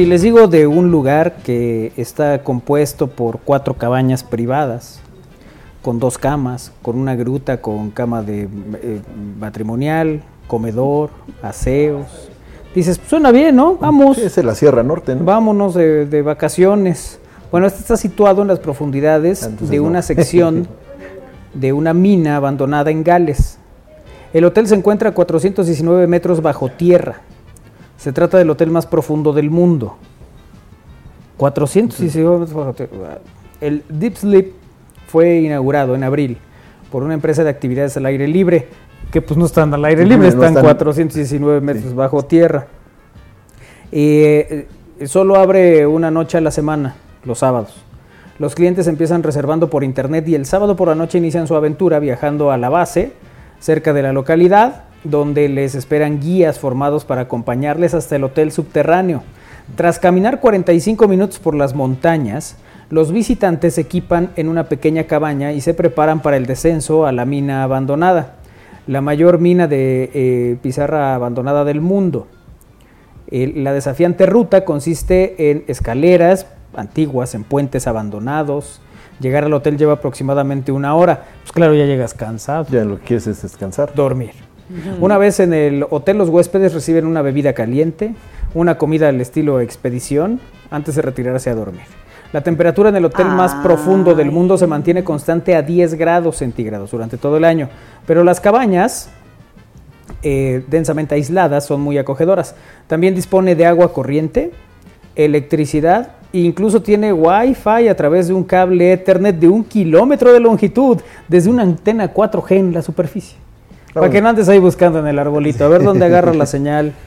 Si les digo de un lugar que está compuesto por cuatro cabañas privadas, con dos camas, con una gruta con cama de eh, matrimonial, comedor, aseos. Dices, suena bien, ¿no? Vamos. Sí, es en la Sierra Norte, ¿no? Vámonos de, de vacaciones. Bueno, este está situado en las profundidades Entonces de no. una sección de una mina abandonada en Gales. El hotel se encuentra a 419 metros bajo tierra. Se trata del hotel más profundo del mundo. 419 metros bajo tierra. El Deep Sleep fue inaugurado en abril por una empresa de actividades al aire libre, que pues no están al aire libre, No están están- 419 metros bajo tierra. Eh, eh, solo abre una noche a la semana, los sábados. Los clientes empiezan reservando por internet y el sábado por la noche inician su aventura viajando a la base, cerca de la localidad, donde les esperan guías formados para acompañarles hasta el hotel subterráneo. Tras caminar 45 minutos por las montañas, los visitantes se equipan en una pequeña cabaña y se preparan para el descenso a la mina abandonada, la mayor mina de eh, pizarra abandonada del mundo. La desafiante ruta consiste en escaleras antiguas, en puentes abandonados. Llegar al hotel lleva aproximadamente una hora. Pues claro, ya llegas cansado. Ya lo que quieres es descansar. Dormir. Una vez en el hotel, los huéspedes reciben una bebida caliente, una comida al estilo expedición, antes de retirarse a dormir. La temperatura en el hotel más profundo del mundo se mantiene constante a 10 grados centígrados durante todo el año, pero las cabañas eh, densamente aisladas son muy acogedoras. También dispone de agua corriente, electricidad e incluso tiene Wi-Fi a través de un cable Ethernet de un kilómetro de longitud desde una antena 4G en la superficie. Para bueno. que no andes ahí buscando en el arbolito, a ver dónde agarra la señal.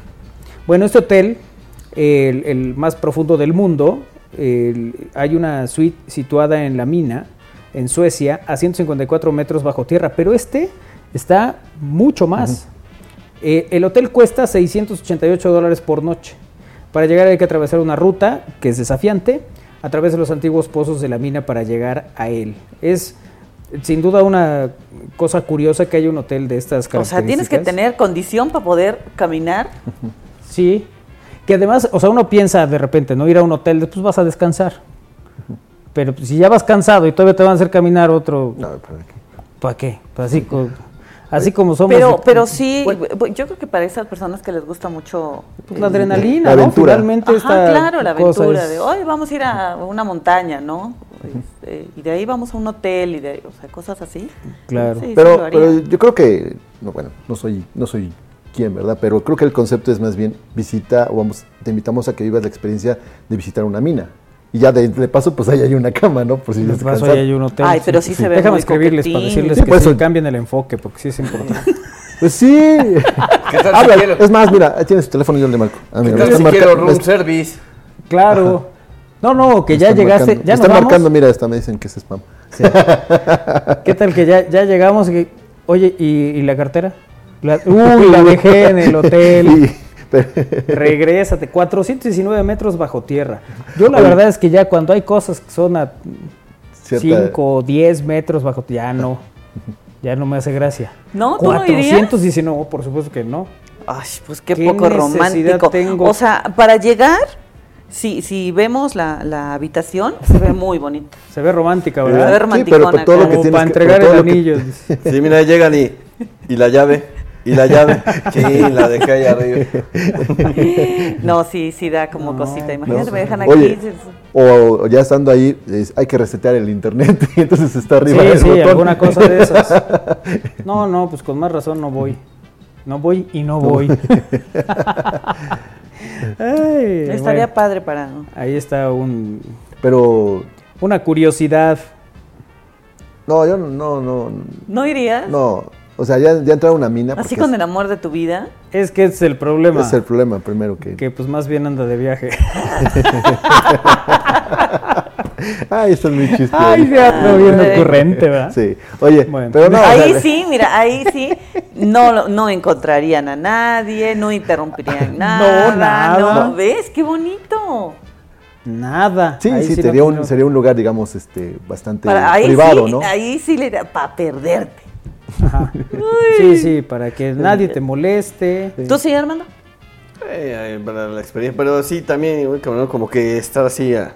Bueno, este hotel, el, el más profundo del mundo, el- hay una suite situada en la mina, en Suecia, a 154 metros bajo tierra, pero este está mucho más. Eh, el hotel cuesta 688 dólares por noche. Para llegar hay que atravesar una ruta que es desafiante a través de los antiguos pozos de la mina para llegar a él. Es sin duda una cosa curiosa que haya un hotel de estas O características. sea, tienes que tener condición para poder caminar. Sí, que además, o sea, uno piensa de repente, no ir a un hotel, después vas a descansar. Pero pues, si ya vas cansado y todavía te van a hacer caminar otro, No, pero aquí- ¿para qué? Pues así, así como somos. Pero, pero sí, Bueno, yo creo que para esas personas que les gusta mucho pues la el- adrenalina, La ¿no? aventura. Finalmente Ajá, esta claro, la aventura es- de hoy vamos a ir a una montaña, ¿no? Este, y de ahí vamos a un hotel y de o sea, cosas así. Claro. Sí, sí pero, pero yo creo que, no, bueno, no soy, no soy quien, ¿verdad? Pero creo que el concepto es más bien visita, o vamos, te invitamos a que vivas la experiencia de visitar una mina. Y ya de, de paso, pues ahí hay una cama, ¿no? Por si De paso, ahí hay un hotel. Ay, pero sí se ve Déjame escribirles para decirles Sí, que sí eso- cambien el enfoque, porque sí es importante. Pues sí. ¿Qué tal si Habla, quiero? es más, mira, ahí tienes tu teléfono y yo le marco. Ah, mira, ¿Qué me tal están si marca- quiero room service? claro. No, no, que ya están llegaste. marcando- ya me nos están vamos. marcando, mira, esta me dicen que es spam. ¿Qué tal que ya, ya llegamos? y oye, ¿y, y la cartera? La- uy, la dejé en el hotel. Regrésate, 419 metros bajo tierra. Yo la Oye. verdad es que ya cuando hay cosas que son a Cierta- 5 o 10 metros bajo ya no. Ya no me hace gracia. ¿No? ¿Tú no irías? 419, no, por supuesto que no. Ay, pues qué, ¿Qué poco necesidad romántico. tengo? O sea, para llegar, si, si vemos la, la habitación, se ve muy bonito. Se ve romántica, Se ve ¿verdad? Sí, pero todo lo que Como tienes para entregar el que- anillo. Sí, mira, llegan y, y la llave, y la llave. Sí, la dejé ahí arriba. No, sí, sí da como cosita. Imagínate, me dejan aquí. Oye, o, o ya estando ahí, es- hay que resetear el internet y entonces está arriba Sí, del sí, botón. alguna cosa de esas. No, no, pues con más razón no voy. No voy y no voy. Ay, estaría bueno, padre para. ahí está un, Pero, una curiosidad. no, yo no, no, no, ¿No irías? no. O sea, ya, ya entrar a una mina. Así con es- el amor de tu vida. Es que es el problema. Es el problema primero que... Que pues más bien anda de viaje. Ay, esto es muy chiste. Ay, se anda bien ocurrente, ¿verdad? Sí. Oye, Bueno. pero no, ahí sí, mira, ahí sí, no, no encontrarían a nadie, no interrumpirían nada. nada. No, ¿ves? ¡Qué bonito! Nada. Sí, Ahí sí, no sería, un, tenemos- sería un lugar, digamos, este, bastante Para- ahí privado, sí, ¿no? Ahí sí le da para perderte. Ajá. Sí, sí, para que nadie te moleste. ¿Tú sí, Armando? Eh, eh, para la experiencia, pero sí también, como que estar así a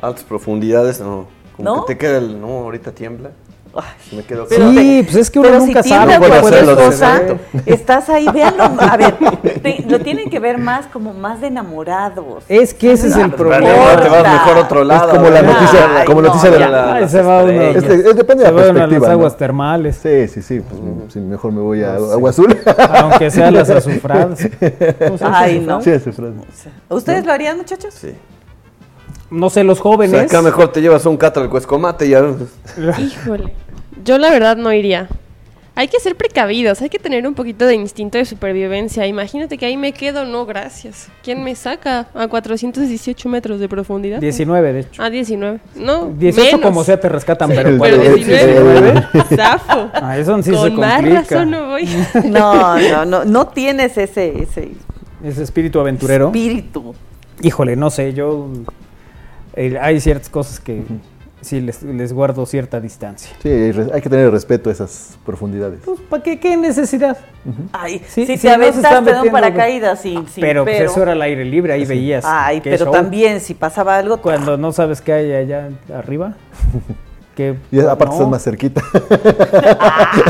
altas profundidades, no. Como ¿No? que te queda el, no, ahorita tiembla. Ay, me quedo Pero sí, pues es que uno pero nunca si sabe. cualquier cosa, estás ahí, véanlo. A ver, te- lo tienen que ver más como más de enamorados. Es que ese es el problema. no, te vas mejor a otro lado. como la noticia- Ay, como no, noticia de la- Ay, se va uno. Este, es- depende de la van a las perspectiva. aguas ¿no? termales. Sí, sí, sí, pues, sí, mejor me voy a. Agua Azul. Aunque sean las azufradas. Ay, no. Sí, frase. ¿Ustedes lo harían, muchachos? Sí. No sé, los O jóvenes. sea, acá mejor te llevas un catra al cuescomate y ya. Híjole. Yo la verdad no iría. Hay que ser precavidos, hay que tener un poquito de instinto de supervivencia. Imagínate que ahí me quedo, no, gracias. ¿Quién me saca a 418 metros de profundidad? 19, de hecho. Ah, 19. No, 18 menos. como sea te rescatan, Sí, pero, pero ¿cuál es? 19. Zafo. Ah, eso sí se Con más complica. razón no voy. No, no, no, no tienes ese, ese Ese espíritu aventurero. espíritu. Híjole, no sé, yo... eh, hay ciertas cosas que sí les, les guardo cierta distancia. Sí, hay que tener respeto a esas profundidades. Pues, ¿para qué? ¿Qué necesidad? Ay, Sí, si sí, te aventaste de un paracaídas sin, sin pero, pues, eso era al aire libre, ahí veías. Ay, pero show. también si pasaba algo. Cuando no sabes qué hay allá arriba. que Y aparte no. estás más cerquita.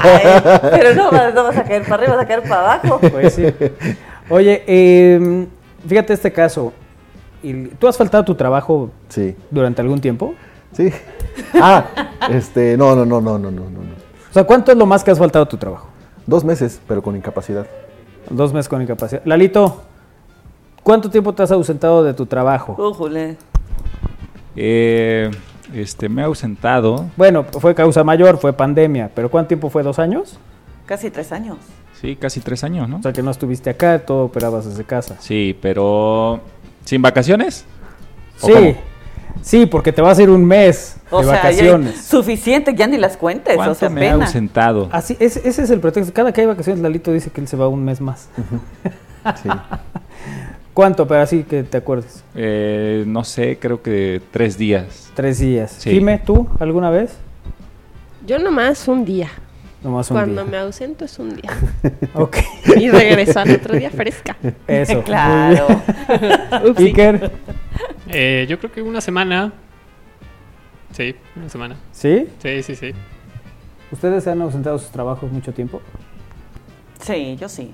Ay, pero no, vas- no vas a caer para arriba, vas a caer para abajo. Pues sí. Oye, eh, fíjate este caso. Y- ¿Tú has faltado a tu trabajo Sí, durante algún tiempo? sí. Ah, este, no, no, no, no, no, no, no. O sea, ¿cuánto es lo más que has faltado a tu trabajo? Dos meses, pero con incapacidad. Dos meses con incapacidad. Lalito, ¿cuánto tiempo te has ausentado de tu trabajo? Újule. Eh, este, me he ausentado. Bueno, fue causa mayor, fue pandemia, pero ¿cuánto tiempo fue? ¿Dos años? Casi tres años. Sí, casi tres años, ¿no? O sea, que no estuviste acá, todo operabas desde casa. Sí, pero sin vacaciones. ¿O Sí, cómo? sí, porque te vas a ir un mes O de sea, ya- vacaciones. suficiente, ya ni las cuentes, ¿Cuánto o sea, me he pena. ausentado? Así, ese, ese es el pretexto. Cada que hay vacaciones, Lalito dice que él se va un mes más. Sí. ¿Cuánto? Pero así que te acuerdes. Eh, no sé, creo que tres días. Tres días. Sí. ¿tú alguna vez? Yo nomás un día. Nomás un Cuando día. me ausento es un día. Ok, Y regreso al otro día fresca. eso. Claro. Iker, Eh, yo creo que una semana. Sí, una semana. ¿sí? Sí, sí, sí. ¿Ustedes se han ausentado de sus trabajos mucho tiempo? Sí, yo sí.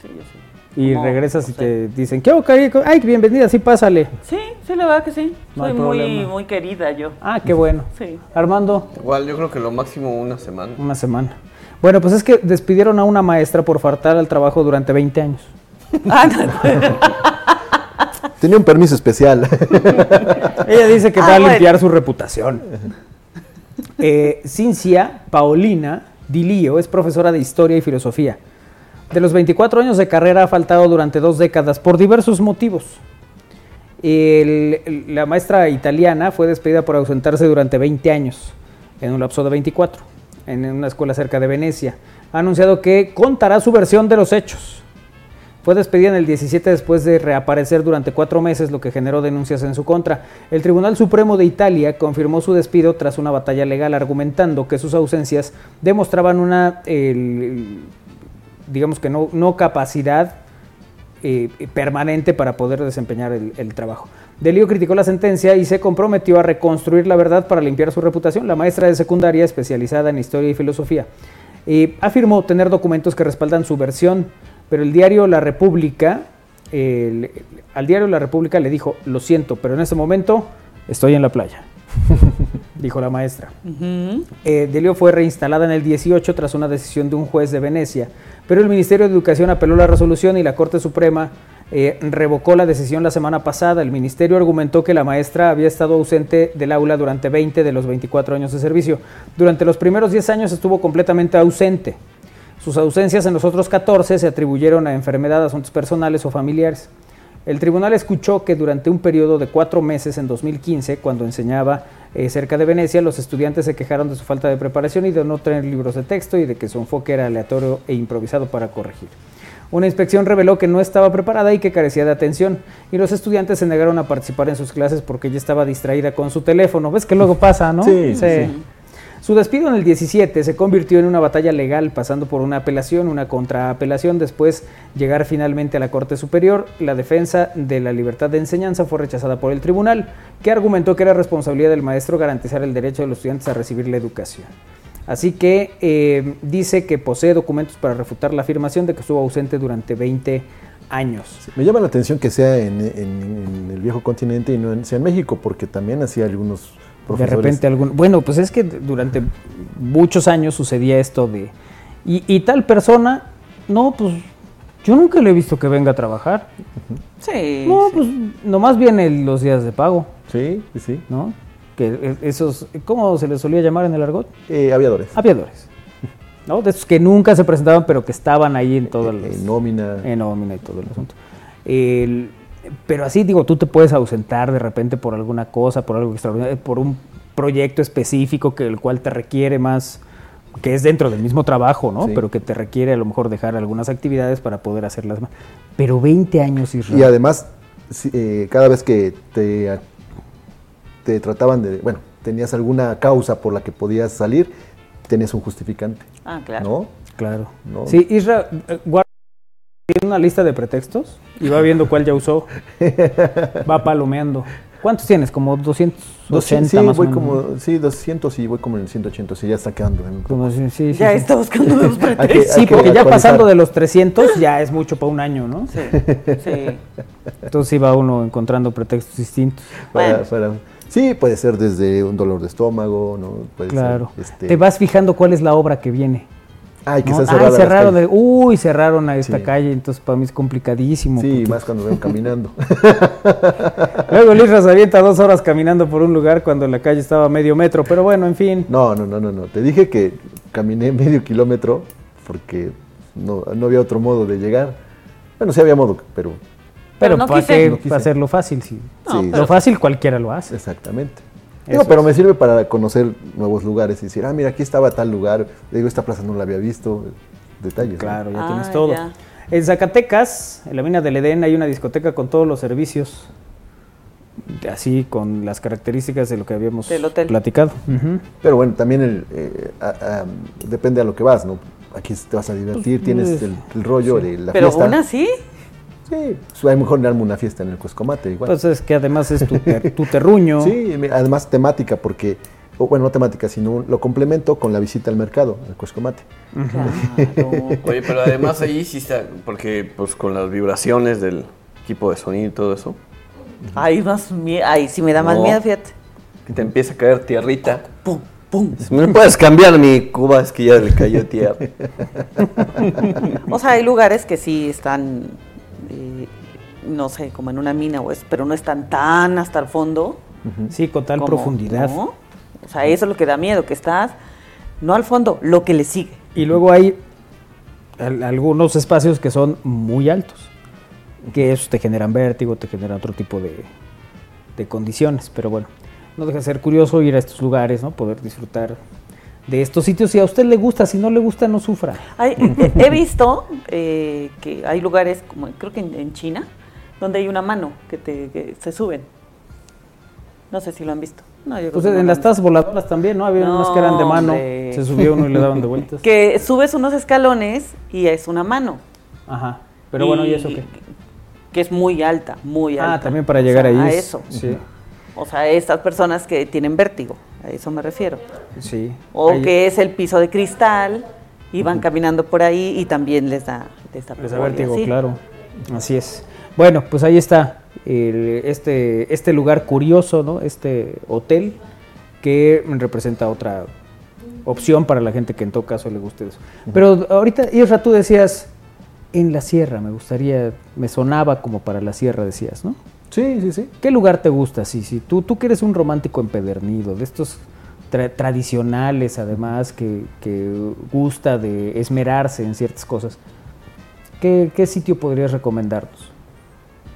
Sí, yo sí. Y Como, regresas y te dicen, ¿qué hago? Ay, bienvenida, sí, pásale. Sí, sí, la verdad que sí. No Soy muy, muy querida yo. Ah, qué bueno. Sí. Armando, Igual, yo creo que lo máximo una semana. una semana. Bueno, pues es que despidieron a una maestra por faltar al trabajo durante 20 años. Ah, no, Tenía un permiso especial. Ella dice que Ah, va a bueno. limpiar su reputación. Eh, Cincia Paulina Dilio es profesora de Historia y Filosofía. De los 24 años de carrera ha faltado durante dos décadas por diversos motivos. La maestra italiana fue despedida por ausentarse durante 20 años, en un lapso de 24, en una escuela cerca de Venecia. Ha anunciado que contará su versión de los hechos. Fue despedida en el 17 después de reaparecer durante cuatro meses, lo que generó denuncias en su contra. El Tribunal Supremo de Italia confirmó su despido tras una batalla legal, argumentando que sus ausencias demostraban una, digamos que no, no capacidad eh, permanente para poder desempeñar el, trabajo. Delio criticó la sentencia y se comprometió a reconstruir la verdad para limpiar su reputación. La maestra de secundaria, especializada en historia y filosofía, eh, afirmó tener documentos que respaldan su versión, pero el diario La República, al diario La República le dijo, lo siento, pero en este momento estoy en la playa, dijo la maestra. Eh, Delio fue reinstalada en el 18 tras una decisión de un juez de Venecia, pero el Ministerio de Educación apeló la resolución y la Corte Suprema eh, revocó la decisión la semana pasada. El ministerio argumentó que la maestra había estado ausente del aula durante 20 de los 24 años de servicio. Durante los primeros 10 años estuvo completamente ausente. Sus ausencias en los otros 14 se atribuyeron a enfermedad, asuntos personales o familiares. El tribunal escuchó que durante un periodo de cuatro meses en 2015, cuando enseñaba eh, cerca de Venecia, los estudiantes se quejaron de su falta de preparación y de no tener libros de texto y de que su enfoque era aleatorio e improvisado para corregir. Una inspección reveló que no estaba preparada y que carecía de atención, y los estudiantes se negaron a participar en sus clases porque ella estaba distraída con su teléfono. ¿Ves que luego pasa, no? Sí, sí, sí. Su despido en el 17 se convirtió en una batalla legal, pasando por una apelación, una contraapelación, después llegar finalmente a la Corte Superior. La defensa de la libertad de enseñanza fue rechazada por el tribunal, que argumentó que era responsabilidad del maestro garantizar el derecho de los estudiantes a recibir la educación. Así que eh, dice que posee documentos para refutar la afirmación de que estuvo ausente durante 20 años. Me llama la atención que sea en, el viejo continente y no sea en México, porque también hacía algunos De repente algún... Bueno, pues es que durante muchos años sucedía esto de... Y, y tal persona, no, pues yo nunca le he visto que venga a trabajar. Sí. No, sí. pues nomás viene los días de pago, Sí, sí. ¿no? Que e- esos, ¿cómo se les solía llamar en el argot? Eh, aviadores. Aviadores. ¿No? De esos que nunca se presentaban, pero que estaban ahí en todo el... Eh, nómina. En nómina y todo el asunto. El- pero así, digo, tú te puedes ausentar de repente por alguna cosa, por algo extraordinario, por un proyecto específico que el cual te requiere más, que es dentro del mismo trabajo, ¿no? Sí. Pero que te requiere a lo mejor dejar algunas actividades para poder hacerlas más. Pero 20 años, Israel. Y además, eh, cada vez que te, te trataban de, bueno, tenías alguna causa por la que podías salir, tenías un justificante, Ah, claro. ¿no? Claro. No. Sí, Isra, eh, una lista de pretextos y va viendo cuál ya usó. va palomeando. ¿Cuántos tienes? Como 280 200, sí, más o voy menos. como, sí, 200 y voy como en el 180, sí, ya está quedando. en- Como si- sí, sí, Ya sí. está buscando los pretextos. Sí, porque ya pasando de los 300 ya es mucho para un año, ¿no? Sí, sí. Entonces sí va uno encontrando pretextos distintos. para- Bueno. para- sí, puede ser desde un dolor de estómago, ¿no? Puede Claro. ser, este, Te vas fijando cuál es la obra que viene. Ay, que ¿no? está cerrada las cerraron, de- uy, cerraron a esta Sí. calle, entonces para mí es complicadísimo. Sí, más cuando veo caminando. Luego se avienta dos horas caminando por un lugar cuando la calle estaba a medio metro, pero bueno, en fin. No, no, no, no, no. Te dije que caminé medio kilómetro porque no, no había otro modo de llegar. Bueno, sí había modo, pero Pero, Pero no para quise. qué No quise. para hacerlo fácil, sí. No, Sí. Lo fácil cualquiera lo hace. exactamente. Digo, pero es. me sirve para conocer nuevos lugares y decir, ah, mira, aquí estaba tal lugar. Digo, esta plaza no la había visto. Detalles. ¿no? Claro, ya Ah, tienes todo. ya. En Zacatecas, en la mina del Edén, hay una discoteca con todos los servicios, así con las características de lo que habíamos Del hotel. platicado. Pero bueno, también el, eh, a- a- depende a lo que vas, ¿no? Aquí te vas a divertir, Pues, tienes pues, el, el rollo sí. de la Pero fiesta. aún así, Sí, pues, a lo mejor armo una fiesta en el Cuescomate igual. Pues es que además es tu, ter- tu terruño. Sí, además temática, porque, o bueno, no temática, sino lo complemento con la visita al mercado, al Cuescomate. claro. Oye, pero además ahí sí está, porque pues con las vibraciones del equipo de sonido y todo eso, Ay, más Ay, sí me da más miedo, fíjate. que te empieza a caer tierrita. Pum, pum. ¿Me puedes cambiar mi cuba? Es que ya le cayó tierra. O sea, hay lugares que sí están, eh, no sé, como en una mina, o es, pero no están tan hasta el fondo. Sí, con tal como- profundidad. ¿no? O sea, eso es lo que da miedo, que estás, no al fondo, lo que le sigue. Y luego hay al- algunos espacios que son muy altos, que esos te generan vértigo, te generan otro tipo de, de condiciones, pero bueno, no deja de ser curioso ir a estos lugares, ¿no? Poder disfrutar de estos sitios. Si a usted le gusta, si no le gusta, no sufra. Hay- he, visto eh, que hay lugares, como creo que en, en China, donde hay una mano que, te, que se suben. No sé si lo han visto. No, yo Pues no en las tazas voladoras también, ¿no? Había unas que eran de No, mano, hombre. se subía uno y le daban de vueltas. Que subes unos escalones y es una mano. Ajá. Pero bueno, ¿y eso qué? Que es muy alta, muy alta. Ah, también para O llegar sea, ahí. A es- eso. Sí, O sea, estas personas que tienen vértigo, a eso me refiero. sí. O que es el piso de cristal y van caminando por ahí y también les da, les da Les da vértigo, así. claro. Así es. Bueno, pues ahí está el- este, este lugar curioso, ¿no? Este hotel que representa otra opción para la gente que en todo caso le guste eso. Pero ahorita, Isra, tú decías, en la sierra, me gustaría, me sonaba como para la sierra, decías, ¿no? Sí, sí, sí. ¿Qué lugar te gusta? Sí, sí. Tú, tú que eres un romántico empedernido, de estos tra- tradicionales además, que, que gusta de esmerarse en ciertas cosas. ¿Qué, qué sitio podrías recomendarnos?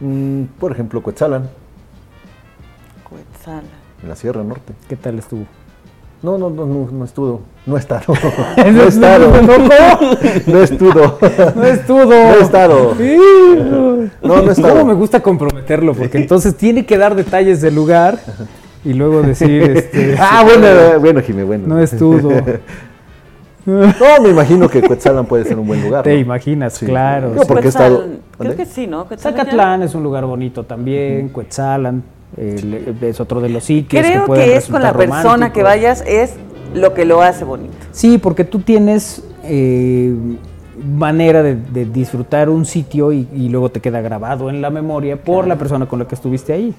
Mm, por ejemplo, Coetzalan, Coetzala. en la Sierra Norte. ¿Qué tal estuvo? No, no, no, no, no estuvo. No he estado. No he estado. No he estado. No es todo. No he estado. Sí. No, no he estado. ¿Cómo me gusta comprometerlo? Porque entonces tiene que dar detalles del lugar y luego decir, este, Ah, bueno, bueno, Jimé, bueno. no es todo. No, me imagino que Cuetzalan puede ser un buen lugar. Te ¿no? imaginas, Sí. claro. No, porque he estado- Quetzal- ¿Dónde? Creo que sí, ¿no? Zacatlán es un lugar bonito también, Cuetzalan el- es otro de los sitios que Creo pueden que es con la persona que vayas, es lo que lo hace bonito. Sí, porque tú tienes eh, manera de, de disfrutar un sitio y, y luego te queda grabado en la memoria por la persona con la que estuviste ahí.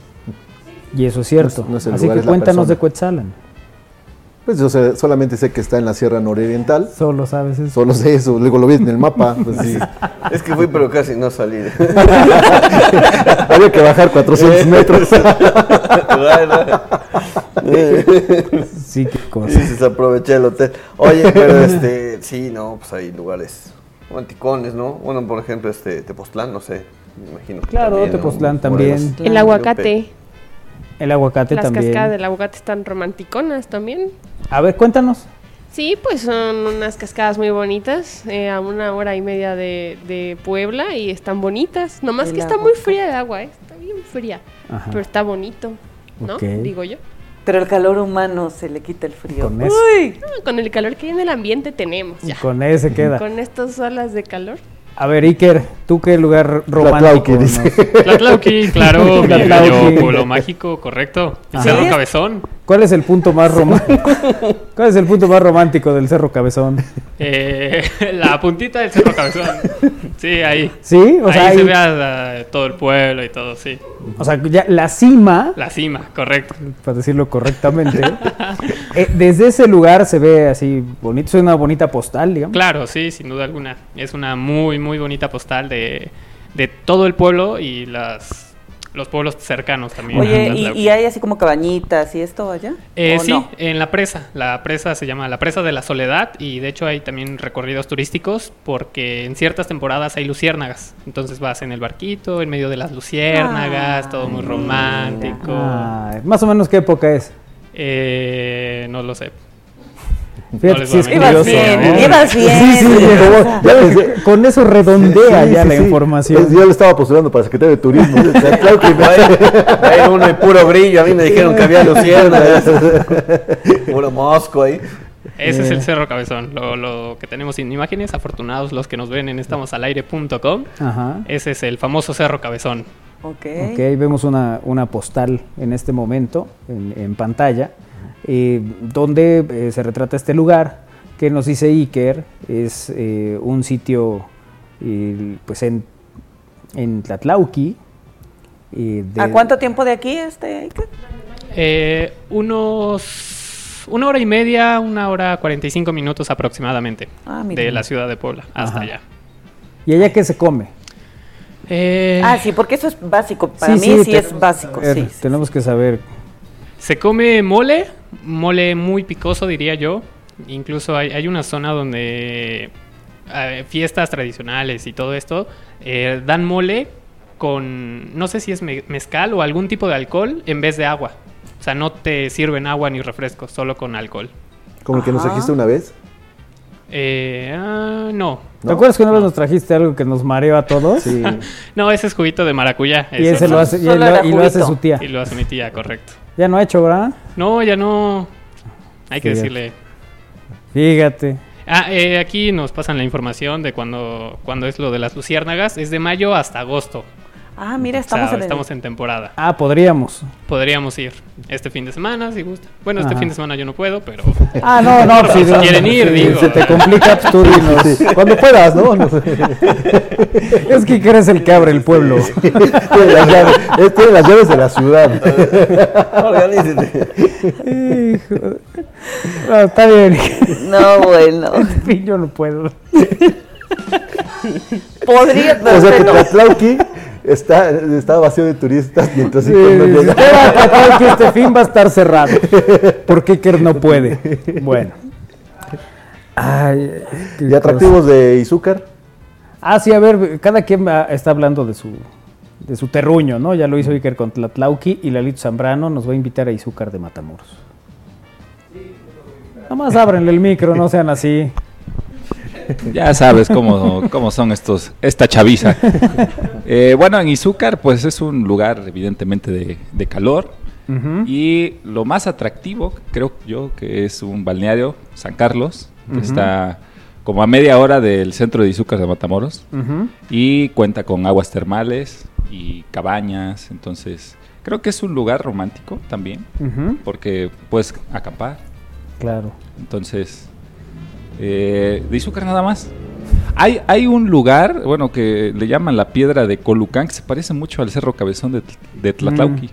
Y eso es cierto. No es- no es el Así lugar, que cuéntanos de Cuetzalan. Pues yo sé- solamente sé que está en la Sierra Nororiental. Solo sabes eso. Solo sé eso, luego lo vi en el mapa. Pues sí. Es que fui, pero casi no salí. Había que bajar 400 metros. Sí, qué Sí, cosa. se aproveché el hotel. Oye, pero este, sí, no, pues hay lugares romanticones, ¿no? Bueno, por ejemplo, este, Tepoztlán, no sé, me imagino. que Claro, también, ¿no? Tepoztlán Morelos. también. El aguacate. El aguacate Las también. cascadas del aguacate están romanticonas también. A ver, cuéntanos. Sí, pues son unas cascadas muy bonitas, eh, a una hora y media de, de Puebla y están bonitas. Nomás El que está muy fría el agua, ¿eh? está bien fría, Ajá. pero está bonito, ¿no? Ok. Digo yo. Pero el calor humano se le quita el frío. Con eso. Uy, Ah, con el calor que hay en el ambiente tenemos ya. Con ese queda. Con estas olas de calor. A ver, Iker, ¿tú qué lugar romántico? Tlatlauqui, dice. Tlatlauqui, claro, mi pueblo mágico, correcto. El. Cerro Cabezón. ¿Cuál es el punto más romántico? ¿Cuál es el punto más romántico del Cerro Cabezón? Eh, la puntita del Cerro Cabezón. Sí, ahí. ¿Sí? O ahí sea, se ahí- ve a- a todo el pueblo y todo, sí. O sea, ya la cima, La cima, correcto. para decirlo correctamente, eh, desde ese lugar se ve así bonito, es una bonita postal, digamos. Claro, sí, sin duda alguna. Es una muy, muy bonita postal de, de todo el pueblo y las los pueblos cercanos también. Oye, ¿y, hay así como cabañitas y esto allá? Eh, ¿O sí, no? en la presa. La presa se llama la presa de la soledad y de hecho hay también recorridos turísticos porque en ciertas temporadas hay luciérnagas. Entonces vas en el barquito, en medio de las luciérnagas, todo muy romántico. Ah, más o menos qué época es. Eh, no lo sé. Fíjate, sí es curioso. bien, bien. Sí, sí, ya que con eso redondea Sí, ya sí, la sí. información. Yo le estaba postulando para secretario de turismo. Tlatlauqui, Hay uno de puro brillo, a mí me dijeron que había luciérnagas. puro mosco ahí. Ese es Eh. el Cerro Cabezón. Lo, lo que tenemos en imágenes, afortunados los que nos ven en estamosalaire.com. Ese es el famoso Cerro Cabezón. Ok. Ok, vemos una, una postal en este momento en, en pantalla, eh, donde eh, se retrata este lugar que nos dice Iker, es eh, un sitio eh, pues en, en Tlatlauqui. eh, de- ¿A cuánto tiempo de aquí este? Iker? Eh, unos. Una hora y media, una hora 45 minutos aproximadamente. Ah, de la ciudad de Puebla hasta Ajá. allá. ¿Y allá qué se come? Eh, Ah, sí, porque eso es básico. Para mí sí es básico, sí. Tenemos que saber. Se come mole, mole muy picoso diría yo. Incluso hay, hay una zona donde eh, fiestas tradicionales y todo esto eh, dan mole con, no sé si es me- mezcal o algún tipo de alcohol en vez de agua. O sea, no te sirven agua ni refresco, solo con alcohol. Como el que nos trajiste una vez. Eh, ah, no. ¿Te acuerdas que una vez nos trajiste algo que nos mareó a todos? Sí. No, ese es juguito de maracuyá. Y ese lo hace, y, lo- era y lo hace su tía. Y lo hace mi tía, correcto. Ya no ha hecho, ¿verdad? No, ya no. Hay que Fíjate. decirle. Fíjate. Ah, eh, aquí nos pasan la información de cuando, cuando es lo de las luciérnagas. Es de mayo hasta agosto. Ah, mira, O sea, estamos en el... estamos en temporada. Ah, podríamos. Podríamos ir este fin de semana si gusta. Bueno, este Ajá. fin de semana yo no puedo, pero Ah, no, no, Si no, quieren no, ir, si digo. Se te complica, pues tú dinos. Sí, Cuando puedas, ¿no? No sé. Es que eres el que abre el pueblo. Tiene las llaves, tiene las llaves de la ciudad. Organícete. Hijo. No, está bien. No, bueno. En fin, yo no puedo. Podría, pero O sea que no. Está, está vacío de turistas mientras Sí, no llega. espera, Tlatlauqui, que este fin va a estar cerrado. Porque Iker no puede. Bueno. Ay, ¿Y atractivos de Izúcar? Ah, sí, a ver, cada quien está hablando de su, de su terruño, ¿no? Ya lo hizo Iker con Tlatlauqui y Lalito Zambrano nos va a invitar a Izúcar de Matamoros. Nomás ábrenle el micro, no sean así. Ya sabes cómo, cómo son estos, esta chaviza. Eh, bueno, en Izúcar, pues es un lugar evidentemente de, de calor. Y lo más atractivo, creo yo, que es un balneario, San Carlos, que está como a media hora del centro de Izúcar de Matamoros. Y cuenta con aguas termales y cabañas. Entonces, creo que es un lugar romántico también, porque puedes acampar. Claro. Entonces, eh, de Izúcar nada más. Hay, hay un lugar, bueno, que le llaman la piedra de Colucán, que se parece mucho al Cerro Cabezón de, de Tlatlauqui.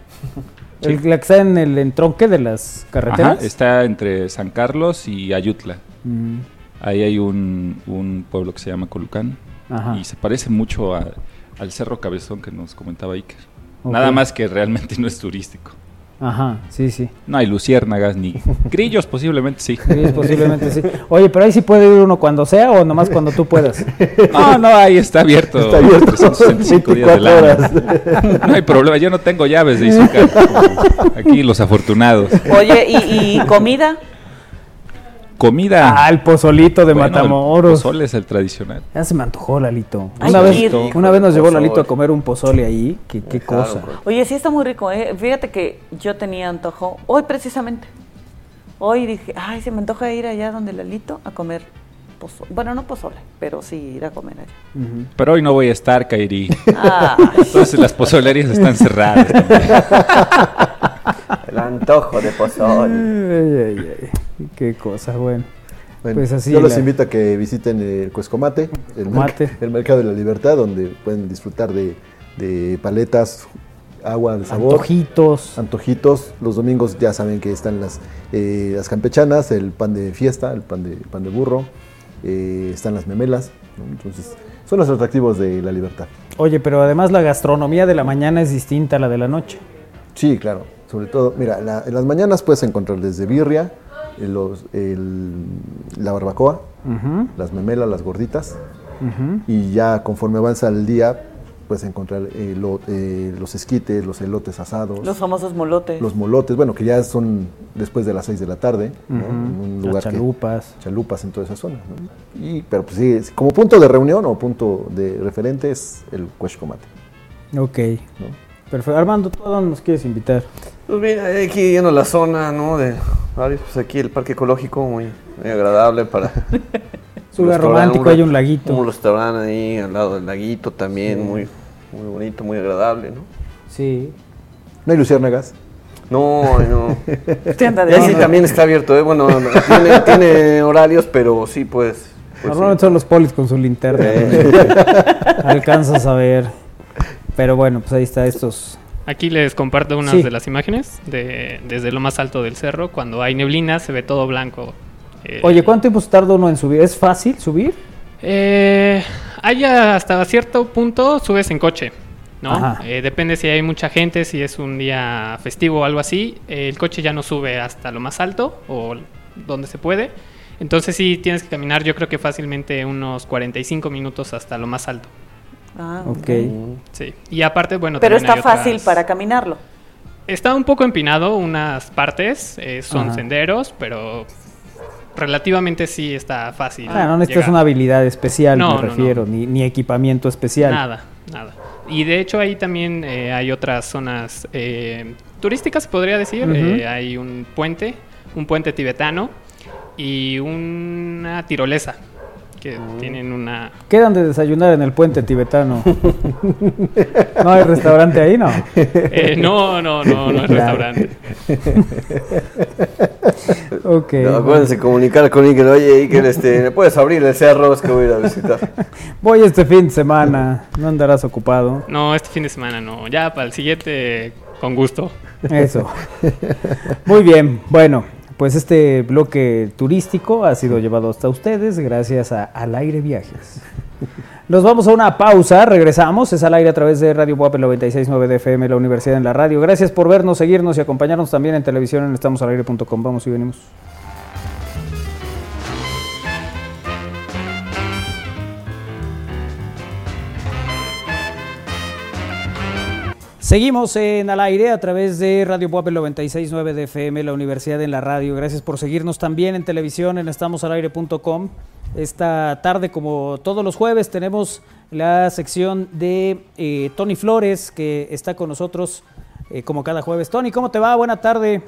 El, la que está en el entronque de las Ajá, carreteras. está entre San Carlos y Ayutla. Mm, Ahí hay un, un pueblo que se llama Colucán. Ajá. Y se parece mucho a- al Cerro Cabezón que nos comentaba Iker. Nada más que realmente no es turístico. Ajá, sí, sí. No hay luciérnagas ni grillos, posiblemente sí. Sí, posiblemente sí. Oye, pero ahí sí puede ir uno cuando sea o nomás cuando tú puedas. No, no, ahí está abierto. Está abierto 365 días del 24 año. No hay problema, yo no tengo llaves de como Aquí los afortunados. Oye, ¿y, y comida? Comida. Ah, el pozolito de Bueno, el Matamoros. pozole es el tradicional. Ya se me antojó, Lalito. Ay, Una vez, rico una vez nos el llevó. Lalito a comer un pozole ahí. Qué, qué Claro, cosa. Oye, sí está muy rico, ¿eh? Fíjate que yo tenía antojo, hoy precisamente. Hoy dije, ay, se me antoja ir allá donde Lalito a comer pozole. Bueno, no pozole, pero sí ir a comer allá. Pero hoy no voy a estar, Kairi. Ah, Entonces las pozolerías están cerradas. también. El antojo de pozole. Ay, ay, ay. Qué cosa, bueno. Bueno, Pues así yo los la- invito a que visiten el Cuescomate, el, Mate. merc- el Mercado de la Libertad, donde pueden disfrutar de, de paletas, agua de sabor, Antojitos. antojitos. Los domingos ya saben que están las, eh, las campechanas, el pan de fiesta, el pan de, pan de burro, eh, están las memelas. ¿no? Entonces, son los atractivos de la libertad. Oye, pero además la gastronomía de la mañana es distinta a la de la noche. Sí, claro. Sobre todo, mira, la- en las mañanas puedes encontrar desde birria, eh, los, el- la barbacoa, las memelas, las gorditas. Y ya conforme avanza el día, puedes encontrar eh, lo- eh, los esquites, los elotes asados, los los, famosos molotes. molotes, bueno, que ya son después de las 6 de la tarde, en un Las lugar que- chalupas. chalupas en toda esa zona. ¿no? Y, pero pues sí, como punto de reunión o punto de referente es el Cueshcomate. Ok. ¿no? Perfecto. Armando, ¿tú a dónde nos quieres invitar? Pues mira, aquí yendo la zona, ¿no? De varios, pues aquí el parque ecológico, muy, muy agradable para... Es un lugar romántico, hay un laguito. Un restaurante ahí al lado del laguito también, muy, muy bonito, muy agradable, ¿no? Sí. ¿No hay luciérnagas? No, no. Te anda Y de ahí sí onda. también está abierto, ¿eh? Bueno, no, tiene, tiene horarios, pero sí, pues... pues Normalmente sí. son los polis con su linterna. Alcanzas a ver. Pero bueno, pues ahí está estos. Aquí les comparto unas Sí. de las imágenes de, desde lo más alto del cerro. Cuando hay neblina se ve todo blanco. Eh, Oye, ¿cuánto tiempo tarda uno en subir? ¿Es fácil subir? Eh, hay hasta cierto punto subes en coche, ¿no? Eh, depende si hay mucha gente, si es un día festivo o algo así. eh, el coche ya no sube hasta lo más alto o donde se puede. Entonces sí tienes que caminar yo creo que fácilmente unos 45 minutos hasta lo más alto. Ah, Ok. Sí. Y aparte, bueno... Pero está fácil otras- para caminarlo. Está un poco empinado unas partes, eh, son Ajá. senderos, pero relativamente sí está fácil. Ah, no necesitas llegar. una habilidad especial, No, me no, no. refiero, Ni, ni equipamiento especial. Nada, nada. Y de hecho ahí también eh, hay otras zonas eh, turísticas, podría decir. Eh, hay un puente, un puente tibetano y una tirolesa que tienen una... Quedan de desayunar en el puente tibetano. no hay restaurante ahí, ¿no? Eh, no, no, no, no es Claro. restaurante. Ok. No, acuérdense comunicar con Iker, oye Iker, este, ¿me puedes abrir el cerro? Es que voy a ir a visitar. Voy este fin de semana. No andarás ocupado. No, este fin de semana no. Ya para el siguiente, con gusto. Eso. Muy bien. Bueno, pues este bloque turístico ha sido llevado hasta ustedes gracias a Al Aire Viajes. Nos vamos a una pausa, regresamos, es al aire a través de Radio Buap 969 de FM, la Universidad en la Radio. Gracias por vernos, seguirnos y acompañarnos también en televisión en estamosalaire.com. Vamos y venimos. Seguimos en al aire a través de Radio Puebla 96.9 de FM, la Universidad en la Radio. Gracias por seguirnos también en televisión en estamosalaire.com. Esta tarde, como todos los jueves, tenemos la sección de eh, Tony Flores, que está con nosotros eh, como cada jueves. Tony, ¿cómo te va? Buena tarde.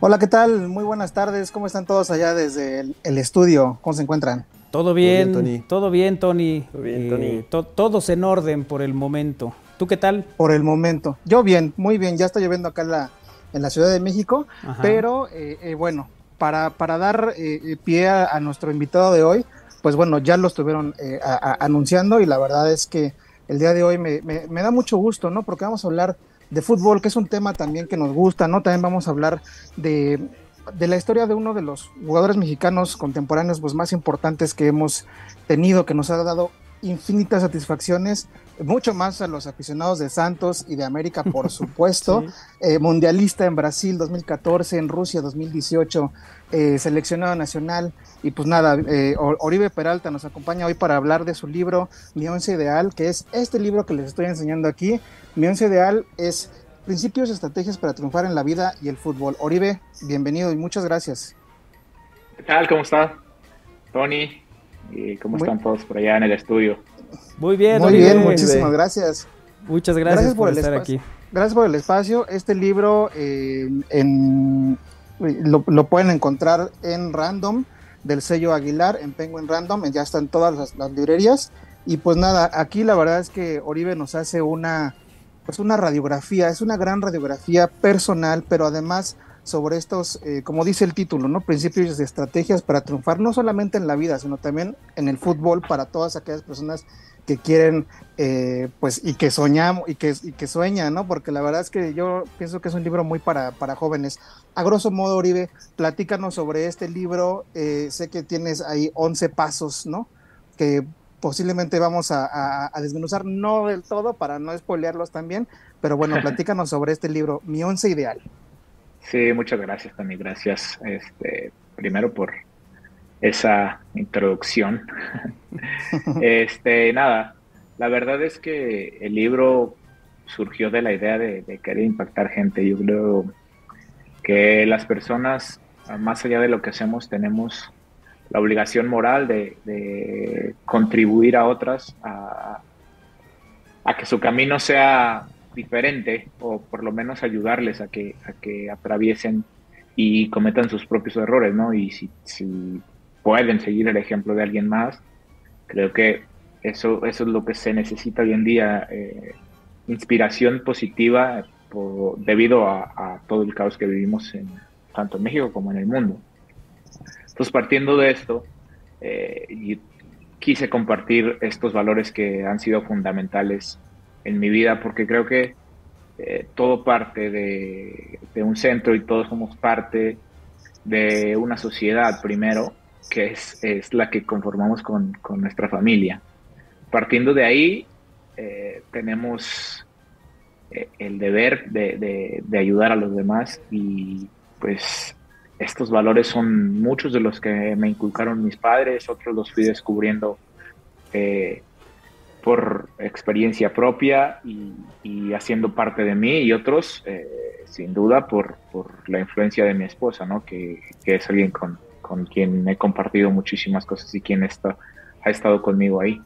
Hola, ¿qué tal? Muy buenas tardes. ¿Cómo están todos allá desde el, el estudio? ¿Cómo se encuentran? Todo bien, bien, Tony. todo bien, Tony. Todo bien, Eh, Tony. to- todos en orden por el momento. ¿Tú qué tal? Por el momento. Yo bien, muy bien. Ya está lloviendo acá en la, en la Ciudad de México, Ajá. pero eh, eh, bueno, para, para dar eh, eh, pie a, a nuestro invitado de hoy, pues bueno, ya lo estuvieron eh, a- a- anunciando y la verdad es que el día de hoy me, me- me da mucho gusto, ¿no? Porque vamos a hablar de fútbol, que es un tema también que nos gusta, ¿no? También vamos a hablar de, de la historia de uno de los jugadores mexicanos contemporáneos pues, más importantes que hemos tenido, que nos ha dado infinitas satisfacciones, mucho más a los aficionados de Santos y de América, por supuesto, eh, mundialista en Brasil 2014, en Rusia 2018, eh, seleccionado nacional, y pues nada, eh, Oribe Peralta nos acompaña hoy para hablar de su libro Mi Once Ideal, que es este libro que les estoy enseñando aquí. Mi Once Ideal es Principios y Estrategias para Triunfar en la Vida y el Fútbol. Oribe, bienvenido y muchas gracias. ¿Qué tal? ¿Cómo está? Tony, ¿y cómo Muy- están todos por allá en el estudio? Muy bien, Muy bien, muchísimas gracias. Muchas gracias, por, estar espacio. aquí. Gracias por el espacio. Este libro eh, en, lo, lo pueden encontrar en Random del sello Aguilar, en Penguin Random, ya están todas las, las librerías. Y pues nada, aquí la verdad es que Oribe nos hace una, pues una radiografía, es una gran radiografía personal, pero además sobre estos, eh, como dice el título, ¿no? Principios de estrategias para triunfar, no solamente en la vida, sino también en el fútbol para todas aquellas personas que quieren, eh, pues, y que soñamos, y que, y que sueñan, ¿no? Porque la verdad es que yo pienso que es un libro muy para, para jóvenes. A grosso modo, Oribe, platícanos sobre este libro. Eh, sé que tienes ahí 11 pasos, ¿no? Que posiblemente vamos a, a- a desmenuzar, no del todo, para no spoilearlos también, pero bueno, platícanos sobre este libro, Mi Once Ideal. Sí, muchas gracias, Tony. Gracias, este, primero por esa introducción. este, nada, la verdad es que el libro surgió de la idea de, de querer impactar gente. Yo creo que las personas, más allá de lo que hacemos, tenemos la obligación moral de, de contribuir a otras a, que su camino sea diferente o por lo menos ayudarles a que, a que atraviesen y cometan sus propios errores, ¿no? Y si, si pueden seguir el ejemplo de alguien más, creo que eso, eso es lo que se necesita hoy en día, eh, inspiración positiva por- debido a, a todo el caos que vivimos en, tanto en México como en el mundo. Entonces, partiendo de esto, eh, quise compartir estos valores que han sido fundamentales en mi vida, porque creo que eh, todo parte de, un centro y todos somos parte de una sociedad primero, que es, la que conformamos con, nuestra familia. Partiendo de ahí, eh, tenemos el deber de, de- de ayudar a los demás y pues estos valores son muchos de los que me inculcaron mis padres, otros los fui descubriendo eh, por experiencia propia y, haciendo parte de mí y otros eh, sin duda por, por la influencia de mi esposa, ¿no? que, que es alguien con, con quien he compartido muchísimas cosas y quien está, ha estado conmigo ahí.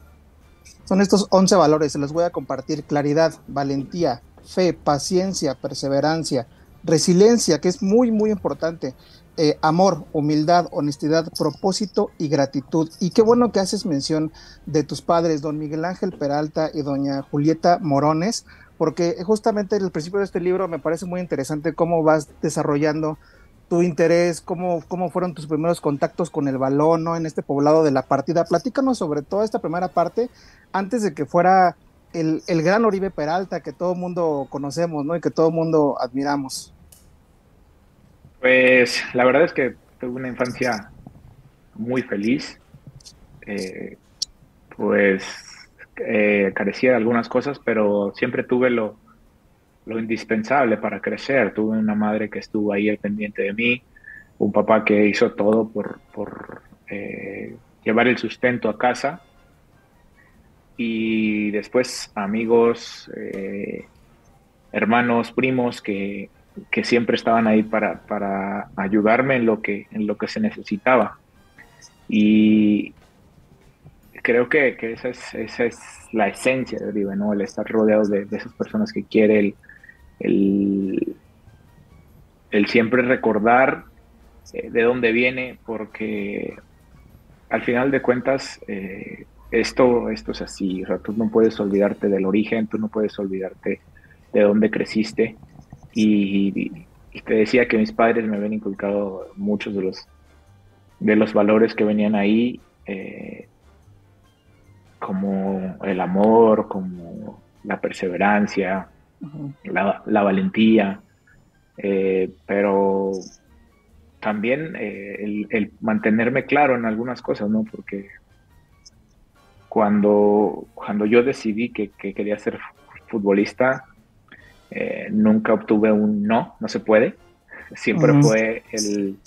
Son estos 11 valores, se los voy a compartir. Claridad, valentía, fe, paciencia, perseverancia, resiliencia, que es muy, muy importante. Eh, amor, humildad, honestidad, propósito y gratitud. Y qué bueno que haces mención de tus padres, don Miguel Ángel Peralta y doña Julieta Morones, porque justamente el principio de este libro me parece muy interesante cómo vas desarrollando tu interés, cómo, cómo fueron tus primeros contactos con el balón, ¿no? En este poblado de la partida. Platícanos sobre toda esta primera parte, antes de que fuera el, el gran Oribe Peralta que todo el mundo conocemos, ¿no? Y que todo el mundo admiramos. Pues la verdad es que tuve una infancia muy feliz. Eh, pues eh, carecía de algunas cosas, pero siempre tuve lo, lo indispensable para crecer. Tuve una madre que estuvo ahí al pendiente de mí, un papá que hizo todo por, por eh, llevar el sustento a casa. y después amigos, eh, hermanos, primos que, que siempre estaban ahí para, para, ayudarme en lo, que, en lo que se necesitaba. Y creo que, que esa, es, esa es la esencia de Oribe, ¿no? El estar rodeado de, de esas personas que quiere, el, el, siempre recordar eh, de dónde viene, porque al final de cuentas eh, esto, esto es así, o sea, tú no puedes olvidarte del origen, tú no puedes olvidarte de dónde creciste. Y, te decía que mis padres me habían inculcado muchos de los, de los valores que venían ahí, eh, como el amor, como la perseverancia, la, valentía, eh, pero también eh, el, mantenerme claro en algunas cosas, ¿no? Porque cuando, cuando yo decidí que, quería ser futbolista, eh, nunca obtuve un no, no se puede. Siempre fue el,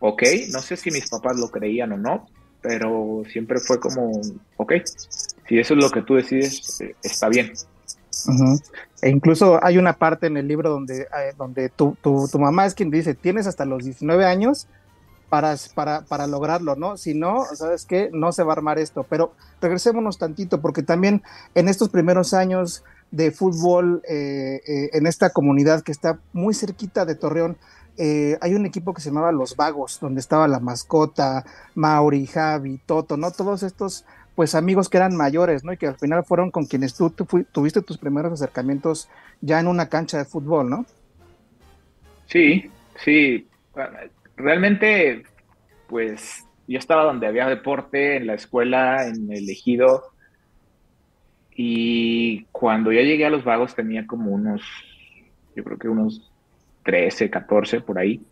ok, no sé si mis papás lo creían o no, pero siempre fue como, ok, si eso es lo que tú decides, está bien. E incluso hay una parte en el libro donde, eh, donde tu, tu, tu, mamá es quien dice, tienes hasta los 19 años para, para, para lograrlo, ¿no? Si no, ¿sabes qué? No se va a armar esto. Pero regresémonos tantito, porque también en estos primeros años de fútbol, eh, eh, en esta comunidad que está muy cerquita de Torreón, hay un equipo que se llamaba Los Vagos, donde estaba la mascota, Mauri, Javi, Toto, ¿no? Todos estos pues amigos que eran mayores, ¿no? Y que al final fueron con quienes tú, tuviste tus primeros acercamientos ya en una cancha de fútbol, ¿no? Sí, sí. Realmente, pues yo estaba donde había deporte, en la escuela, en el ejido. Y cuando yo llegué a Los Vagos tenía como unos, yo creo que unos 13, 14 por ahí.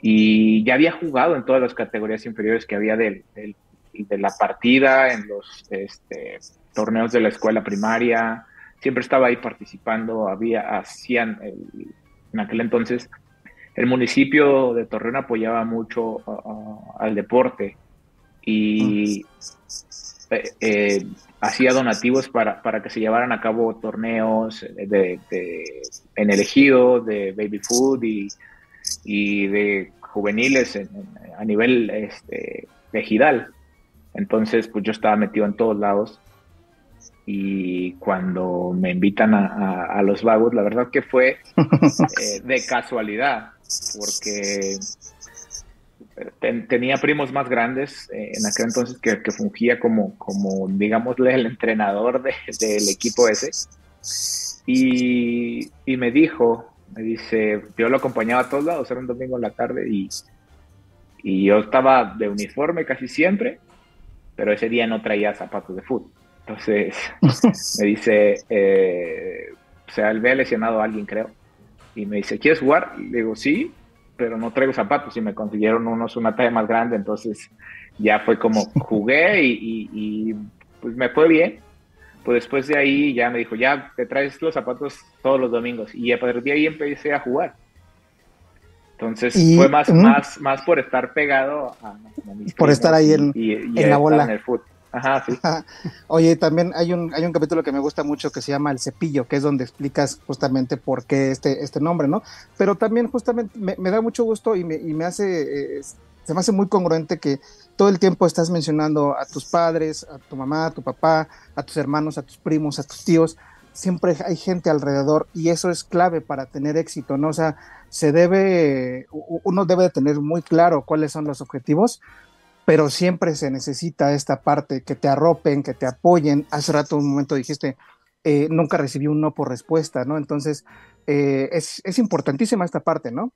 Y ya había jugado en todas las categorías inferiores que había del, de la partida en los este, torneos de la escuela primaria, siempre estaba ahí participando, había, hacían, en aquel entonces, el municipio de Torreón apoyaba mucho al deporte. Y eh, eh, hacía donativos para, para, que se llevaran a cabo torneos de, en el ejido, de baby food y, y de juveniles a nivel este, ejidal. Entonces, pues yo estaba metido en todos lados y cuando me invitan a, los vagos, la verdad que fue eh, de casualidad, porque tenía primos más grandes eh, en aquel entonces que, fungía como, como, digámosle, el entrenador del equipo ese. Y, y, me dijo, me dice, yo lo acompañaba a todos lados, era un domingo en la tarde y, y yo estaba de uniforme casi siempre pero ese día no traía zapatos de fútbol. Entonces me dice, eh, o sea, él ve lesionado a alguien, creo, y me dice, ¿quieres jugar? Le digo, sí, pero no traigo zapatos y me consiguieron unos una talla más grande, entonces ya fue como jugué y, pues me fue bien. Pues después de ahí ya me dijo, ya te traes los zapatos todos los domingos y a partir de ahí empecé a jugar. Entonces fue más, más, más por estar pegado a, Por estar ahí en, la bola. En el fútbol. Ajá, sí. Oye, también hay un, hay un capítulo que me gusta mucho que se llama El Cepillo, que es donde explicas justamente por qué este, este nombre, ¿no? Pero también justamente me, da mucho gusto y me, y me hace, eh, se me hace muy congruente que todo el tiempo estás mencionando a tus padres, a tu mamá, a tu papá, a tus hermanos, a tus primos, a tus tíos. Siempre hay gente alrededor y eso es clave para tener éxito, ¿no? O sea, se debe, uno debe de tener muy claro cuáles son los objetivos, pero siempre se necesita esta parte, que te arropen, que te apoyen. Hace rato un momento dijiste, eh, nunca recibí un no por respuesta, ¿no? Entonces, eh, es, importantísima esta parte, ¿no?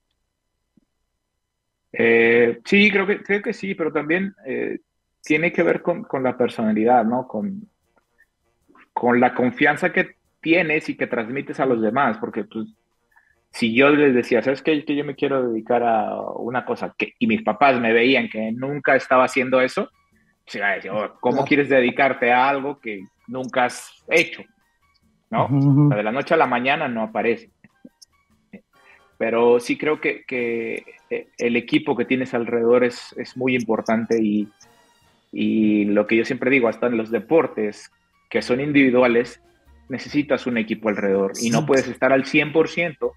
Eh, sí, creo que, creo que sí, pero también tiene que ver con, la personalidad, ¿no? Con, con la confianza que tienes y que transmites a los demás, porque pues, si yo les decía, ¿sabes qué? Que yo me quiero dedicar a una cosa que, y mis papás me veían que nunca estaba haciendo eso, se iba a decir, oh, ¿cómo quieres dedicarte a algo que nunca has hecho? ¿No? De la noche a la mañana no aparece. Pero sí creo que, que eh, el equipo que tienes alrededor es, es muy importante y, Y lo que yo siempre digo, hasta en los deportes que son individuales, necesitas un equipo alrededor y no puedes estar al 100%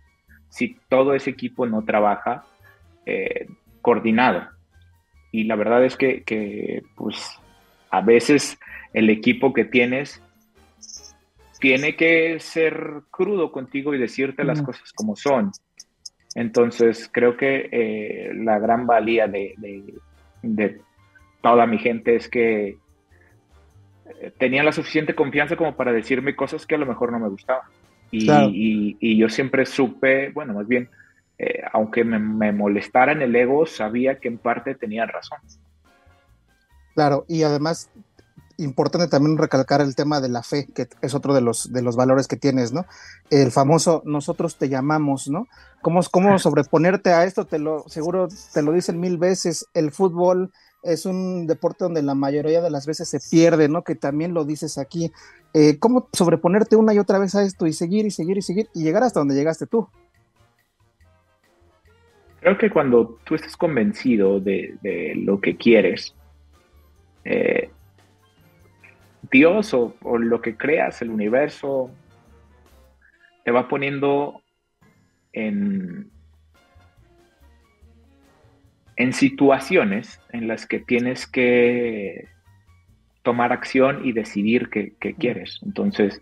si todo ese equipo no trabaja eh, coordinado. Y la verdad es que, que, pues, a veces el equipo que tienes tiene que ser crudo contigo y decirte las cosas como son. Entonces, creo que eh, la gran valía de, de, toda mi gente es que eh, tenían la suficiente confianza como para decirme cosas que a lo mejor no me gustaban. Y, yo siempre supe, bueno, más bien, eh, aunque me, me, molestara en el ego, sabía que en parte tenían razón. Claro, y además importante también recalcar el tema de la fe, que es otro de los, de los valores que tienes, ¿no? El famoso nosotros te llamamos, ¿no? ¿Cómo, cómo sobreponerte a esto? Te lo, seguro te lo dicen mil veces, el fútbol es un deporte donde la mayoría de las veces se pierde, ¿no? Que también lo dices aquí. Eh, ¿Cómo sobreponerte una y otra vez a esto y seguir y seguir y seguir y llegar hasta donde llegaste tú? Creo que cuando tú estás convencido de, de lo que quieres, eh, Dios o, lo que creas, el universo, te va poniendo en, en situaciones en las que tienes que tomar acción y decidir qué, quieres. Entonces,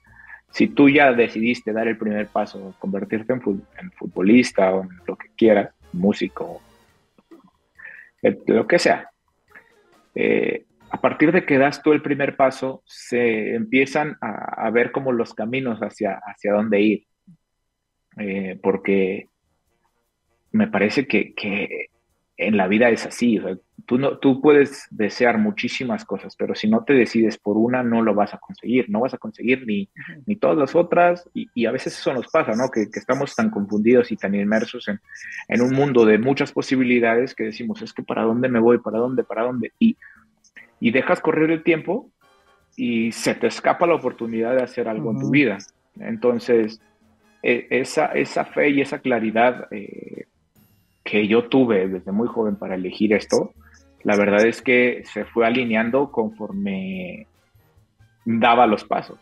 si tú ya decidiste dar el primer paso, convertirte en, futbolista o en lo que quieras, músico, lo que sea, eh, a partir de que das tú el primer paso, se empiezan a, ver como los caminos hacia, hacia dónde ir. Eh, porque me parece que, en la vida es así. tú, no, tú puedes desear muchísimas cosas, pero si no te decides por una, no lo vas a conseguir. No vas a conseguir ni, ni todas las otras. Y, a veces eso nos pasa, ¿no? Que, estamos tan confundidos y tan inmersos en, en, un mundo de muchas posibilidades que decimos, es que para dónde me voy, para dónde, para dónde. Y y dejas correr el tiempo y se te escapa la oportunidad de hacer algo en tu vida. Entonces, e, esa, esa fe y esa claridad eh, que yo tuve desde muy joven para elegir esto, la verdad es que se fue alineando conforme daba los pasos.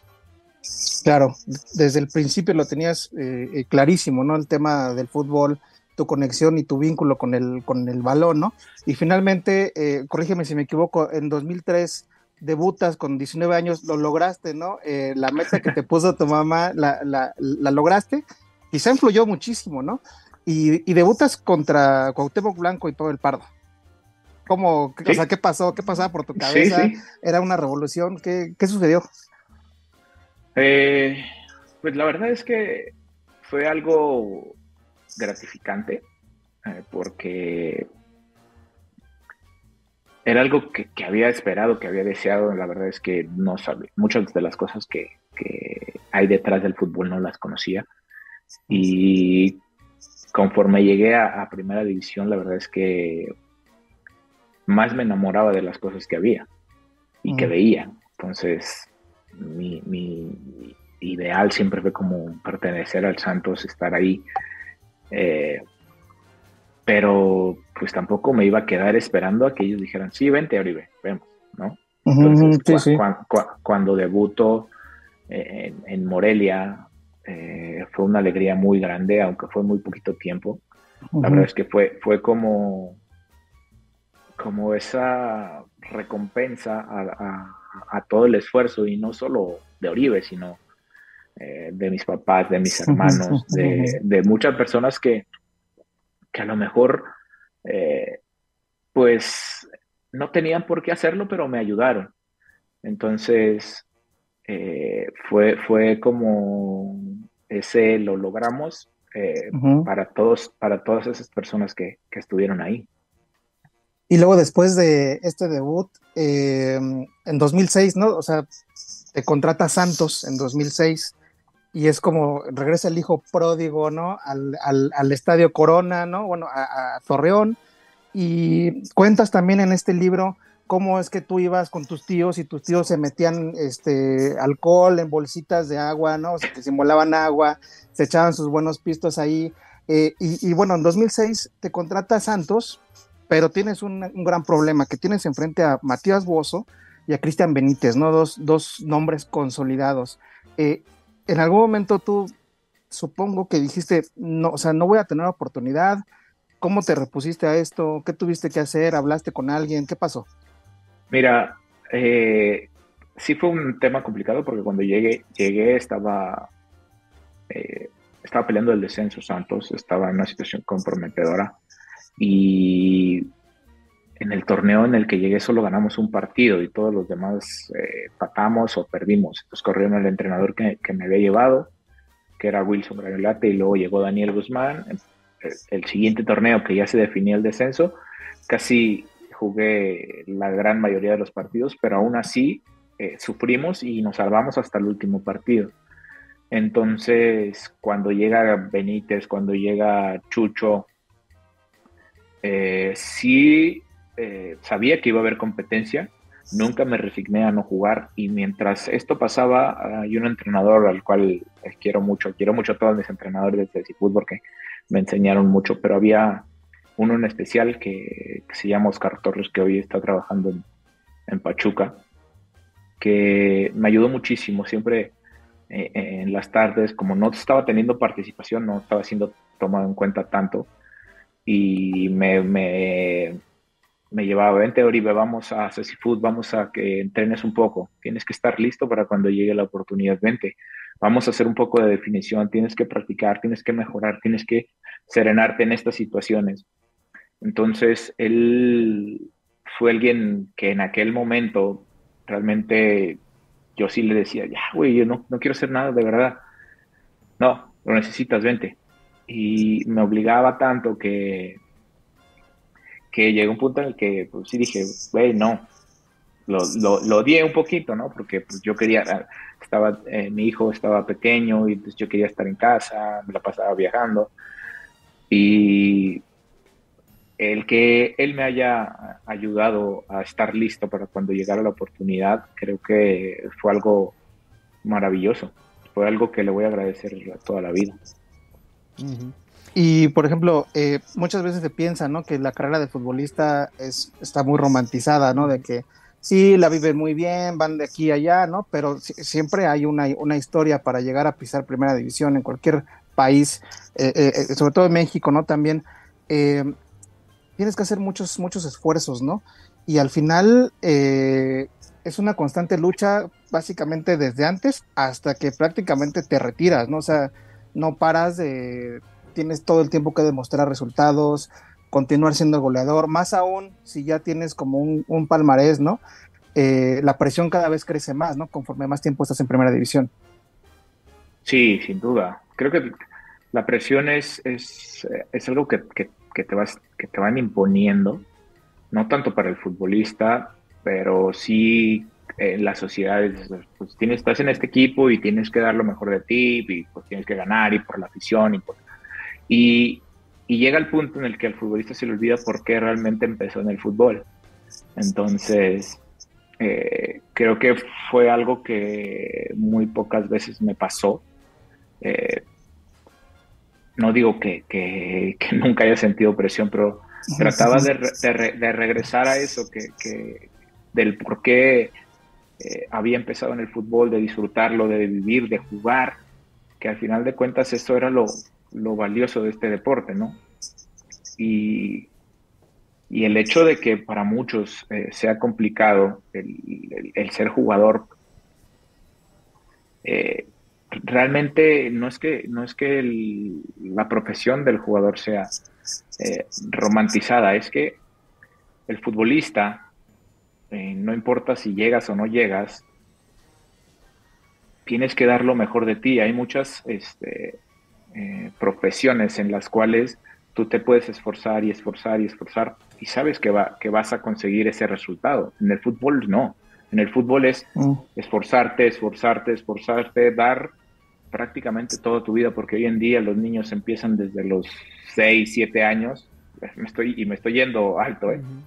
Claro, desde el principio lo tenías eh, eh, clarísimo, ¿no? El tema del fútbol, tu conexión y tu vínculo con el, con el balón, ¿no? Y finalmente, eh, corrígeme si me equivoco, en 2003 debutas con 19 años, lo lograste, ¿no? Eh, la meta que te puso tu mamá, la, la, la lograste, quizá influyó muchísimo, ¿no? Y, y, debutas contra Cuauhtémoc Blanco y todo el Pardo. ¿Cómo, o sea, qué pasó? ¿Qué pasaba por tu cabeza? ¿Era una revolución? ¿Qué, qué sucedió? Eh, pues la verdad es que fue algo gratificante eh, porque era algo que, había esperado, que había deseado. La verdad es que no sabía. Muchas de las cosas que, hay detrás del fútbol no las conocía. Y conforme llegué a, Primera División, la verdad es que más me enamoraba de las cosas que había y que veía. Entonces, mi, mi, ideal siempre fue como pertenecer al Santos, estar ahí eh, pero pues tampoco me iba a quedar esperando a que ellos dijeran, sí, vente, Oribe, vemos, ¿no? Entonces, cuando debuto eh, en, Morelia, eh, fue una alegría muy grande, aunque fue muy poquito tiempo. La verdad es que fue, fue como, como esa recompensa a, a, todo el esfuerzo, y no solo de Oribe, sino eh, de mis papás, de mis hermanos, de, muchas personas que, que, a lo mejor eh, pues no tenían por qué hacerlo, pero me ayudaron. Entonces eh, fue, fue como ese lo logramos para todos, para todas esas personas que, que, estuvieron ahí. Y luego después de este debut, en 2006, ¿no? O sea, te contrata Santos en 2006 y es como regresa el hijo pródigo, ¿no? Al, al, estadio Corona, ¿no? Bueno, a, Torreón. Y cuentas también en este libro cómo es que tú ibas con tus tíos y tus tíos se metían este alcohol en bolsitas de agua, ¿no? O sea, que simulaban agua, se echaban sus buenos pistos ahí. Eh, y, bueno, en 2006 te contrata Santos, pero tienes un, un gran problema, que tienes enfrente a Matías Bozo y a Cristian Benítez, ¿no? Dos, dos nombres consolidados. Eh, en algún momento tú supongo que dijiste, no, o sea, no voy a tener oportunidad. ¿Cómo te repusiste a esto? ¿Qué tuviste que hacer? ¿Hablaste con alguien? ¿Qué pasó? Mira, eh, sí fue un tema complicado porque cuando llegué, llegué estaba, eh, estaba peleando el descenso Santos, estaba en una situación comprometedora y en el torneo en el que llegué solo ganamos un partido y todos los demás eh, patamos o perdimos. Entonces corrieron el entrenador que, me había llevado, que era Wilson Granolate, y luego llegó Daniel Guzmán. El siguiente torneo que ya se definía el descenso, casi jugué la gran mayoría de los partidos, pero aún así eh, sufrimos y nos salvamos hasta el último partido. Entonces, cuando llega Benítez, cuando llega Chucho, eh, sí eh, sabía que iba a haber competencia, nunca me resigné a no jugar y mientras esto pasaba hay un entrenador al cual quiero mucho, quiero mucho a todos mis entrenadores de fútbol porque me enseñaron mucho, pero había uno en especial que, se llama Oscar Torres que hoy está trabajando en, en Pachuca, que me ayudó muchísimo, siempre eh, en las tardes, como no estaba teniendo participación, no estaba siendo tomado en cuenta tanto, y me, me, me llevaba, vente Oribe, vamos a Ceci Food, vamos a que entrenes un poco, tienes que estar listo para cuando llegue la oportunidad, vente, vamos a hacer un poco de definición, tienes que practicar, tienes que mejorar, tienes que serenarte en estas situaciones. Entonces, él fue alguien que en aquel momento realmente yo sí le decía, ya, güey, yo no, no quiero hacer nada de verdad. No, lo necesitas, vente. Y me obligaba tanto que, que llegó un punto en el que pues, sí dije, güey, no. Lo, lo, lo, odié un poquito, ¿no? Porque pues, yo quería, estaba, eh, mi hijo estaba pequeño y pues, yo quería estar en casa, me la pasaba viajando. Y el que él me haya ayudado a estar listo para cuando llegara la oportunidad, creo que fue algo maravilloso. Fue algo que le voy a agradecer toda la vida. Uh -huh. Y, por ejemplo, eh, muchas veces se piensa, ¿no? Que la carrera de futbolista es, está muy romantizada, ¿no? De que sí, la viven muy bien, van de aquí a allá, ¿no? Pero siempre hay una, una historia para llegar a pisar primera división en cualquier país, eh, eh, sobre todo en México, ¿no? También tienes que hacer muchos, muchos esfuerzos, ¿no? Y al final eh, es una constante lucha básicamente desde antes hasta que prácticamente te retiras, ¿no? O sea, no paras de... Tienes todo el tiempo que demostrar resultados, continuar siendo goleador, más aún si ya tienes como un, palmarés, ¿no? Eh, la presión cada vez crece más, ¿no? Conforme más tiempo estás en primera división. Sí, sin duda. Creo que la presión es, es, es algo que que te, vas, que te van imponiendo, no tanto para el futbolista, pero sí en las sociedades, pues tienes, estás en este equipo y tienes que dar lo mejor de ti, y pues tienes que ganar y por la afición. Y, por, y, y llega el punto en el que al futbolista se le olvida por qué realmente empezó en el fútbol. Entonces, eh, creo que fue algo que muy pocas veces me pasó. Eh, no digo que, que, que, nunca haya sentido presión, pero trataba de, de, de regresar a eso, que, que del por qué eh, había empezado en el fútbol, de disfrutarlo, de vivir, de jugar, que al final de cuentas eso era lo, lo valioso de este deporte, ¿no? Y, y, el hecho de que para muchos eh, sea complicado el, el, el ser jugador, eh, realmente no es que, no es que el, la profesión del jugador sea eh, romantizada, es que el futbolista, eh, no importa si llegas o no llegas, tienes que dar lo mejor de ti. Hay muchas este, eh, profesiones en las cuales tú te puedes esforzar y esforzar y esforzar y sabes que, va, que vas a conseguir ese resultado. En el fútbol no. En el fútbol es mm. esforzarte, esforzarte, esforzarte, dar prácticamente toda tu vida, porque hoy en día los niños empiezan desde los 6, 7 años, me estoy, y me estoy yendo alto, ¿eh? uh -huh.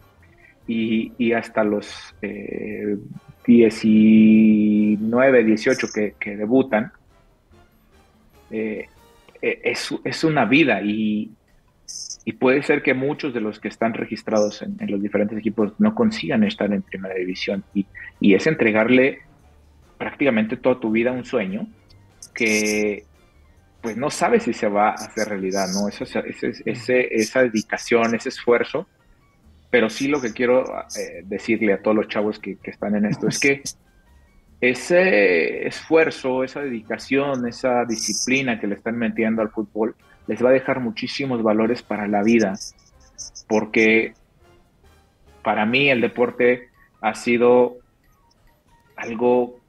y, y, hasta los eh, 19, 18 que, que debutan, eh, es, es, una vida y, y puede ser que muchos de los que están registrados en, en los diferentes equipos no consigan estar en primera división y, y es entregarle prácticamente toda tu vida un sueño que pues no sabes si se va a hacer realidad, ¿no? Eso, esa dedicación, ese esfuerzo, pero sí lo que quiero eh, decirle a todos los chavos que, que están en esto es que ese esfuerzo, esa dedicación, esa disciplina que le están metiendo al fútbol, les va a dejar muchísimos valores para la vida, porque para mí el deporte ha sido algo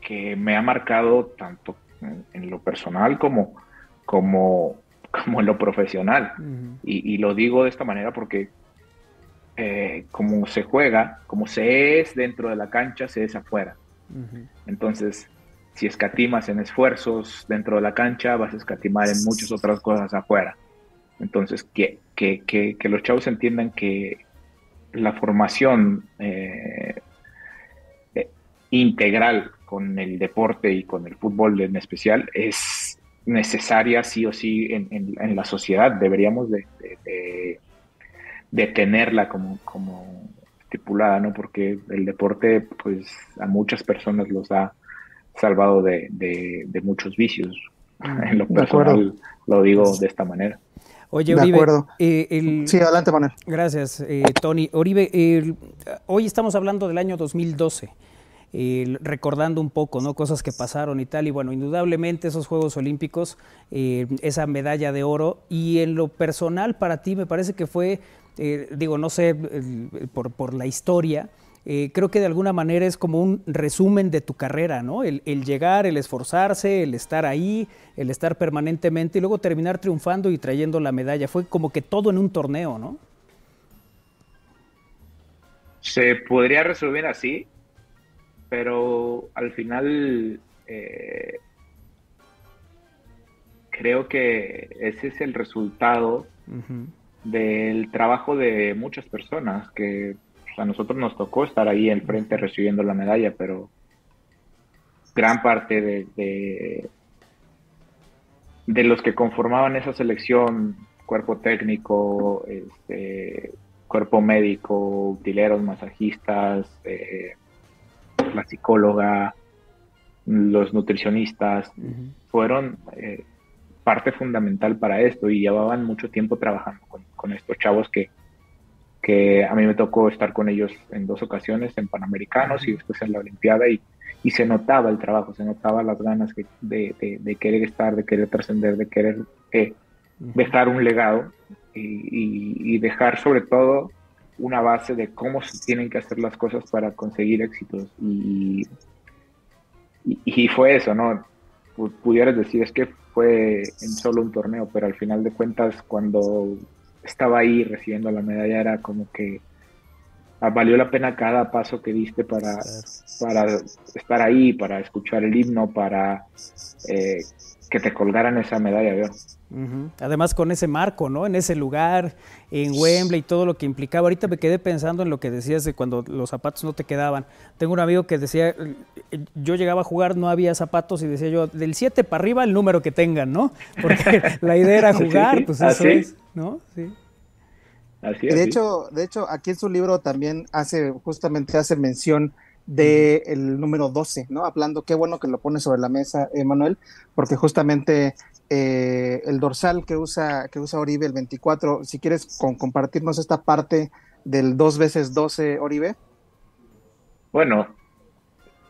que me ha marcado tanto en, en lo personal como, como, como en lo profesional. y, y, lo digo de esta manera porque eh, como se juega, como se es dentro de la cancha, se es afuera. Entonces, si escatimas en esfuerzos dentro de la cancha, vas a escatimar en muchas otras cosas afuera. Entonces, que, que, que, que los chavos entiendan que la formación eh, eh, integral con el deporte y con el fútbol en especial es necesaria sí o sí en, en, en la sociedad. Deberíamos de, de, de, de tenerla como, como estipulada, ¿no? Porque el deporte, pues, a muchas personas los ha salvado de, de, de muchos vicios. En lo personal lo digo de esta manera. Oye, Oribe, eh, el... sí, adelante, Manuel. Gracias, eh, Tony. Oribe, el... hoy estamos hablando del año 2012. Eh, recordando un poco, ¿no? Cosas que pasaron y tal. Y bueno, indudablemente esos Juegos Olímpicos, eh, esa medalla de oro. Y en lo personal, para ti, me parece que fue, eh, digo, no sé, por, por la historia, eh, creo que de alguna manera es como un resumen de tu carrera, ¿no? El, el, llegar, el esforzarse, el estar ahí, el estar permanentemente y luego terminar triunfando y trayendo la medalla. Fue como que todo en un torneo, ¿no? Se podría resumir así, pero al final eh, creo que ese es el resultado uh -huh. del trabajo de muchas personas que a nosotros nos tocó estar ahí al frente recibiendo la medalla, pero gran parte de, de, de los que conformaban esa selección, cuerpo técnico, este, cuerpo médico, utileros, masajistas, eh, la psicóloga, los nutricionistas, uh -huh. fueron eh, parte fundamental para esto y llevaban mucho tiempo trabajando con, con estos chavos que, que a mí me tocó estar con ellos en dos ocasiones, en Panamericanos y después en la Olimpiada, y, y se notaba el trabajo, se notaba las ganas de, de, de, querer estar, de querer trascender, de querer eh, dejar un legado y, y, y, dejar sobre todo una base de cómo se tienen que hacer las cosas para conseguir éxitos. Y, y fue eso, ¿no? Pudieras decir, es que fue en solo un torneo, pero al final de cuentas, cuando estaba ahí recibiendo la medalla, era como que valió la pena cada paso que diste para, para estar ahí, para escuchar el himno, para eh, que te colgaran esa medalla de oro. Uh -huh. Además con ese marco, ¿no? En ese lugar, en Wembley y todo lo que implicaba. Ahorita me quedé pensando en lo que decías de cuando los zapatos no te quedaban. Tengo un amigo que decía, yo llegaba a jugar, no había zapatos y decía yo, del 7 para arriba el número que tengan, ¿no? Porque la idea era jugar, sí, pues eso es, ¿no? Sí. Así de hecho, de hecho, aquí en su libro también hace, justamente hace mención de el número 12, ¿no? Hablando, qué bueno que lo pone sobre la mesa, Emanuel, porque justamente eh, el dorsal que usa, que usa Oribe, el 24, si quieres con, compartirnos esta parte del 2 veces 12, Oribe. Bueno,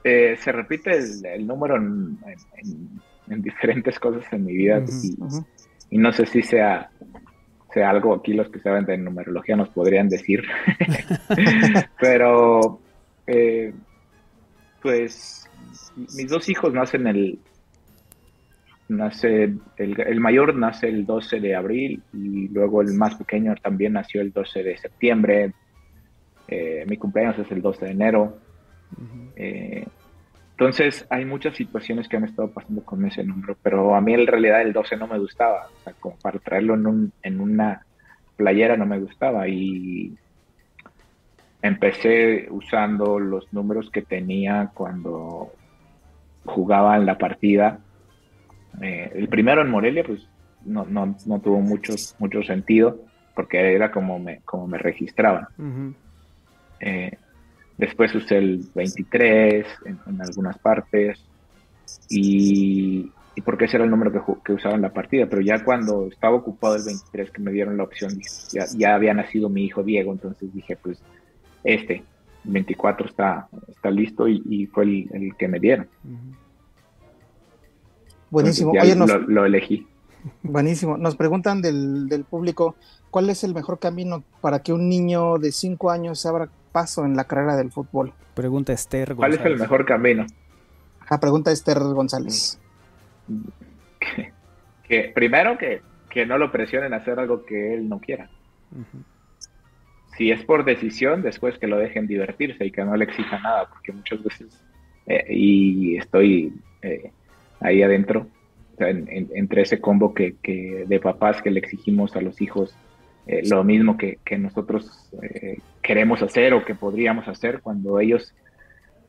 eh, se repite el, el número en, en, en, diferentes cosas en mi vida uh -huh, y, uh -huh. y, no sé si sea, sea algo aquí los que saben de numerología nos podrían decir, pero eh, pues mis dos hijos nacen el nace el, el, mayor nace el 12 de abril y luego el más pequeño también nació el 12 de septiembre. Eh, mi cumpleaños es el 12 de enero. Uh -huh. eh, entonces hay muchas situaciones que han estado pasando con ese número pero a mí en realidad el 12 no me gustaba o sea, como para traerlo en, un, en una playera no me gustaba y empecé usando los números que tenía cuando jugaba en la partida. Eh, el primero en Morelia, pues no, no, no tuvo mucho, mucho sentido porque era como me, como me registraban. Eh, después usé el 23 en, en algunas partes y, y porque ese era el número que, que usaba en la partida, pero ya cuando estaba ocupado el 23 que me dieron la opción, ya, ya había nacido mi hijo Diego, entonces dije, pues este, 24 está, está listo y, y fue el, el que me dieron. Buenísimo. Oye, nos, lo, lo elegí. buenísimo. Nos preguntan del, del público, ¿cuál es el mejor camino para que un niño de 5 años se abra paso en la carrera del fútbol? Pregunta Esther. ¿Cuál es el González. mejor camino? La pregunta Esther González. Que primero que, que no lo presionen a hacer algo que él no quiera. Si es por decisión, después que lo dejen divertirse y que no le exijan nada, porque muchas veces, eh, y estoy eh, ahí adentro, o sea, en- en- entre ese combo que, que de papás que le exigimos a los hijos eh, lo mismo que, nosotros eh, queremos hacer o que podríamos hacer cuando ellos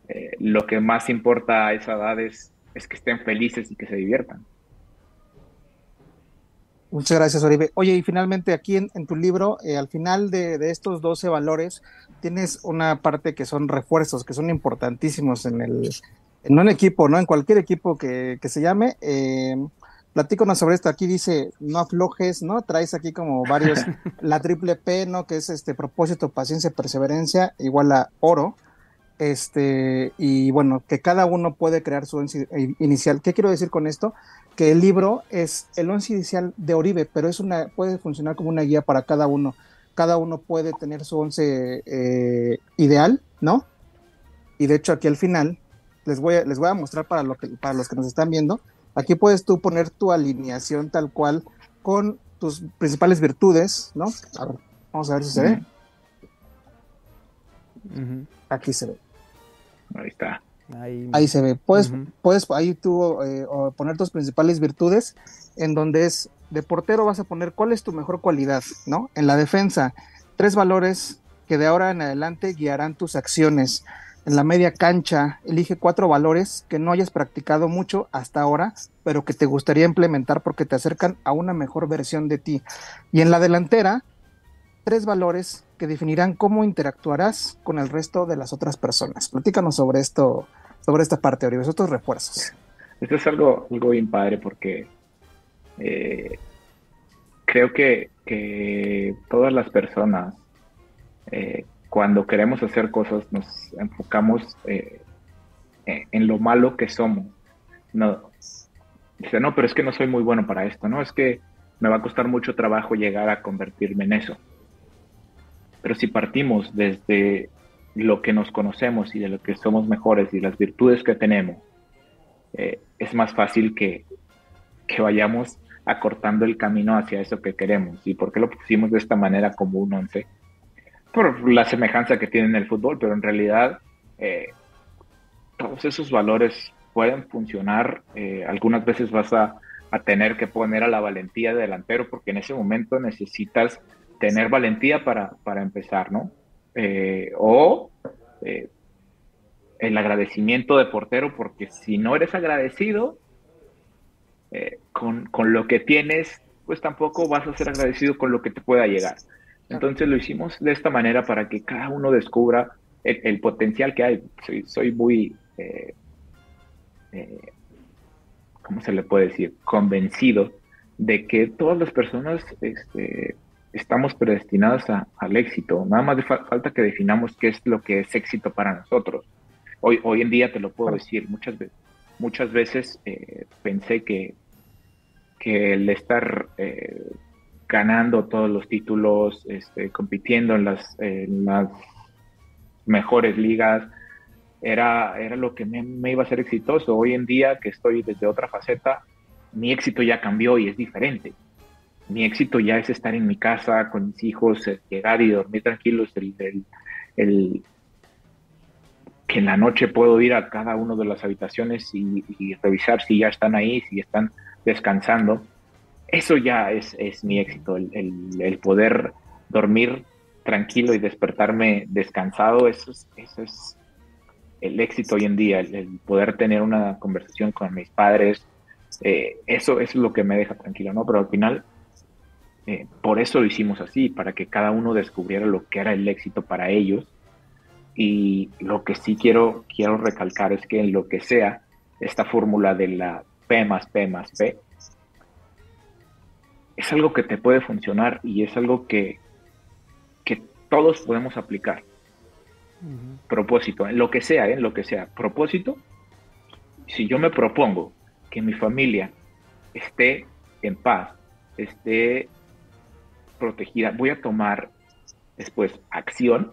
eh, lo que más importa a esa edad es, es que estén felices y que se diviertan. Muchas gracias, Oribe. Oye, y finalmente aquí en, en tu libro, eh, al final de, de estos 12 valores, tienes una parte que son refuerzos, que son importantísimos en el, en un equipo, ¿no? En cualquier equipo que, que se llame. Platícanos sobre esto. Aquí dice, no aflojes, ¿no? Traes aquí como varios, la triple P, ¿no? Que es este propósito, paciencia, perseverancia, igual a oro. Este, y bueno, que cada uno puede crear su once inicial. ¿Qué quiero decir con esto? que el libro es el once inicial de Oribe, pero es una, puede funcionar como una guía para cada uno. Cada uno puede tener su once eh, ideal, ¿no? Y de hecho aquí al final les voy a, les voy a mostrar para, lo que, para los que nos están viendo. Aquí puedes tú poner tu alineación tal cual con tus principales virtudes, ¿no? A ver, vamos a ver si se ve. Aquí se ve. Ahí está. Ahí, Ahí se ve. Puedes, puedes ahí tú eh, poner tus principales virtudes, en donde es de portero vas a poner cuál es tu mejor cualidad, ¿no? En la defensa, tres valores que de ahora en adelante guiarán tus acciones. En la media cancha, elige cuatro valores que no hayas practicado mucho hasta ahora, pero que te gustaría implementar porque te acercan a una mejor versión de ti. Y en la delantera, tres valores que definirán cómo interactuarás con el resto de las otras personas. Platícanos sobre esto, sobre esta parte, Oribe, estos refuerzos. Esto es algo, algo bien padre porque eh, creo que, que todas las personas, eh, cuando queremos hacer cosas, nos enfocamos eh, en, en lo malo que somos. No, dice, no, pero es que no soy muy bueno para esto, ¿no? Es que me va a costar mucho trabajo llegar a convertirme en eso. Pero si partimos desde lo que nos conocemos y de lo que somos mejores y las virtudes que tenemos, eh, es más fácil que, que vayamos acortando el camino hacia eso que queremos. ¿Y por qué lo pusimos de esta manera como un once? Por la semejanza que tiene en el fútbol, pero en realidad eh, todos esos valores pueden funcionar. Eh, algunas veces vas a, a, tener que poner a la valentía de delantero porque en ese momento necesitas tener valentía para, para empezar, ¿no? Eh, o eh, el agradecimiento de portero, porque si no eres agradecido con, con, lo que tienes, pues tampoco vas a ser agradecido con lo que te pueda llegar. Entonces lo hicimos de esta manera para que cada uno descubra el, el potencial que hay. Soy, soy muy, eh, ¿cómo se le puede decir? Convencido de que todas las personas este, estamos predestinadas a, al éxito. Nada más de fa falta que definamos qué es lo que es éxito para nosotros. Hoy, hoy en día te lo puedo decir, muchas veces, muchas veces eh, pensé que, que el estar eh, ganando todos los títulos, este, compitiendo en las, mejores ligas, era, era lo que me, iba a ser exitoso. Hoy en día que estoy desde otra faceta, mi éxito ya cambió y es diferente. Mi éxito ya es estar en mi casa con mis hijos, llegar y dormir tranquilos, el, que en la noche puedo ir a cada una de las habitaciones y, revisar si ya están ahí, si están descansando. Eso ya es, es mi éxito, el, el, el, poder dormir tranquilo y despertarme descansado, eso es, eso es el éxito hoy en día, el, poder tener una conversación con mis padres, eh, eso, es lo que me deja tranquilo, ¿no? Pero al final, eh, por eso lo hicimos así, para que cada uno descubriera lo que era el éxito para ellos. Y lo que sí quiero, quiero recalcar es que en lo que sea, esta fórmula de la P más P más P, es algo que te puede funcionar y es algo que, que todos podemos aplicar. Propósito, en lo que sea, en lo que sea. Propósito, si yo me propongo que mi familia esté en paz, esté protegida, voy a tomar después acción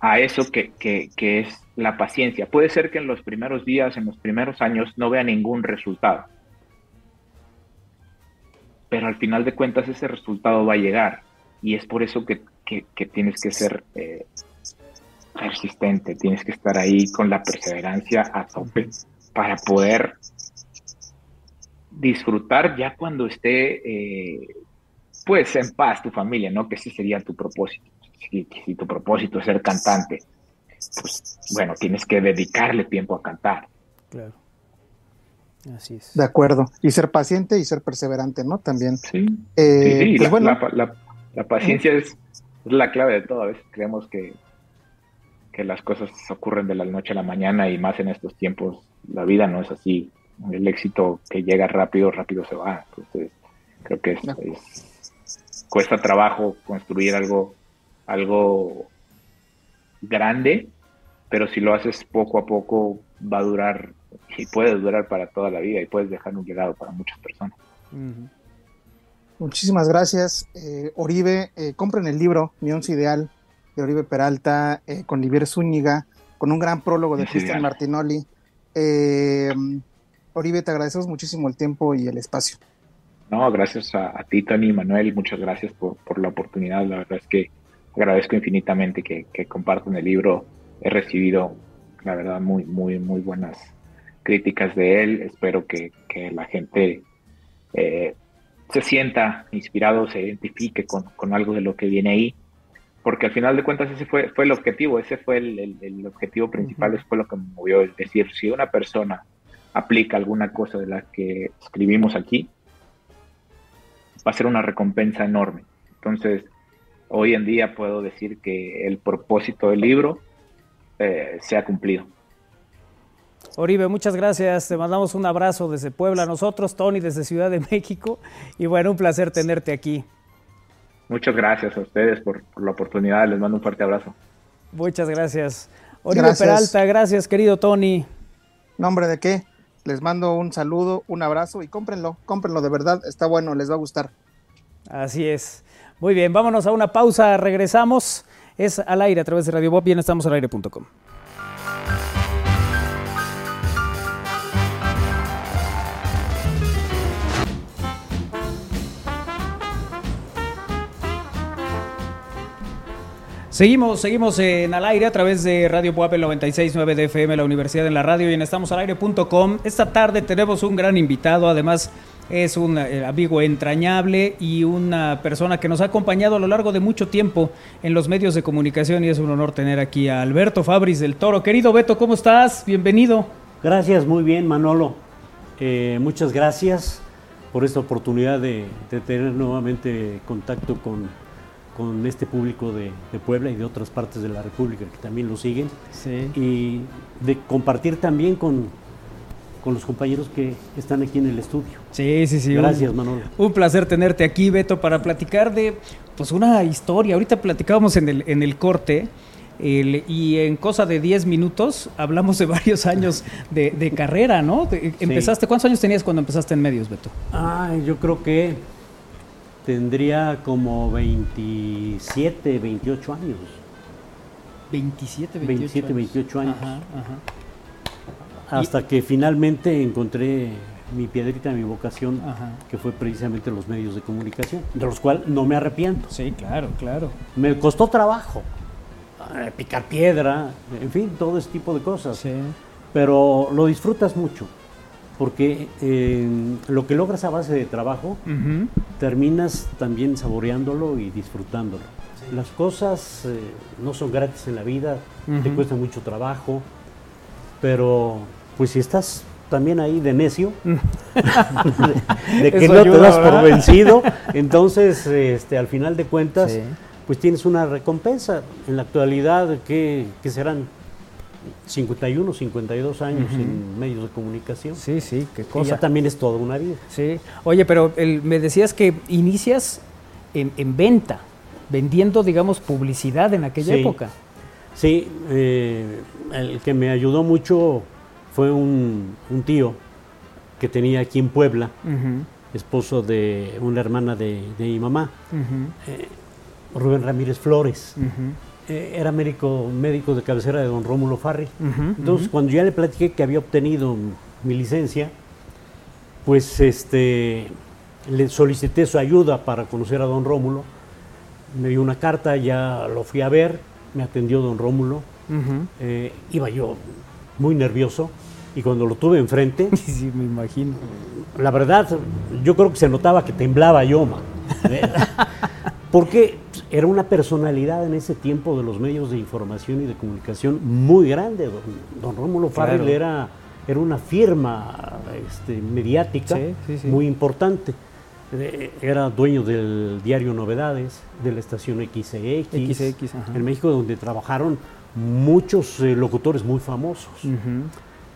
a eso que, que, es la paciencia. Puede ser que en los primeros días, en los primeros años, no vea ningún resultado. Pero al final de cuentas ese resultado va a llegar. Y es por eso que, tienes que ser eh, persistente, tienes que estar ahí con la perseverancia a tope para poder disfrutar ya cuando esté eh, pues en paz tu familia, ¿no? Que ese sería tu propósito si, tu propósito es ser cantante, pues bueno, tienes que dedicarle tiempo a cantar. Claro. Así es. De acuerdo. Y ser paciente y ser perseverante, ¿no? También. Sí. Eh, pues la, paciencia es, la clave de todo. A veces creemos que, que las cosas ocurren de la noche a la mañana y más en estos tiempos la vida no es así. El éxito que llega rápido, rápido se va. Entonces, creo que es, cuesta trabajo construir algo algo grande, pero si lo haces poco a poco va a durar y puede durar para toda la vida y puedes dejar un legado para muchas personas. Muchísimas gracias, eh, Oribe. Eh, compren el libro Mi Once Ideal de Oribe Peralta eh, con Livier Zúñiga, con un gran prólogo de Cristian Martinoli. Oribe, te agradecemos muchísimo el tiempo y el espacio. No, gracias a, a ti, Tony y Manuel. Muchas gracias por, por la oportunidad. La verdad es que agradezco infinitamente que, que compartan el libro. He recibido, la verdad, muy, muy, muy buenas críticas de él. Espero que, la gente eh, se sienta inspirado, se identifique con, algo de lo que viene ahí, porque al final de cuentas ese fue, fue el objetivo, ese fue el, objetivo principal, eso fue lo que me movió. Es decir, si una persona aplica alguna cosa de la que escribimos aquí, va a ser una recompensa enorme. Entonces, hoy en día puedo decir que el propósito del libro eh, se ha cumplido. Oribe, muchas gracias. Te mandamos un abrazo desde Puebla. Nosotros, Tony, desde Ciudad de México. Y bueno, un placer tenerte aquí. Muchas gracias a ustedes por, la oportunidad. Les mando un fuerte abrazo. Muchas gracias. Oribe Peralta, gracias, querido Tony. ¿Nombre de qué? Les mando un saludo, un abrazo y cómprenlo, cómprenlo de verdad. Está bueno, les va a gustar. Así es. Muy bien, vámonos a una pausa, regresamos. Es al aire a través de Radio Bob, bien estamos al Seguimos, seguimos en al aire a través de Radio Puebla 969 de FM, la Universidad en la Radio y en estamosalaire.com. Esta tarde tenemos un gran invitado, además es un eh, amigo entrañable y una persona que nos ha acompañado a lo largo de mucho tiempo en los medios de comunicación y es un honor tener aquí a Alberto Fabris del Toro. Querido Beto, ¿cómo estás? Bienvenido. Gracias, muy bien Manolo. Eh, muchas gracias por esta oportunidad de, tener nuevamente contacto con, con este público de, Puebla y de otras partes de la República que también lo siguen. Y de compartir también con, con los compañeros que están aquí en el estudio. Sí, sí, sí. Gracias, Manolo. Un placer tenerte aquí, Beto, para platicar de pues una historia. Ahorita platicábamos en el, en el corte. y en cosa de 10 minutos hablamos de varios años de, carrera, ¿no? empezaste, ¿cuántos años tenías cuando empezaste en medios, Beto? Ah, yo creo que tendría como 27, 28 años. 27, 28 27, 28 años. Ajá, ajá hasta que finalmente encontré mi piedrita, mi vocación, que fue precisamente los medios de comunicación, de los cuales no me arrepiento. Sí, claro, claro. Me costó trabajo, eh, picar piedra, en fin, todo ese tipo de cosas. Sí. Pero lo disfrutas mucho, porque eh, lo que logras a base de trabajo, terminas también saboreándolo y disfrutándolo. Las cosas eh, no son gratis en la vida, te cuesta mucho trabajo, pero pues si estás también ahí de necio, de, de que Eso no ayuda, te das ¿verdad? por vencido. Entonces, este, al final de cuentas, Sí. pues tienes una recompensa. En la actualidad, ¿qué, qué serán? 51, 52 años en medios de comunicación. Sí, sí, qué cosa. ya también es toda una vida. Sí. Oye, pero el- me decías que inicias en, en venta, vendiendo, digamos, publicidad en aquella Sí. época. Sí, eh, el que me ayudó mucho fue un, un tío que tenía aquí en Puebla, esposo de una hermana de, de mi mamá, eh, Rubén Ramírez Flores. Eh, era médico, médico de cabecera de don Rómulo Farri. Entonces, cuando ya le platiqué que había obtenido mi licencia, pues este le solicité su ayuda para conocer a don Rómulo. Me dio una carta, ya lo fui a ver, me atendió don Rómulo. Eh, iba yo muy nervioso y cuando lo tuve enfrente, Sí, sí, me imagino. la verdad, yo creo que se notaba que temblaba yo, man. Porque era una personalidad en ese tiempo de los medios de información y de comunicación muy grande. Don, don Rómulo Farrell Claro. era, era una firma este, mediática Sí, sí, sí. muy importante. Eh, Era dueño del diario Novedades, de la estación XX, ajá. en México, donde trabajaron muchos eh, locutores muy famosos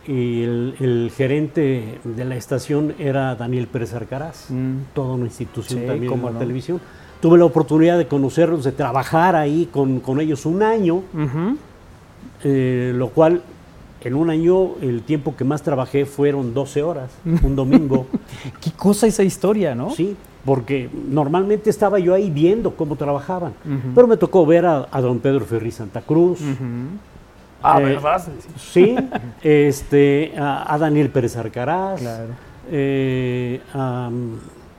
y el, el gerente de la estación era Daniel Pérez Arcaraz, Mm. toda una institución Sí, también en cómo la no. televisión. Tuve la oportunidad de conocerlos, de trabajar ahí con, con ellos un año, eh, lo cual en un año el tiempo que más trabajé fueron 12 horas, un domingo. Qué cosa esa historia, ¿no? Sí, porque normalmente estaba yo ahí viendo cómo trabajaban, pero me tocó ver a, a don Pedro Ferri Santa Cruz, Ujú. Ah, Eh, ¿verdad? Sí, este, a, a Daniel Pérez Arcaraz, Claro. eh, a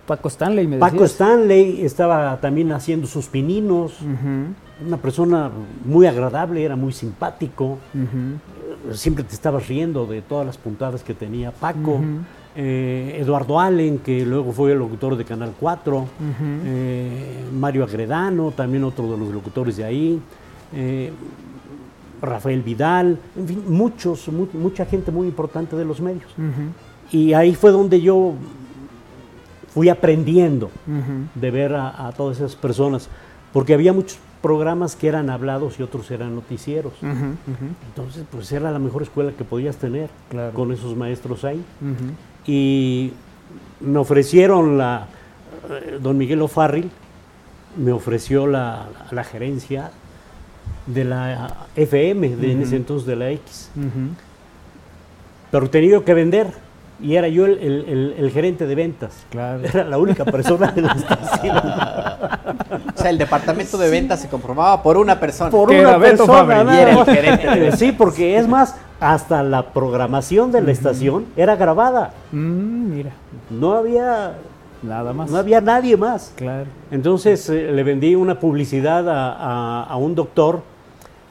Paco Stanley, me Paco decías. Stanley estaba también haciendo sus pininos, una persona muy agradable, era muy simpático, siempre te estabas riendo de todas las puntadas que tenía Paco. Eh, Eduardo Allen, que luego fue el locutor de Canal 4, Ujú. eh, Mario Agredano, también otro de los locutores de ahí, eh, Rafael Vidal, en fin, muchos, mu- mucha gente muy importante de los medios. Y ahí fue donde yo fui aprendiendo de ver a, a todas esas personas, porque había muchos programas que eran hablados y otros eran noticieros. Entonces, pues era la mejor escuela que podías tener Claro. con esos maestros ahí. Y me ofrecieron la, eh, don Miguel O'Farrill, me ofreció la, la gerencia de la FM, de en ese entonces de la X, pero tenía yo que vender y era yo el, el- el- el gerente de ventas. Claro. Era la única persona de la estación. O sea, el departamento de ventas se conformaba por una persona. Por una persona. Fabri. nada Y era el más. gerente de ventas. Sí, porque es más, hasta la programación de la estación era grabada. Mm, mira, No había, nada más. no había nadie más. Claro. Entonces eh, le vendí una publicidad a, a- a un doctor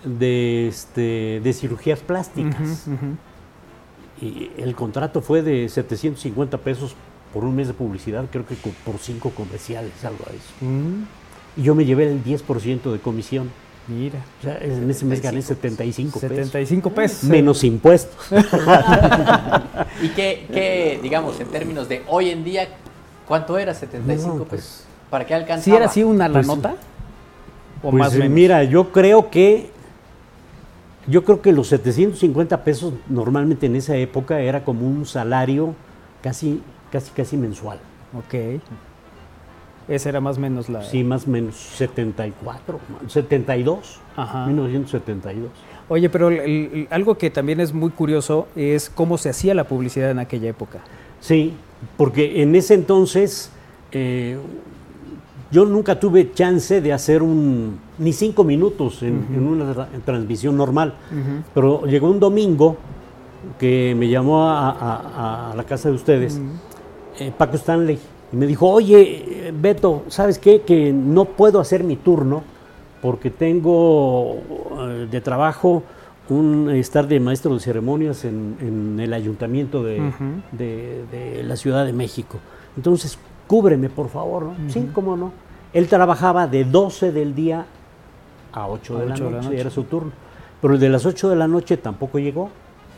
de, este, de cirugías plásticas. Ujú. Y el contrato fue de 750 pesos por un mes de publicidad, creo que por cinco comerciales, algo de eso. Mm, Y yo me llevé el 10% de comisión. mira. O sea, en ese mes gané 75 pesos. 75 pesos. Menos impuestos. ¿Y qué, qué, digamos, en términos de hoy en día, cuánto era 75 No, pues, pesos? ¿Para qué alcanzaba? ¿Sí era así una la Pues, nota? ¿O Pues más menos? mira, yo creo que yo creo que los 750 pesos normalmente en esa época era como un salario casi casi casi mensual. Ok. Esa era más o menos la... Sí, más o menos 74, 72, Ajá. 1972. Oye, pero el- el- algo que también es muy curioso es cómo se hacía la publicidad en aquella época. Sí, porque en ese entonces eh, yo nunca tuve chance de hacer un ni cinco minutos en, en una tra- transmisión normal, pero llegó un domingo que me llamó a, a- a la casa de ustedes, eh, Paco Stanley, y me dijo, oye, eh, Beto, ¿sabes qué? Que no puedo hacer mi turno porque tengo eh, de trabajo un estar de maestro de ceremonias en, en el ayuntamiento de- de la Ciudad de México. Entonces, cúbreme, por favor, ¿no? Sí, cómo no. Él trabajaba de 12 del día a 8 de, A la, ocho de la noche, noche. era su turno. Pero el de las 8 de la noche tampoco llegó.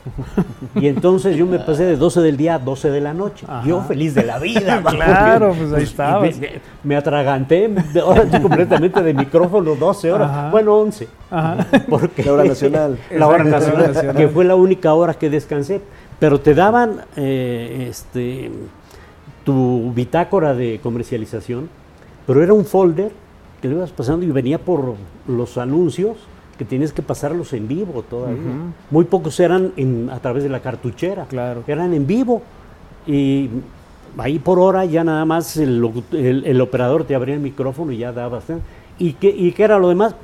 Y entonces yo me pasé de 12 del día a 12 de la noche. Ajá. Yo feliz de la vida. Claro, Porque, pues ahí estabas. Me, me- atraganté ahora completamente de micrófono 12 horas. Ajá. Bueno, 11. Ajá. Porque La hora nacional. la hora nacional. que fue la única hora que descansé. Pero te daban eh, este, tu bitácora de comercialización, pero era un folder que lo ibas pasando y venía por los anuncios que tienes que pasarlos en vivo todavía. Muy pocos eran en- a través de la cartuchera, Claro. eran en vivo. Y ahí por hora ya nada más el, locu- el- el operador te abría el micrófono y ya dabas. ¿eh? ¿Y qué, ¿Y qué era lo demás?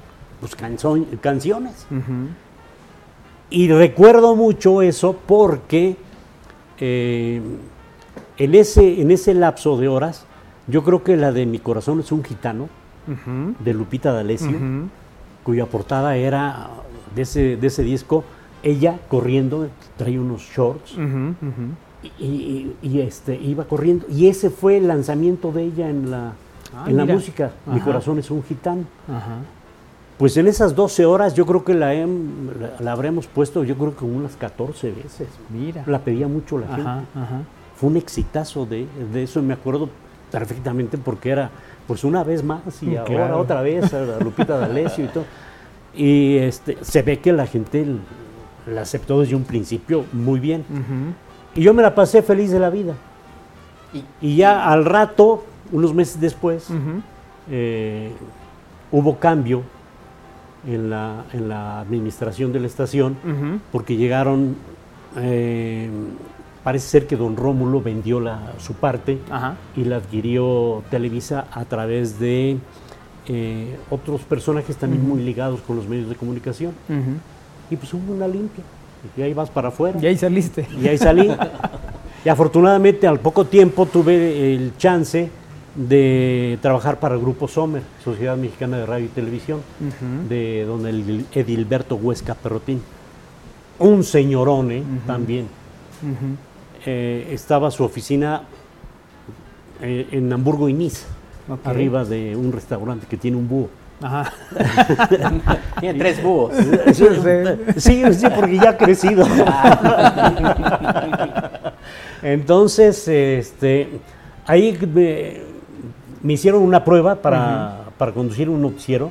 Pues canzon- canciones. Y recuerdo mucho eso porque eh, en, ese, en ese lapso de horas, yo creo que la de Mi corazón es un gitano, de Lupita D'Alessio, cuya portada era de ese, de ese disco, ella corriendo, traía unos shorts y, y- y, este, iba corriendo. Y ese fue el lanzamiento de ella en la, Ah, en la música. Mi corazón es un gitano. Ajá. Pues en esas 12 horas yo creo que la, la, la habremos puesto yo creo que unas 14 veces. Mira. La pedía mucho la gente. Ajá, ajá. Fue un exitazo de, de eso, me acuerdo perfectamente porque era pues una vez más y Mm, ahora otra vez a Lupita D'Alessio y todo. Y este, se ve que la gente la aceptó desde un principio muy bien. Y yo me la pasé feliz de la vida. Y- Y ya al rato, unos meses después, eh, hubo cambio en la, en la administración de la estación porque llegaron, eh, parece ser que don Rómulo vendió la, su parte Ajá. y la adquirió Televisa a través de eh, otros personajes también muy ligados con los medios de comunicación. Y pues hubo una limpia. Y ahí vas para afuera. Y ahí saliste. Y ahí salí. y afortunadamente al poco tiempo tuve el chance de trabajar para el Grupo Sommer, Sociedad Mexicana de Radio y Televisión, de don Edil- Edilberto Huesca Perrotín. Un señorón ¿eh? también. Eh, estaba su oficina eh, en Hamburgo y Niza, arriba de un restaurante que tiene un búho. Ajá. Tiene tres búhos. Sí, sí, porque ya ha crecido. Entonces, este, ahí me, me hicieron una prueba para, para conducir un noticiero.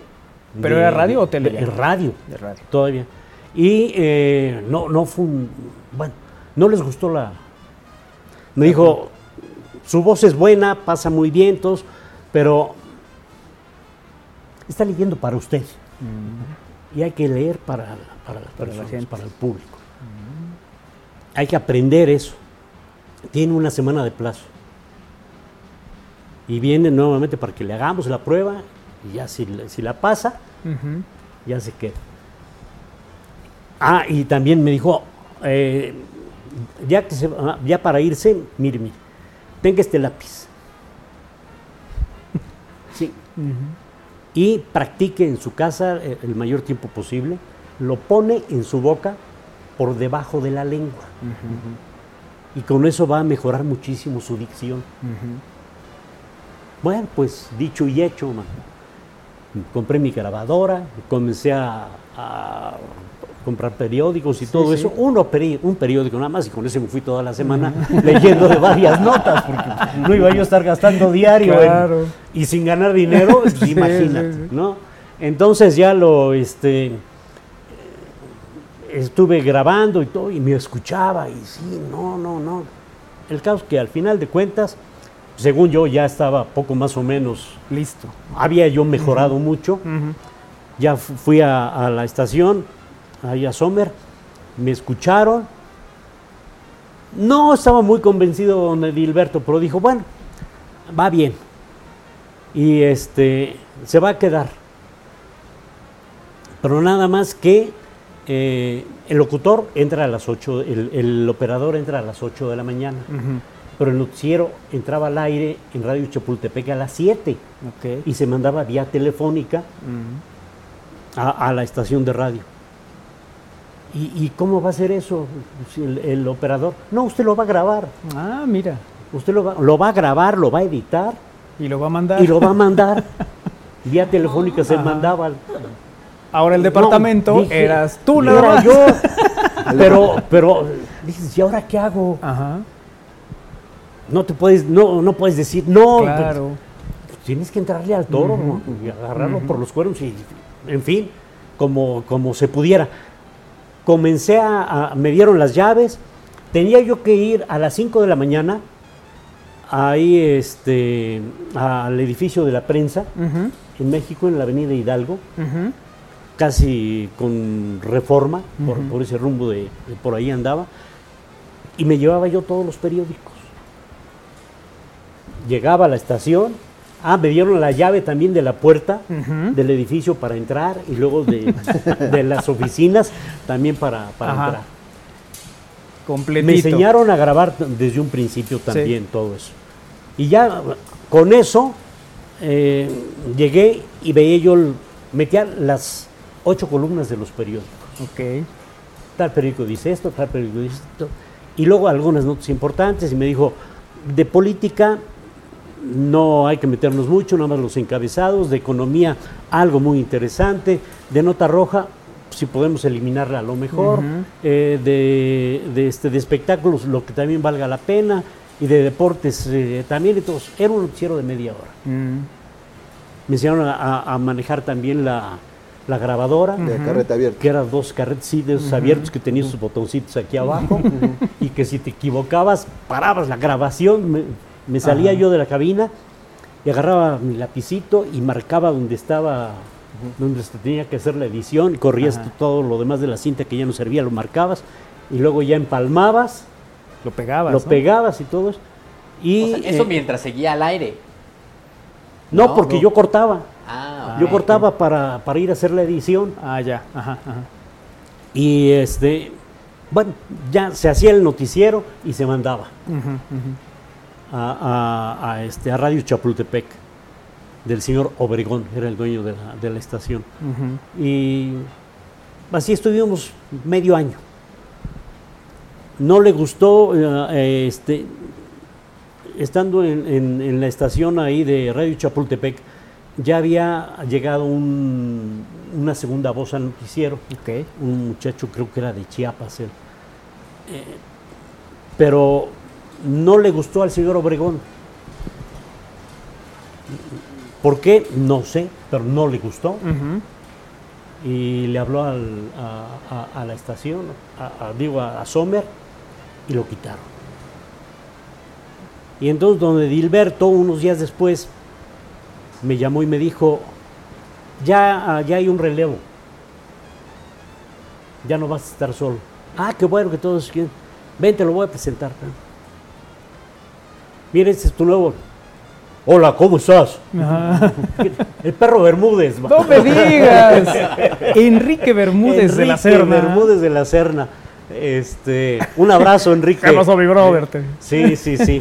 ¿Pero era radio o tele de- radio, De radio. todavía. Y eh, no, no fue un... Bueno, no les gustó la... Me dijo, su voz es buena, pasa muy bien, todos, pero está leyendo para usted. Y hay que leer para, para las Para personas, para el público. Hay que aprender eso. Tiene una semana de plazo. Y viene nuevamente para que le hagamos la prueba y ya si, la- si la pasa, ya se queda. Ah, y también me dijo, eh, ya, que se, va- ya para irse, mire, mire, tenga este lápiz. Sí. Y practique en su casa eh, el mayor tiempo posible. Lo pone en su boca por debajo de la lengua. Y con eso va a mejorar muchísimo su dicción. Bueno, pues dicho y hecho, man. compré mi grabadora, comencé a, a comprar periódicos y todo eso. Uno peri- un periódico nada más y con ese me fui toda la semana leyendo de varias notas, porque no iba yo a estar gastando diario en- Claro. y sin ganar dinero, pues, Sí, imagínate. ¿no? Entonces ya lo, este, estuve grabando y todo, y me escuchaba, y sí, no, no, no. El caso es que al final de cuentas, según yo ya estaba poco más o menos, Listo. había yo mejorado mucho, ya fu- fui a, a la estación, ahí a Sommer, me escucharon. No estaba muy convencido don Edilberto, pero dijo, bueno, va bien. Y este, se va a quedar. Pero nada más que eh, el locutor entra a las 8, el, el operador entra a las 8 de la mañana. Pero el noticiero entraba al aire en Radio Chapultepec a las 7 Ok. y se mandaba vía telefónica a la estación de radio. ¿Y, y cómo va a ser eso el, el operador? No, usted lo va a grabar. Ah, mira. Usted lo va, lo va a grabar, lo va a editar Y lo va a mandar. y lo va a mandar. Vía telefónica se Ajá. mandaba. Ahora el departamento No, dije, eras tú, nada era yo. pero, pero dices, ¿y ahora qué hago? Ajá. No te puedes, no, no puedes decir, no, Claro. pues, tienes que entrarle al toro ¿no? y agarrarlo por los cuernos y, en fin, como, como se pudiera. Comencé a, a- me dieron las llaves, tenía yo que ir a las 5 de la mañana ahí este, al edificio de la prensa Ujú, en México, en la avenida Hidalgo, casi con reforma, por, por ese rumbo de, de por ahí andaba, y me llevaba yo todos los periódicos. Llegaba a la estación, ah, me dieron la llave también de la puerta del edificio para entrar y luego de, de las oficinas también para, entrar. Completito. Me enseñaron a grabar desde un principio también todo eso. Y ya con eso eh, llegué y veía yo, el- metía las ocho columnas de los periódicos. Ok. Tal periódico dice esto, tal periódico dice esto. Y luego algunas notas importantes y me dijo, de política no hay que meternos mucho, nada más los encabezados, de economía algo muy interesante, de nota roja si podemos eliminarla a lo mejor, eh, de, de, este, de espectáculos lo que también valga la pena y de deportes eh, también. Entonces, era un noticiero de media hora. Mm. Me enseñaron a, a- a manejar también la, la grabadora De carreta abierta. que eran dos carretes sí, de esos abiertos que tenían sus botoncitos aquí abajo y que si te equivocabas parabas la grabación, me, me salía yo de la cabina y agarraba mi lapicito y marcaba donde estaba, donde se tenía que hacer la edición, y corrías Ajá. todo lo demás de la cinta que ya no servía, lo marcabas y luego ya empalmabas, Lo pegabas. lo ¿no? pegabas y todo eso. Y, O sea, eso eh, mientras seguía al aire. no, no, porque no. yo cortaba, Ah, yo cortaba para, para ir a hacer la edición Ah, ya. Ajá, ajá. Y este, bueno, ya se hacía el noticiero y se mandaba. A, a- a, este, a Radio Chapultepec, del señor Obregón, era el dueño de la, de la estación. Y así estuvimos medio año. No le gustó, eh, este, estando en, en- en la estación ahí de Radio Chapultepec, ya había llegado un- una segunda voz al noticiero un muchacho, creo que era de Chiapas, él. Eh, pero no le gustó al señor Obregón. ¿Por qué? No sé, pero no le gustó. Y le habló al- a, a- a la estación, a, digo, a, Sommer, y lo quitaron. Y entonces donde Dilberto, unos días después, me llamó y me dijo, ya, ah, ya hay un relevo, ya no vas a estar solo. Ah, qué bueno que todos quieren. Ven, te lo voy a presentar. Mira, este es tu nuevo. Hola, ¿cómo estás? Ajá. El perro Bermúdez. No me digas. Enrique Bermúdez de la Enrique Serna. Bermúdez de la Serna. Este, un abrazo, Enrique. ¿Qué pasó, mi brother? Sí, sí, sí.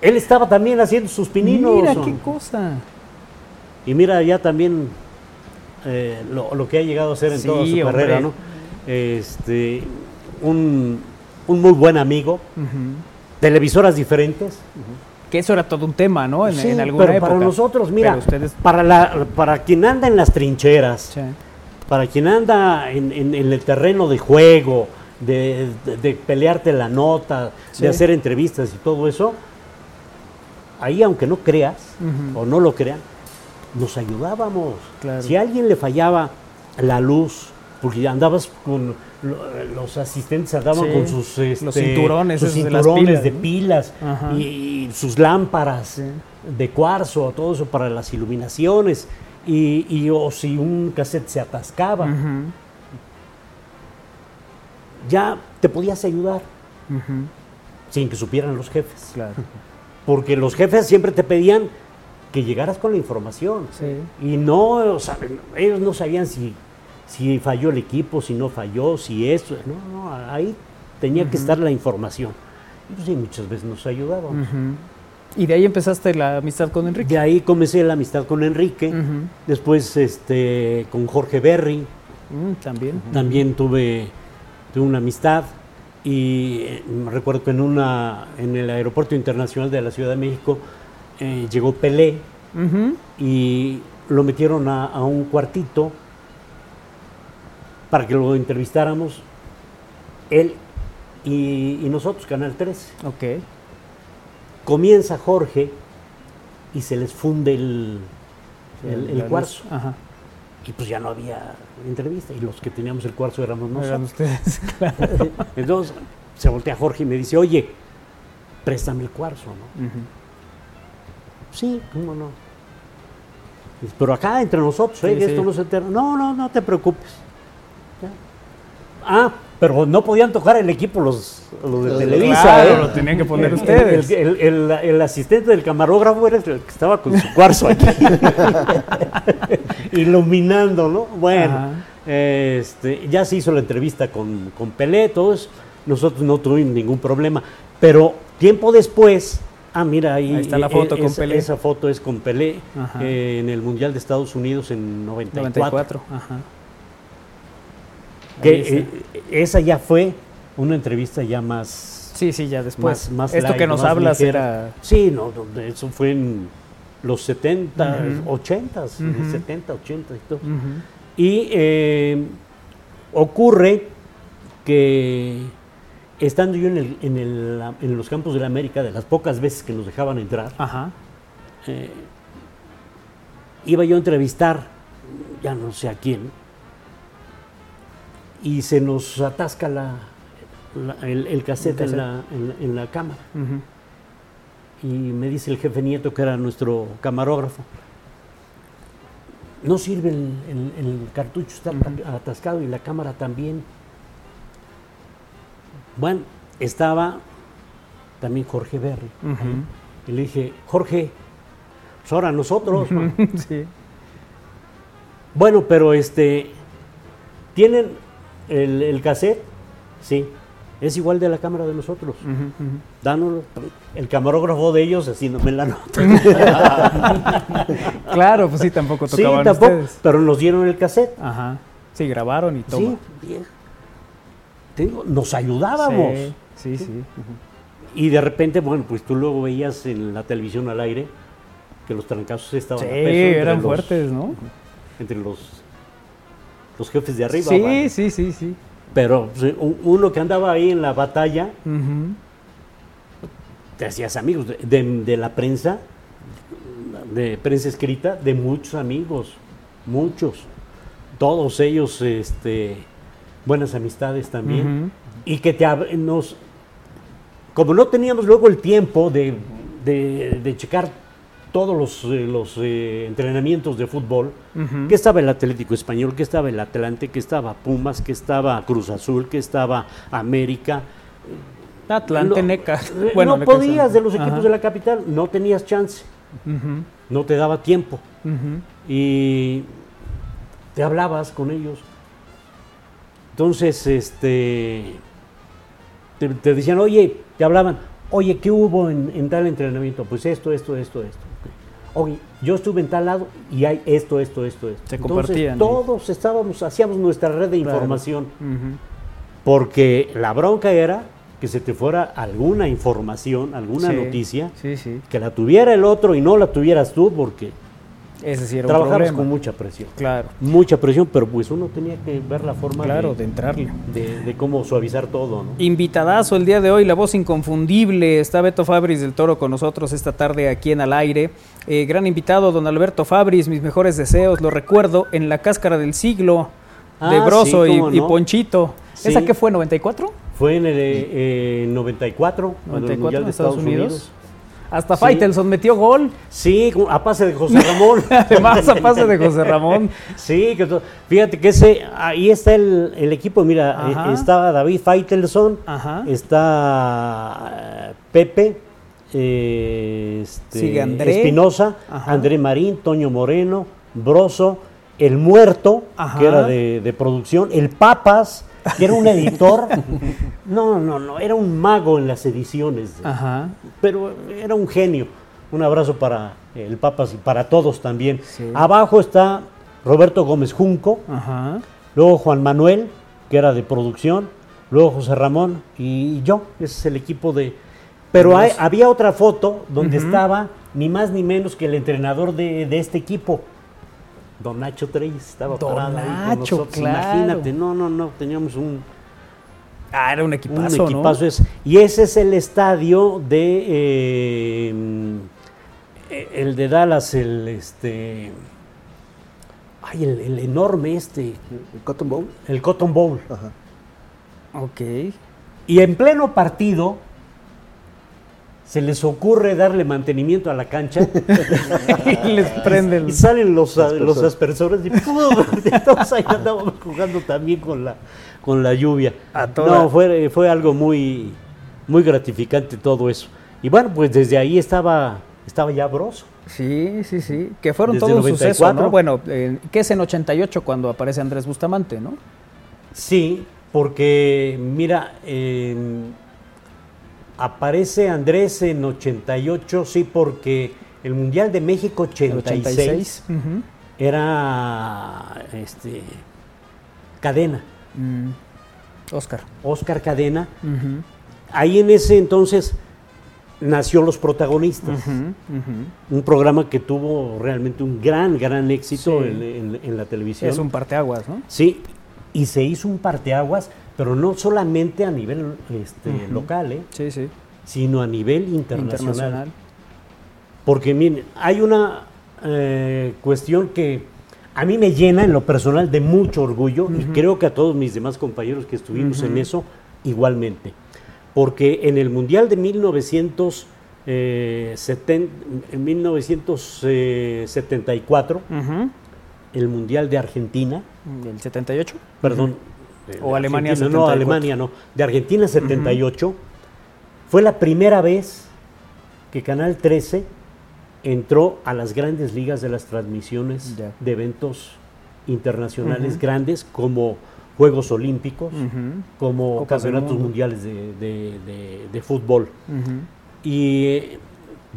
Él estaba también haciendo sus pininos. Mira qué cosa. Y mira ya también eh, lo, lo que ha llegado a hacer en Sí, toda su hombre. carrera, ¿no? Este, un, un muy buen amigo. Televisoras diferentes. Que eso era todo un tema, ¿no? En, Sí, en alguna pero época. para nosotros, mira, ustedes. para, la, para quien anda en las trincheras, Sí. para quien anda en, en- en el terreno de juego, de, de- de pelearte la nota, Sí. de hacer entrevistas y todo eso, ahí aunque no creas o no lo crean, nos ayudábamos. Claro. Si a alguien le fallaba la luz, porque andabas con los asistentes andaban Sí, con sus este, los cinturones sus de cinturones pilas, de pilas y, sus lámparas Sí. de cuarzo, todo eso para las iluminaciones. Y, y o si un cassette se atascaba, ya te podías ayudar sin que supieran los jefes. Claro. Porque los jefes siempre te pedían que llegaras con la información. Sí. Y no, o sea, ellos no sabían si, si falló el equipo, si no falló, si esto. No, no, ahí tenía que estar la información. Y pues sí, muchas veces nos ayudaban. Ujú. Y de ahí empezaste la amistad con Enrique. De ahí comencé la amistad con Enrique, Ujú. después este, con Jorge Berry, Mm, también. también tuve, tuve una amistad y eh, recuerdo que en, una, en el Aeropuerto Internacional de la Ciudad de México eh, llegó Pelé y lo metieron a, a un cuartito para que lo entrevistáramos. Él y, y nosotros, Canal 13. Ok. Comienza Jorge y se les funde el, el, cuarzo. Ajá. Y pues ya no había entrevista. Y los que teníamos el cuarzo éramos nosotros. Eran ustedes, claro. Entonces se voltea Jorge y me dice, oye, préstame el cuarzo, ¿no? Sí, cómo no. Pero acá entre nosotros, ¿eh? Sí, que esto sí. no se entera. No, no, no te preocupes. Ah, pero no podían tocar el equipo los, los de Televisa. Claro, ¿eh? lo tenían que poner El- ustedes. El, el- el- el asistente del camarógrafo era el que estaba con su cuarzo aquí. Iluminando, ¿no? Bueno, este, ya se hizo la entrevista con, con Pelé, todos. Nosotros no tuvimos ningún problema. Pero tiempo después, ah, mira, ahí, Ahí está la eh, foto con Pelé. Esa foto es con Pelé eh, en el Mundial de Estados Unidos en 94. 94. Ajá. Que, eh, esa ya fue una entrevista ya más Sí, sí, ya después. más, más Esto light, que nos más hablas ligera. era. Sí, no, eso fue en los 70, Ujú. 80, Ujú. 70, 80 y todo. Y eh, ocurre que estando yo en, el- en, el- en los campos de la América, de las pocas veces que nos dejaban entrar, Ajá. eh, iba yo a entrevistar, ya no sé a quién, y se nos atasca la, la- el, el cassette, El En, la, en la- en la cámara. Ujú. Y me dice el jefe Nieto, que era nuestro camarógrafo, no sirve el, cartucho, está ata- atascado y la cámara también. Bueno, estaba también Jorge Berry. Y le dije, Jorge, pues ahora nosotros. Bueno, pero este, ¿tienen el, el cassette? Sí. Es igual de la cámara de nosotros. Dánoslo. El camarógrafo de ellos haciéndome la nota. Claro, pues sí, tampoco sí, tocaban tampoco, ustedes. pero nos dieron el cassette. Ajá. Sí, grabaron y todo. Sí, bien. Te digo, nos ayudábamos. Sí, sí, sí. Y de repente, bueno, pues tú luego veías en la televisión al aire que los trancazos estaban Sí, a peso entre eran los- fuertes, ¿no? Entre los, los jefes de arriba. Sí, sí, sí, sí. Pero pues, uno que andaba ahí en la batalla, te hacías amigos de, de- de la prensa, de prensa escrita, de muchos amigos, muchos. Todos ellos, este, buenas amistades también. Y que te nos, como no teníamos luego el tiempo de- de checar todos los, eh, los eh, entrenamientos de fútbol, que estaba el Atlético Español, que estaba el Atlante, que estaba Pumas, que estaba Cruz Azul, que estaba América. Atlante, No- Neca. Eh, Bueno, no Necaxa. podías de los equipos Ajá. de la capital, no tenías chance, no te daba tiempo. Y te hablabas con ellos. Entonces, este, te, te decían, oye, te hablaban, oye, ¿qué hubo en, en tal entrenamiento? Pues esto, esto, esto, esto. Oye, yo estuve en tal lado y hay esto, esto, esto, esto. Se Entonces, compartían. todos estábamos, hacíamos nuestra red de Claro. información. Porque la bronca era que se te fuera alguna información, alguna Sí, noticia, Sí, sí. que la tuviera el otro y no la tuvieras tú, porque Ese sí era un trabajamos problema. con mucha presión. Claro, Mucha presión, pero pues uno tenía que ver la forma claro, de, de entrarle. de- de cómo suavizar todo, ¿no? Invitadazo el día de hoy, la voz inconfundible. Está Beto Fabris del Toro con nosotros esta tarde aquí en Al Aire. Eh, gran invitado, don Alberto Fabris, mis mejores deseos. Lo recuerdo en la cáscara del siglo de Ah, Broso sí, y. Ponchito. Sí. ¿Esa qué fue? ¿94? Fue en el eh, 94, cuando el 94 Mundial en de Estados Estados Unidos. Unidos. Hasta Sí. Faitelson metió gol. Sí, a pase de José Ramón. Además, a pase de José Ramón. Sí, que fíjate que ese, ahí está el, el equipo, mira, Ajá. eh, está David Faitelson, Ajá. está eh, Pepe, eh, este, Sigue André. Espinosa, Ajá. André Marín, Toño Moreno, Broso, El Muerto, Ajá. que era de, de producción, El Papas, que era un editor. no, no, no, era un mago en las ediciones. Ajá. pero era un genio. Un abrazo para el Papas y para todos también. Sí. Abajo está Roberto Gómez Junco, Ajá. luego Juan Manuel, que era de producción, luego José Ramón y yo. Ese es el equipo de... Pero hay- había otra foto donde estaba ni más ni menos que el entrenador de, de este equipo. Don Nacho Treyes estaba Don parado ahí con Nacho, nosotros. claro. Imagínate, no, no, no, teníamos un... Ah, era un Un equipazo, ¿no? equipazo es. Y ese es el estadio de eh, mm, el de Dallas, el este. Ay, el, el enorme este. ¿El Cotton Bowl? El Cotton Bowl. Ajá. Ok. Y en pleno partido se les ocurre darle mantenimiento a la cancha Y les prende el- y salen los, los Aspersor. aspersores y ¡pum! todos ahí andábamos jugando también con la, con la lluvia. A No, fue, fue algo muy, muy gratificante todo eso. Y bueno, pues desde ahí estaba, estaba ya Broso. Sí, sí, sí. Que fueron Desde todo un 94. suceso, ¿no? Bueno, eh, que es en 88 cuando aparece Andrés Bustamante, ¿no? Sí, porque mira, eh, aparece Andrés en 88, sí, porque el Mundial de México 86, 86. ujú. era este, Cadena, Mm. Oscar. Oscar Cadena. Ahí en ese entonces nació Los Protagonistas, un programa que tuvo realmente un gran, gran éxito Sí. en, en- en la televisión. Es un parteaguas, ¿no? Sí, y se hizo un parteaguas, pero no solamente a nivel este, local, ¿eh? Sí, sí. sino a nivel internacional. Internacional. Porque miren, hay una eh, cuestión que a mí me llena en lo personal de mucho orgullo y creo que a todos mis demás compañeros que estuvimos en eso igualmente. Porque en el Mundial de 1970, en 1974, Ujú. el Mundial de Argentina, ¿El 78? perdón. O de Alemania Argentina, 74. No, Alemania no. De Argentina 78. Fue la primera vez que Canal 13 entró a las grandes ligas de las transmisiones de eventos internacionales grandes como Juegos Olímpicos, como campeonatos mundiales de, de- de- de fútbol. Y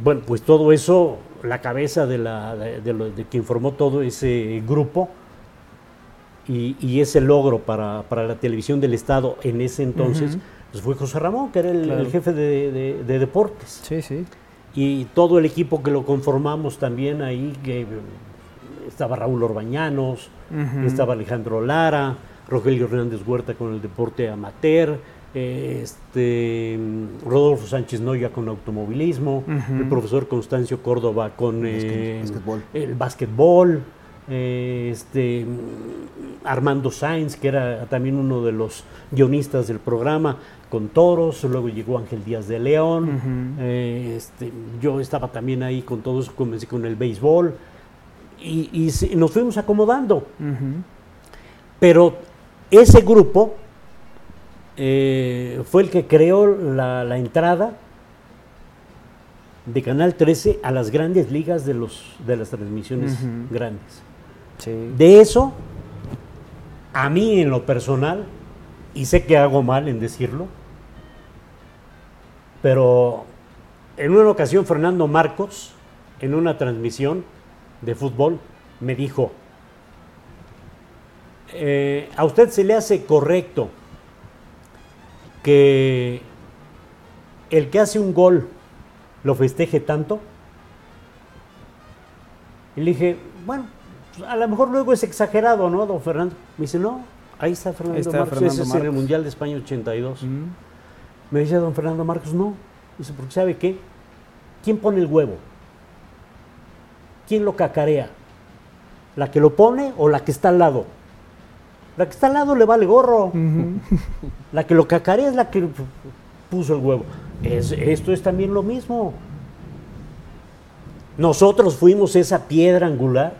bueno, pues todo eso, la cabeza de, la, lo- de quien formó todo ese grupo y, y ese logro para, para la televisión del Estado en ese entonces, pues fue José Ramón, que era el, Claro. el jefe de deportes. Sí, sí. Y todo el equipo que lo conformamos también ahí, que eh, estaba Raúl Orbañanos, estaba Alejandro Lara, Rogelio Hernández Huerta con el deporte amateur, eh, este, Rodolfo Sánchez Noya con automovilismo, el profesor Constancio Córdoba con eh, Básquetbol. el básquetbol, eh, este, Armando Sainz, que era también uno de los guionistas del programa, con toros, luego llegó Ángel Díaz de León, eh, este, yo estaba también ahí con todos, comencé con el béisbol, y, nos fuimos acomodando. Pero ese grupo eh, fue el que creó la, la entrada de Canal 13 a las grandes ligas de, los, de las transmisiones grandes. De eso, a mí en lo personal, y sé que hago mal en decirlo, pero en una ocasión Fernando Marcos, en una transmisión de fútbol, me dijo, eh, ¿a usted se le hace correcto que el que hace un gol lo festeje tanto? Y le dije, bueno, pues, a lo mejor luego es exagerado, ¿no, don Fernando? Me dice, no, ahí está Fernando Ahí está Marcos, Fernando ese es en el Marcos. Mundial de España 82. Mm. Me dice don Fernando Marcos, no. Dice, porque ¿sabe qué? ¿Quién pone el huevo? ¿Quién lo cacarea? ¿La que lo pone o la que está al lado? La que está al lado le vale gorro. La que lo cacarea es la que puso el huevo. Es- esto es también lo mismo. Nosotros fuimos esa piedra angular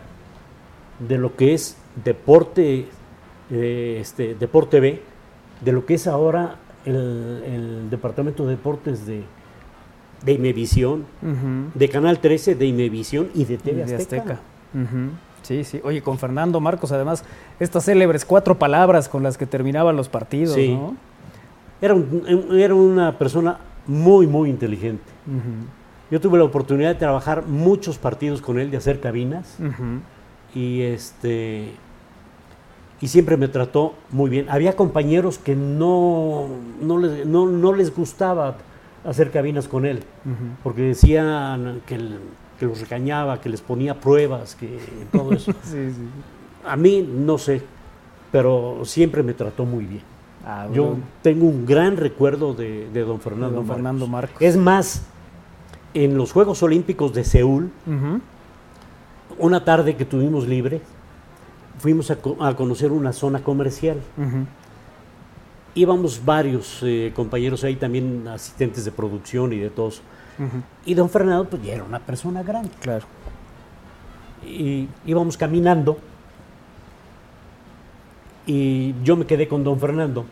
de lo que es deporte, eh, este, deporte B, de lo que es ahora el, el departamento de deportes de, de Imevisión, de Canal 13, de Imevisión y de Y TV de Azteca. Sí, sí. Oye, con Fernando Marcos, además, estas célebres cuatro palabras con las que terminaban los partidos, Sí. ¿no? Era, un- era una persona muy, muy inteligente. Yo tuve la oportunidad de trabajar muchos partidos con él, de hacer cabinas. Y este y siempre me trató muy bien. Había compañeros que no, no, les, no, no les gustaba hacer cabinas con él, porque decían que, el- que los regañaba, que les ponía pruebas, que todo eso. Sí, sí. A mí no sé, pero siempre me trató muy bien. Ah, Yo tengo un gran recuerdo de, de don Fernando, don Marcos. Fernando Marcos. Es más, en los Juegos Olímpicos de Seúl. Una tarde que tuvimos libre, fuimos a, co- a conocer una zona comercial. Íbamos varios eh, compañeros ahí, también asistentes de producción y de todos. Y don Fernando, pues ya era una persona grande. Claro. Y íbamos caminando. Y yo me quedé con don Fernando.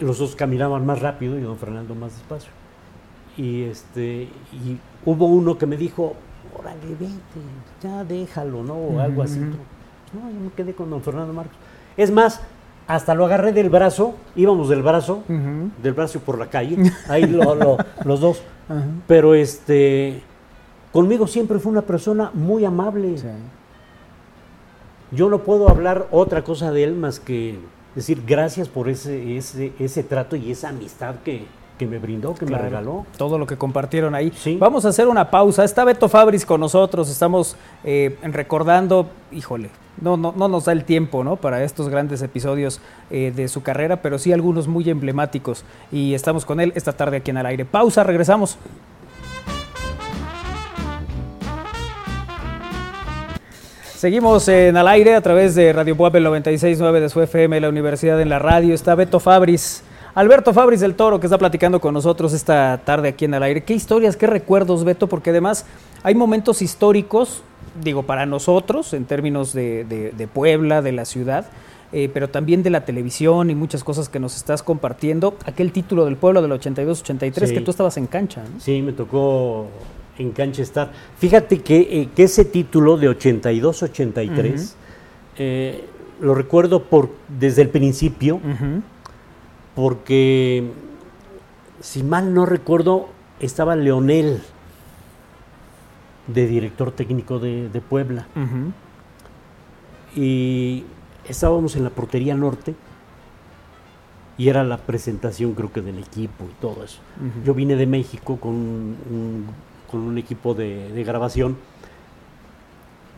Los dos caminaban más rápido y don Fernando más despacio. Y este y hubo uno que me dijo, órale, vete, ya déjalo, ¿no? O algo así. No, yo me quedé con don Fernando Marcos. Es más, hasta lo agarré del brazo, íbamos del brazo, del brazo por la calle, ahí lo- lo- los dos. Pero este, conmigo siempre fue una persona muy amable. Sí. Yo no puedo hablar otra cosa de él más que decir gracias por ese, ese, ese trato y esa amistad que, que me brindó, que Claro, me regaló. Todo lo que compartieron ahí. Sí. Vamos a hacer una pausa. Está Beto Fabris con nosotros. Estamos eh, recordando, híjole, no, no, no nos da el tiempo ¿no? para estos grandes episodios eh, de su carrera, pero sí algunos muy emblemáticos. Y estamos con él esta tarde aquí en Al Aire. Pausa, regresamos. Seguimos en al aire a través de Radio Puebla 96.9 de su FM, la Universidad en la Radio. Está Beto Fabris, Alberto Fabris del Toro, que está platicando con nosotros esta tarde aquí en al aire. ¿Qué historias, qué recuerdos, Beto? Porque además hay momentos históricos, digo, para nosotros, en términos de, de- de Puebla, de la ciudad, eh, pero también de la televisión y muchas cosas que nos estás compartiendo. Aquel título del pueblo del 82-83, Sí. que tú estabas en cancha, ¿no? Sí, me tocó en cancha estar. Fíjate que, eh, que ese título de 82-83 eh, lo recuerdo por, desde el principio. Porque si mal no recuerdo, estaba Leonel de director técnico de, de Puebla. Y estábamos en la portería norte y era la presentación creo que del equipo y todo eso. Yo vine de México con un, con un equipo de, de grabación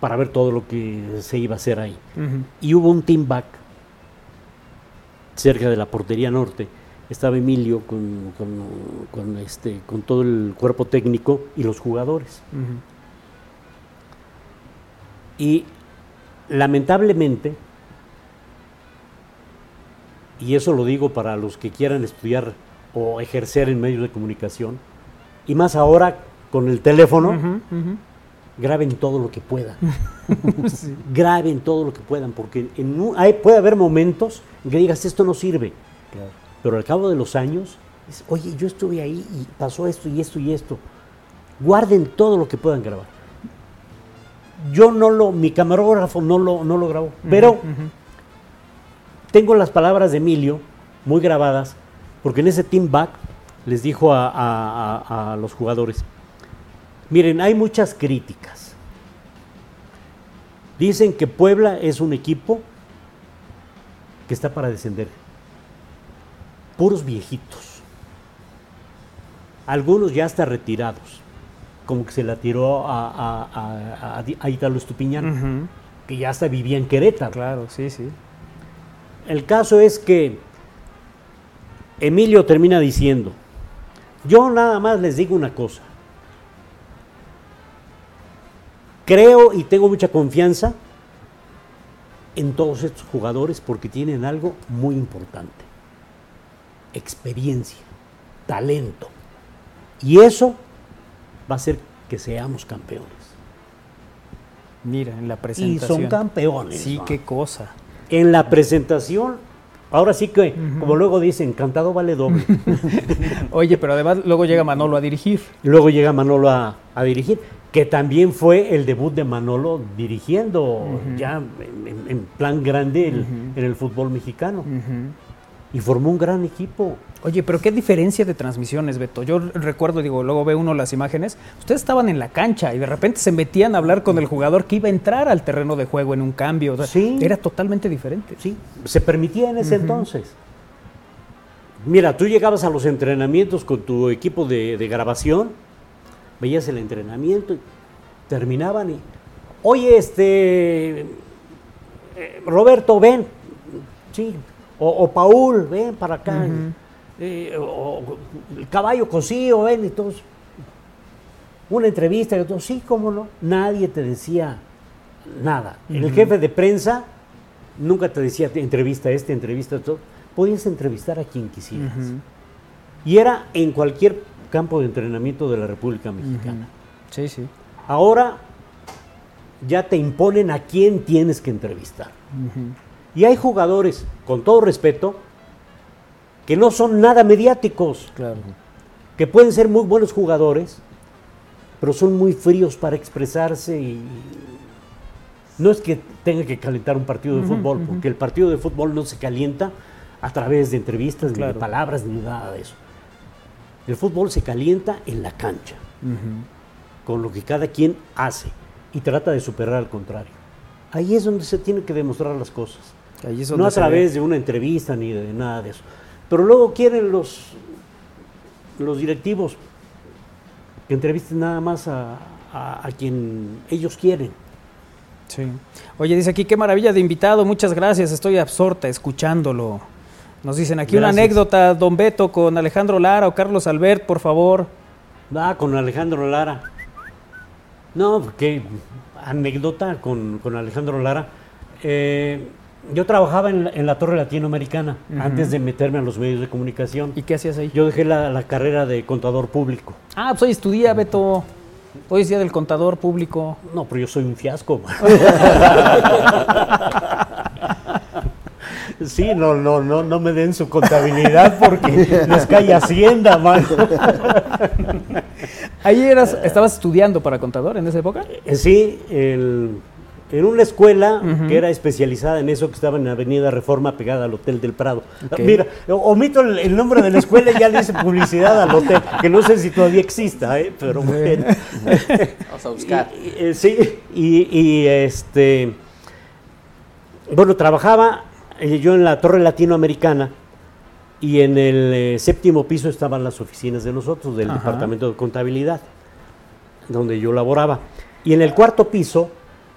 para ver todo lo que se iba a hacer ahí. Y hubo un team back cerca de la portería norte. Estaba Emilio con, con- con este, con todo el cuerpo técnico y los jugadores. Y lamentablemente, y eso lo digo para los que quieran estudiar o ejercer en medios de comunicación, y más ahora con el teléfono. Graben todo lo que puedan. Graben todo lo que puedan, porque en un- hay, puede haber momentos en que digas, esto no sirve. Pero al cabo de los años, es, oye, yo estuve ahí y pasó esto y esto y esto. Guarden todo lo que puedan grabar. Yo no lo, mi camarógrafo no lo, no lo grabó, pero tengo las palabras de Emilio muy grabadas, porque en ese team back les dijo a, a- a- a los jugadores, miren, hay muchas críticas. Dicen que Puebla es un equipo que está para descender. Puros viejitos. Algunos ya hasta retirados. Como que se la tiró a, a, a- a- a Ítalo Estupiñán, que ya hasta vivía en Querétaro. Claro, sí, sí. El caso es que Emilio termina diciendo, yo nada más les digo una cosa. Creo y tengo mucha confianza en todos estos jugadores porque tienen algo muy importante. Experiencia, talento. Y eso va a hacer que seamos campeones. Mira, en la Y presentación. son campeones. Sí, ¿no? qué cosa. En la presentación, ahora sí que, como luego dicen, cantado vale doble. Oye, pero además luego llega Manolo a dirigir. Y luego llega Manolo a, a dirigir, que también fue el debut de Manolo dirigiendo ya en, plan grande el- en el fútbol mexicano. Y formó un gran equipo. Oye, pero qué diferencia de transmisiones, Beto. Yo recuerdo, digo, luego ve uno las imágenes. Ustedes estaban en la cancha y de repente se metían a hablar con el jugador que iba a entrar al terreno de juego en un cambio. O sea, Sí. Era totalmente diferente. Sí, se permitía en ese entonces. Mira, tú llegabas a los entrenamientos con tu equipo de, de grabación, veías el entrenamiento y terminaban y, oye, este, eh, Roberto, ven. Sí, O, o Paul, ven para acá. Eh, o, el caballo cocido, ven y todos. Una entrevista, y todo, sí, cómo no. Nadie te decía nada. El jefe de prensa nunca te decía entrevista este, entrevista todo. Podías entrevistar a quien quisieras. Y era en cualquier campo de entrenamiento de la República Mexicana. Sí, sí. Ahora ya te imponen a quién tienes que entrevistar. Y hay jugadores, con todo respeto, que no son nada mediáticos, Claro. que pueden ser muy buenos jugadores, pero son muy fríos para expresarse y no es que tenga que calentar un partido de Ujú, fútbol, porque el partido de fútbol no se calienta a través de entrevistas, ni de palabras, ni nada de eso. El fútbol se calienta en la cancha, con lo que cada quien hace y trata de superar al contrario. Ahí es donde se tienen que demostrar las cosas. Ahí es No a través ve. de una entrevista ni de nada de eso. Pero luego quieren los, los directivos que entrevisten nada más a, a- a quien ellos quieren. Sí. Oye, dice aquí, qué maravilla de invitado, muchas gracias, estoy absorta escuchándolo. Nos dicen aquí una anécdota, don Beto, con Alejandro Lara o Carlos Albert, por favor. Ah, con Alejandro Lara. No, porque anécdota con, con Alejandro Lara. Eh, yo trabajaba en la, en la Torre Latinoamericana antes de meterme a los medios de comunicación. ¿Y qué hacías ahí? Yo dejé la, la carrera de contador público. Ah, pues hoy estudia, Beto. Hoy es día del contador público. No, pero yo soy un fiasco. Sí, no, no, no, no me den su contabilidad porque les cae Hacienda, mano. Ahí eras, estabas estudiando para contador en esa época. Eh, Sí, el- en una escuela que era especializada en eso que estaba en Avenida Reforma pegada al Hotel del Prado. Ok. Mira, omito el, el nombre de la escuela y ya le hice publicidad al hotel, que no sé si todavía exista, ¿eh? pero bueno. Vamos a buscar. Y- y- eh, sí, y, y, este. Bueno, trabajaba yo en la Torre Latinoamericana y en el eh, séptimo piso estaban las oficinas de nosotros, del Ajá. Departamento de Contabilidad, donde yo laboraba. Y en el cuarto piso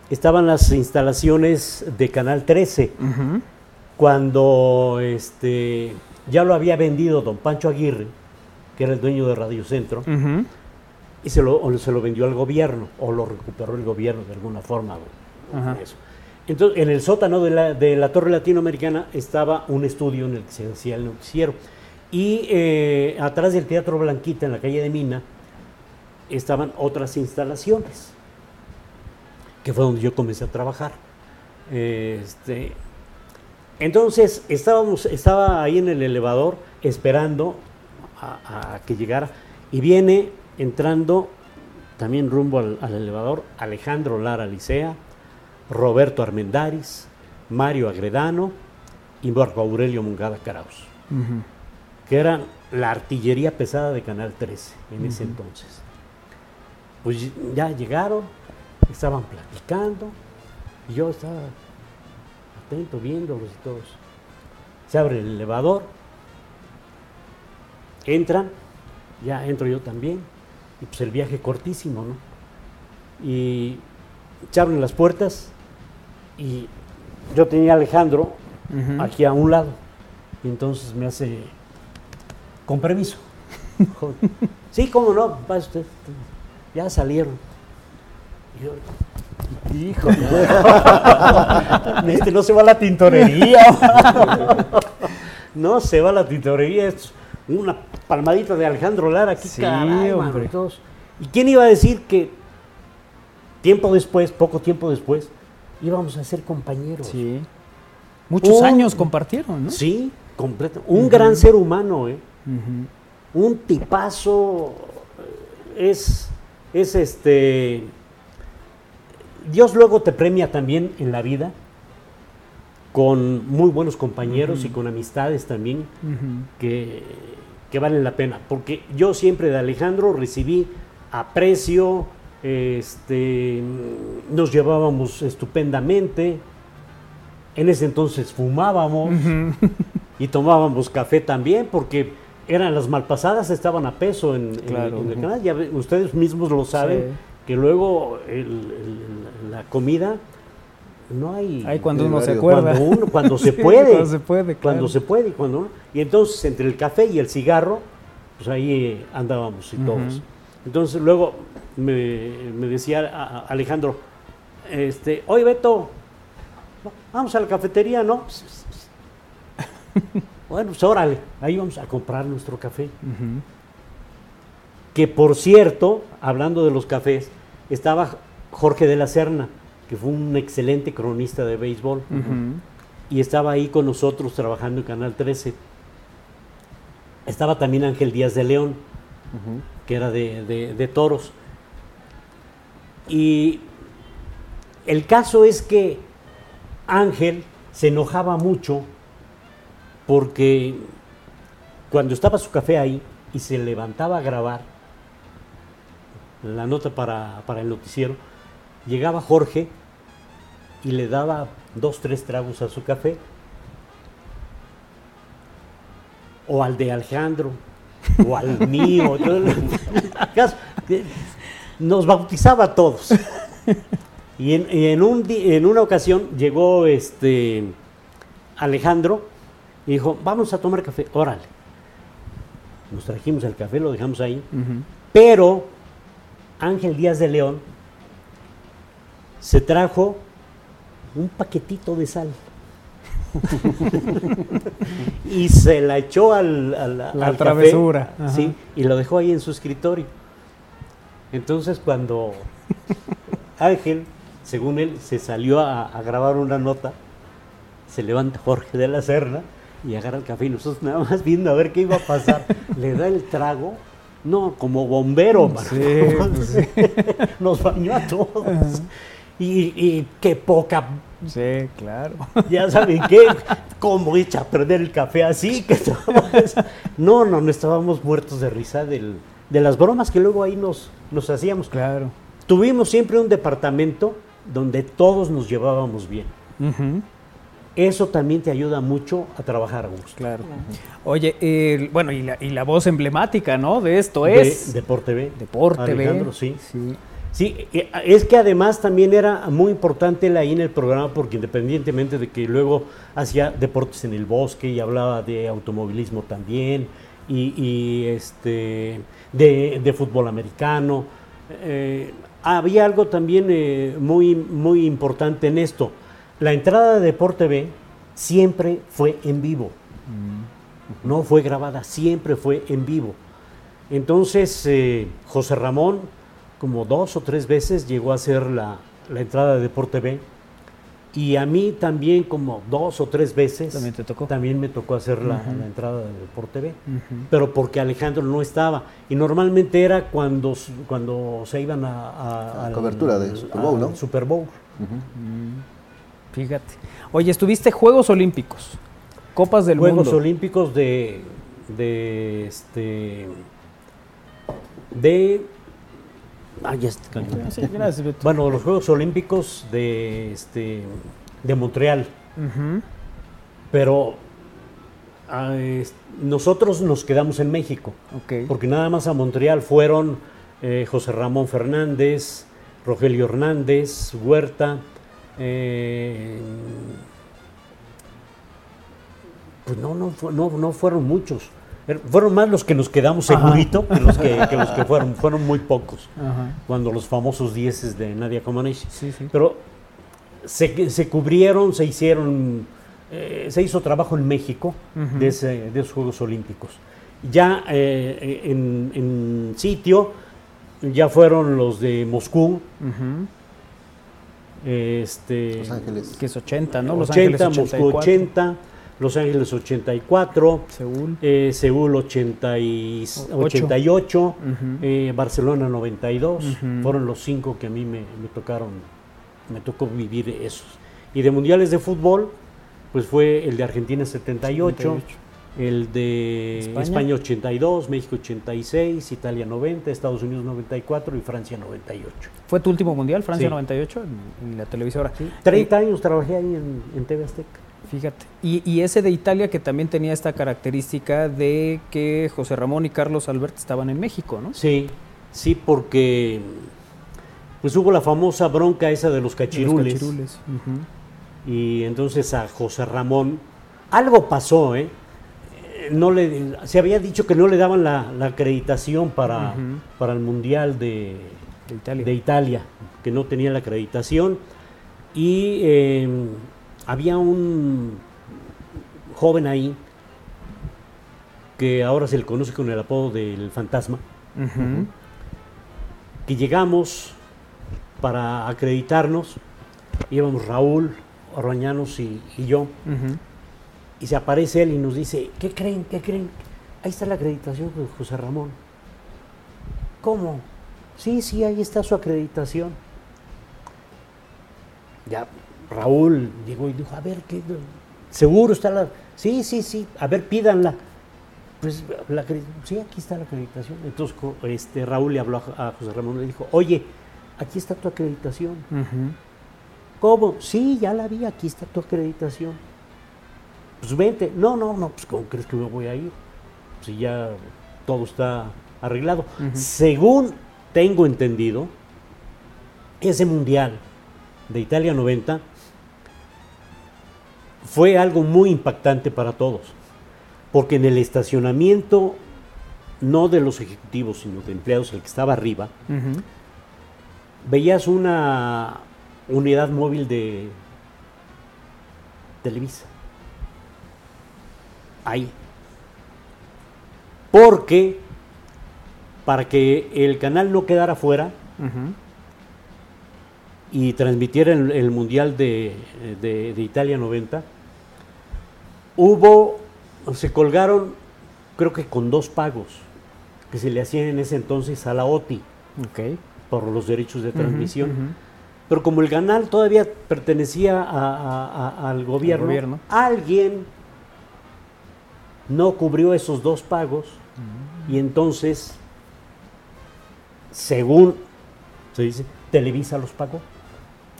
estaban las instalaciones de Canal 13, Ujú. cuando este, ya lo había vendido don Pancho Aguirre, que era el dueño de Radio Centro y se lo, se lo vendió al gobierno, o lo recuperó el gobierno de alguna forma. o- eso. Entonces, en el sótano de la, Torre Latinoamericana estaba un estudio en el que se hacía el noticiero. Y eh, atrás del Teatro Blanquita, en la calle de Mina, estaban otras instalaciones, que fue donde yo comencé a trabajar. Este, entonces, estábamos, estaba ahí en el elevador esperando a, que llegara y viene entrando también rumbo al elevador Alejandro Lara Licea, Roberto Armendaris, Mario Agredano y Marco Aurelio Mungada Caraus, que eran la artillería pesada de Canal 13 en ese entonces. Pues ya llegaron, estaban platicando y yo estaba atento viéndolos y todos. Se abre el elevador, entran, ya entro yo también, y pues el viaje cortísimo, ¿no? Y se abren las puertas y yo tenía a Alejandro aquí a un lado, y entonces me hace, con permiso. Sí, cómo no, pase usted, ya salieron. Y yo, Hijo, este no se va a la tintorería. no se va a la tintorería. Es una palmadita de Alejandro Lara aquí. Sí, caray, hombre. ¿Y quién iba a decir que tiempo después, poco tiempo después, íbamos a ser compañeros? Sí. Muchos Un- años compartieron, ¿no? Sí, completo. Un gran ser humano, ¿eh? Un tipazo es es este Dios luego te premia también en la vida con muy buenos compañeros y con amistades también que, que valen la pena porque yo siempre de Alejandro recibí aprecio este nos llevábamos estupendamente en ese entonces fumábamos y tomábamos café también porque eran las malpasadas estaban a peso en, el canal ya ustedes mismos lo saben Sí. que luego el- el- la comida no hay... Ay, cuando uno se acuerda. Cuando, uno- cuando se puede. cuando se puede, Cuando se puede, y cuando uno- Y entonces, entre el café y el cigarro, pues ahí eh, andábamos y todos. Entonces, luego me, me decía a- a- Alejandro, este, oye Beto, vamos a la cafetería, ¿no? bueno, pues órale, ahí vamos a comprar nuestro café. Que por cierto, hablando de los cafés, estaba Jorge de la Serna, que fue un excelente cronista de béisbol, y estaba ahí con nosotros trabajando en Canal 13. Estaba también Ángel Díaz de León, que era de, de- toros. Y el caso es que Ángel se enojaba mucho porque cuando estaba su café ahí y se levantaba a grabar la nota para, para el noticiero, llegaba Jorge y le daba dos, tres tragos a su café, o al de Alejandro, o al mío. Nos bautizaba a todos. Y en, y en un di- en una ocasión llegó este Alejandro y dijo, vamos a tomar café, órale. Nos trajimos el café, lo dejamos ahí. Pero Ángel Díaz de León se trajo un paquetito de sal. y se la echó al, al, La al travesura, sí, y lo dejó ahí en su escritorio. Entonces cuando Ángel, según él, se salió a, a grabar una nota, se levanta Jorge de la Serna y agarra el café y nosotros nada más viendo a ver qué iba a pasar. Le da el trago, no, como bombero. Sí, pues. Nos bañó a todos. Y, y qué poca, Sí, claro. ya saben qué, cómo echa a perder el café así. Que estábamos- no, no, no estábamos muertos de risa del- de las bromas que luego ahí nos, nos hacíamos. Claro. Tuvimos siempre un departamento donde todos nos llevábamos bien. Eso también te ayuda mucho a trabajar a gusto. Claro. Oye, bueno, y la, y la voz emblemática, ¿no? De esto De- es. Deporte B. Deporte B. Alejandro, sí. Sí. Sí, eh, es que además también era muy importante él ahí en el programa porque independientemente de que luego hacía deportes en el bosque y hablaba de automovilismo también y, y, este de, de fútbol americano, eh, había algo también eh, muy, muy importante en esto. La entrada de Deporte B siempre fue en vivo, no fue grabada, siempre fue en vivo. Entonces, eh, José Ramón, como dos o tres veces, llegó a hacer la, la entrada de Deporte B. Y a mí también, como dos o tres veces, También te tocó. también me tocó hacer la, la entrada de Deporte B. Pero porque Alejandro no estaba. Y normalmente era cuando, cuando se iban a... a- La al- cobertura de Super Bowl, ¿no? Super Bowl. Fíjate. Oye, estuviste Juegos Olímpicos, Copas del Juegos Mundo. Olímpicos de, de este de ah, ya está, cayó. Sí, gracias, Beto. bueno los Juegos Olímpicos de este de Montreal pero ah, es- nosotros nos quedamos en México porque nada más a Montreal fueron eh, José Ramón Fernández Rogelio Hernández Huerta eh, pues no, no, no, no fueron muchos. Er- Fueron más los que nos quedamos segurito que los que, que los que fueron. Fueron muy pocos. Ajá. Cuando los famosos dieces de Nadia Comaneci. Sí, sí. Pero se, se cubrieron, se hicieron, eh, se hizo trabajo en México de, ese- de esos Juegos Olímpicos. Ya eh, en, en sitio, ya fueron los de Moscú, este, Los Ángeles. Que es 80, ¿no? Los 80, Ángeles Moscú 84. 80, Los Ángeles 84, Seúl. eh, Seúl 80 y- Ocho. 88, Ujú. eh, Barcelona 92, Ujú. fueron los cinco que a mí me, me tocaron, me tocó vivir esos. Y de mundiales de fútbol, pues fue el de Argentina 78, 78. el de España. España. 82, México 86, Italia 90, Estados Unidos 94 y Francia 98. ¿Fue tu último mundial, Francia Sí. 98, en, en la televisora? 30 años trabajé ahí en, en TV Azteca. Fíjate. Y, y ese de Italia que también tenía esta característica de que José Ramón y Carlos Albert estaban en México, ¿no? Sí, sí, porque pues hubo la famosa bronca esa de los De los cachirules. cachirules. Y entonces a José Ramón, algo pasó, ¿eh? No le, se había dicho que no le daban la, la acreditación para, para el Mundial de, De Italia. de Italia, que no tenía la acreditación. Y eh, había un joven ahí que ahora se le conoce con el apodo del fantasma, que llegamos para acreditarnos, íbamos Raúl, Orbañanos y, y yo, y se aparece él y nos dice, ¿qué creen? ¿Qué creen? Ahí está la acreditación de José Ramón. ¿Cómo? Sí, sí, ahí está su acreditación. Ya Raúl llegó y dijo, a ver, ¿qué? ¿seguro está la...? Sí, sí, sí, a ver, pídanla. Pues, la sí, aquí está la acreditación. Entonces este, Raúl le habló a, a José Ramón y le dijo, oye, aquí está tu acreditación. ¿Cómo? Sí, ya la vi, aquí está tu acreditación. Pues vente. No, no, no, pues ¿cómo crees que me voy a ir? Si ya todo está arreglado. Según tengo entendido, ese mundial de Italia 90 fue algo muy impactante para todos. Porque en el estacionamiento, no de los ejecutivos, sino de empleados, el que estaba arriba, veías una unidad móvil de Televisa. Ahí. Porque para que el canal no quedara fuera y transmitiera el, el Mundial de, de- de Italia 90, hubo, se colgaron, creo que con dos pagos que se le hacían en ese entonces a la OTI por los derechos de transmisión. Pero como el canal todavía pertenecía a- a- a- al gobierno, gobierno. alguien no cubrió esos dos pagos y entonces, según se dice, Televisa los pagó.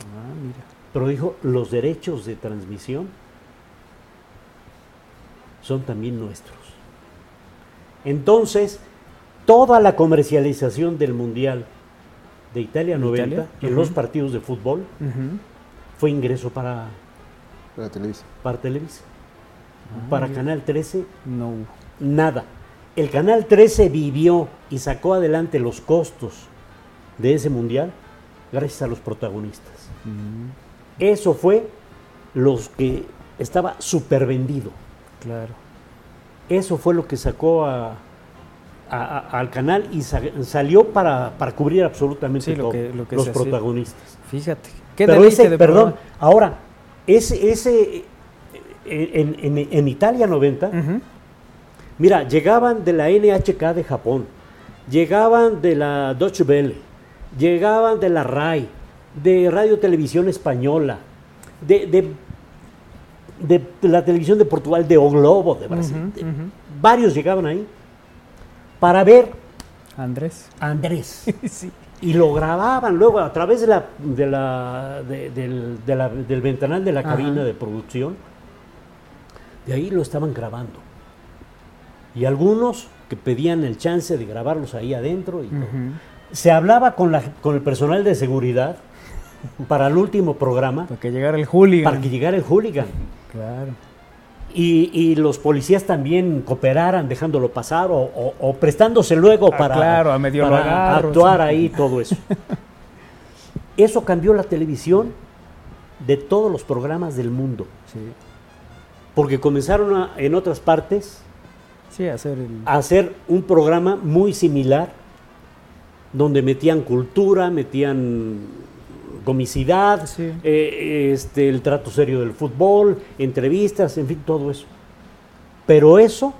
Ah, mira. Pero dijo, los derechos de transmisión son también nuestros. Entonces, toda la comercialización del Mundial de Italia ¿De 90 Italia? en los partidos de fútbol fue ingreso para, Para Televisa. para Televisa. Ah, para. Canal 13, No nada. El Canal 13 vivió y sacó adelante los costos de ese mundial gracias a los protagonistas. Mm, Eso fue los que estaba super vendido. Claro. Eso fue lo que sacó a- a- a- al canal y sa- salió para, para cubrir absolutamente Sí, lo que- lo que los hacía. protagonistas. Fíjate. Qué Pero ese, de perdón, programa. ahora, ese, ese en, en- en Italia 90, Ujú. mira, llegaban de la NHK de Japón, llegaban de la Deutsche Welle, llegaban de la RAI, de Radio Televisión Española, de, de- de la televisión de Portugal, de O Globo de Brasil. Varios llegaban ahí para ver Andrés. Andrés. sí. Y lo grababan luego a través de la, de la- de- del, la- del ventanal de la Ajá. cabina de producción. De ahí lo estaban grabando. Y algunos que pedían el chance de grabarlos ahí adentro. Y todo. Se hablaba con, la, con el personal de seguridad para el último programa, Para que llegara el hooligan. para que llegara el hooligan. Claro. Y, y los policías también cooperaran dejándolo pasar o, o- o prestándose luego Ah, para, claro, a medio lo para agarro, actuar sí. ahí, todo eso. Eso cambió la televisión de todos los programas del mundo, Sí. porque comenzaron a- en otras partes Sí, hacer el. a hacer un programa muy similar, donde metían cultura, metían comicidad, Sí. eh, este, el trato serio del fútbol, entrevistas, en fin, todo eso. Pero eso,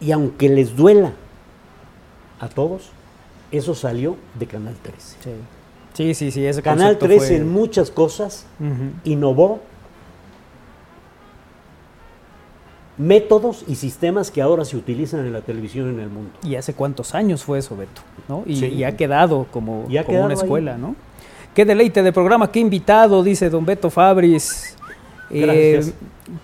y aunque les duela a todos, eso salió de Canal 13. Sí. Sí, sí, sí, ese Canal concepto 13 fue- en muchas cosas innovó métodos y sistemas que ahora se utilizan en la televisión en el mundo. ¿Y hace cuántos años fue eso, Beto? ¿no? Y, Sí. y ha quedado como, ha como quedado una ahí. escuela, ¿no? Qué deleite de programa, qué invitado, dice don Beto Fabris. Eh, Gracias.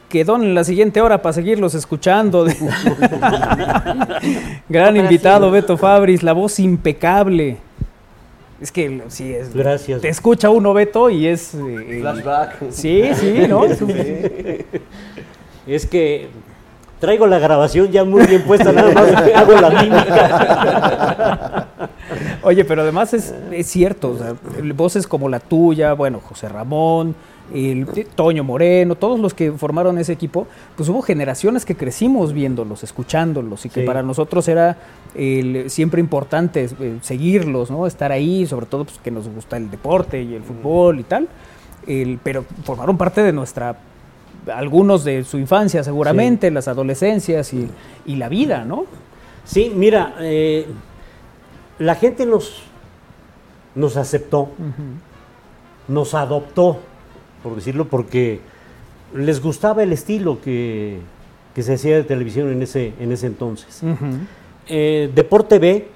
que donen la siguiente hora para seguirlos escuchando. Gran invitado, Beto Fabris, la voz impecable. Es que sí es. Gracias. Te escucha uno, Beto, y es. eh, Flashback. Sí, sí, ¿no? Un- Es que traigo la grabación ya muy bien puesta, nada más hago la mímica. Oye, pero además es, es cierto, o sea, voces como la tuya, bueno, José Ramón, el Toño Moreno, todos los que formaron ese equipo, pues hubo generaciones que crecimos viéndolos, escuchándolos y que Sí. para nosotros era el- siempre importante eh, seguirlos, ¿no? Estar ahí, sobre todo pues, que nos gusta el deporte y el fútbol y tal, el- pero formaron parte de nuestra algunos de su infancia seguramente, las adolescencias y, y la vida, ¿no? Sí, mira, eh, la gente nos, nos aceptó, nos adoptó, por decirlo, porque les gustaba el estilo que, que se hacía de televisión en ese, en ese entonces. Eh, Deporte B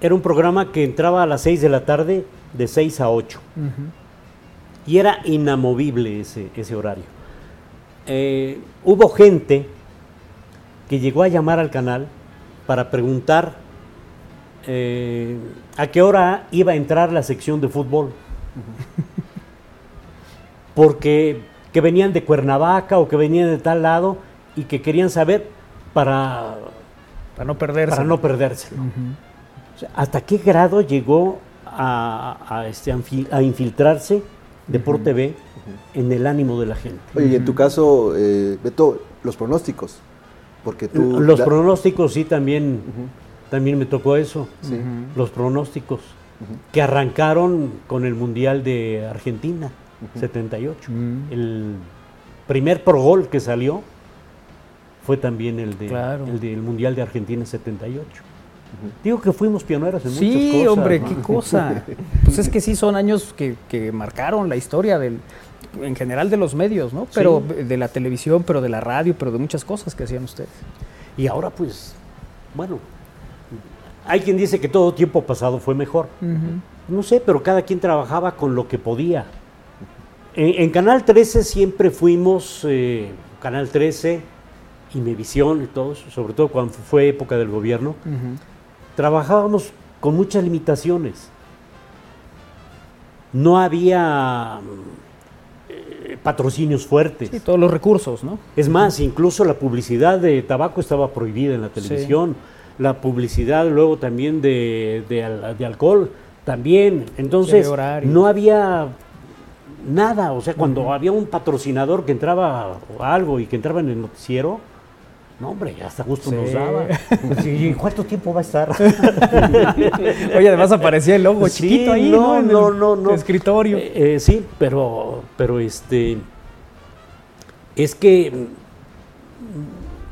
era un programa que entraba a las 6 de la tarde, de 6 a 8. Y era inamovible ese, ese horario. Eh, hubo gente que llegó a llamar al canal para preguntar eh, a qué hora iba a entrar la sección de fútbol. Porque que venían de Cuernavaca o que venían de tal lado y que querían saber para, Para no perderse. para no perdérselo. O sea, ¿Hasta qué grado llegó a, a, este, a infi- Deporte B en el ánimo de la gente? Oye, y en tu caso, eh, Beto, los pronósticos. Porque tú. Los la- pronósticos sí también, también me tocó eso. Sí. Los pronósticos que arrancaron con el Mundial de Argentina, 78. El primer pro gol que salió fue también el, de, Claro. el del Mundial de Argentina 78. Digo que fuimos pioneros en muchas Sí, cosas. hombre, ¿no? qué cosa. Pues es que sí son años que, que marcaron la historia del, en general de los medios, ¿no? Pero de la televisión, pero de la radio, pero de muchas cosas que hacían ustedes. Y ahora pues, bueno, hay quien dice que todo tiempo pasado fue mejor. No sé, pero cada quien trabajaba con lo que podía. En, en Canal 13 siempre fuimos, eh, Canal 13, Imevisión y todo, eso, sobre todo cuando fue época del gobierno, trabajábamos con muchas limitaciones. No había eh, patrocinios fuertes. Sí, todos los recursos, ¿no? Es más, incluso la publicidad de tabaco estaba prohibida en la televisión, la publicidad luego también de, de de alcohol también. Entonces, no había nada. O sea, cuando había un patrocinador que entraba a algo y que entraba en el noticiero, no, hombre, hasta gusto Sí. nos daba. ¿y ¿Cuánto tiempo va a estar? Oye, además aparecía el logo Sí, chiquito ahí, no, ¿no? En no, el no, escritorio. Eh, eh, sí, pero, pero este, es que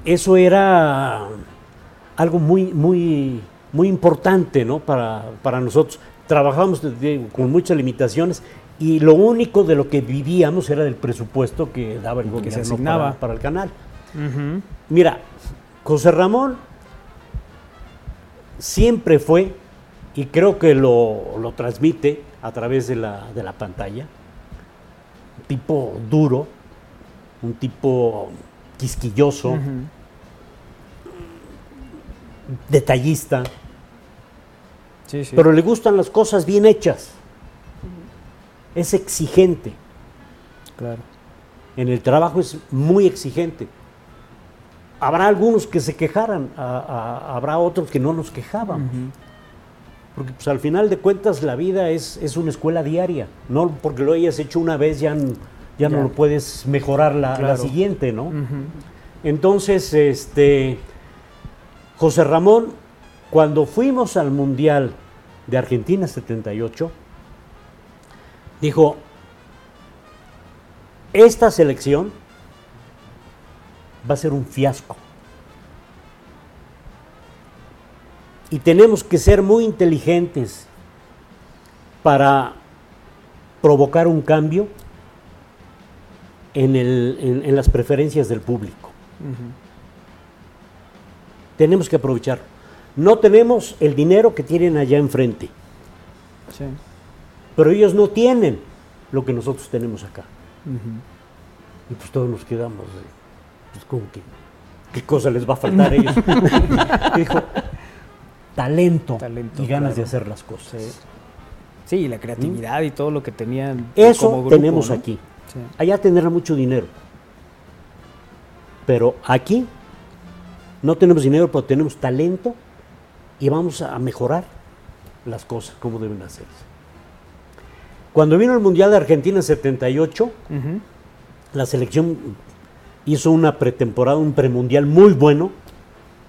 eso era algo muy, muy, muy importante, ¿no? Para, para nosotros. Trabajábamos con muchas limitaciones y lo único de lo que vivíamos era del presupuesto que daba el Que se gobierno asignaba. para, para el canal. Ujú. Mira, José Ramón siempre fue, y creo que lo, lo transmite a través de la, de la pantalla, un tipo duro, un tipo quisquilloso, detallista, Sí, sí. pero le gustan las cosas bien hechas. Es exigente. claro. En el trabajo es muy exigente. Habrá algunos que se quejaran, a- a- habrá otros que no nos quejaban. Porque pues, al final de cuentas la vida es, es una escuela diaria. No porque lo hayas hecho una vez ya, ya, no lo puedes mejorar la, la siguiente, ¿no? Entonces, este, José Ramón, cuando fuimos al Mundial de Argentina 78, dijo, esta selección va a ser un fiasco. Y tenemos que ser muy inteligentes para provocar un cambio en, el- en- en las preferencias del público. Tenemos que aprovechar. No tenemos el dinero que tienen allá enfrente, Sí. pero ellos no tienen lo que nosotros tenemos acá. Y pues todos nos quedamos, como que, ¿qué cosa les va a faltar a ellos? Dijo, talento, Talento, y ganas de hacer las cosas. Sí, y la creatividad y todo lo que tenían. Eso como grupo, tenemos ¿no? aquí. Sí. Allá tendrán mucho dinero. Pero aquí no tenemos dinero, pero tenemos talento y vamos a mejorar las cosas como deben hacerse. Cuando vino el Mundial de Argentina en 78, Ujú. la selección hizo una pretemporada, un premundial muy bueno,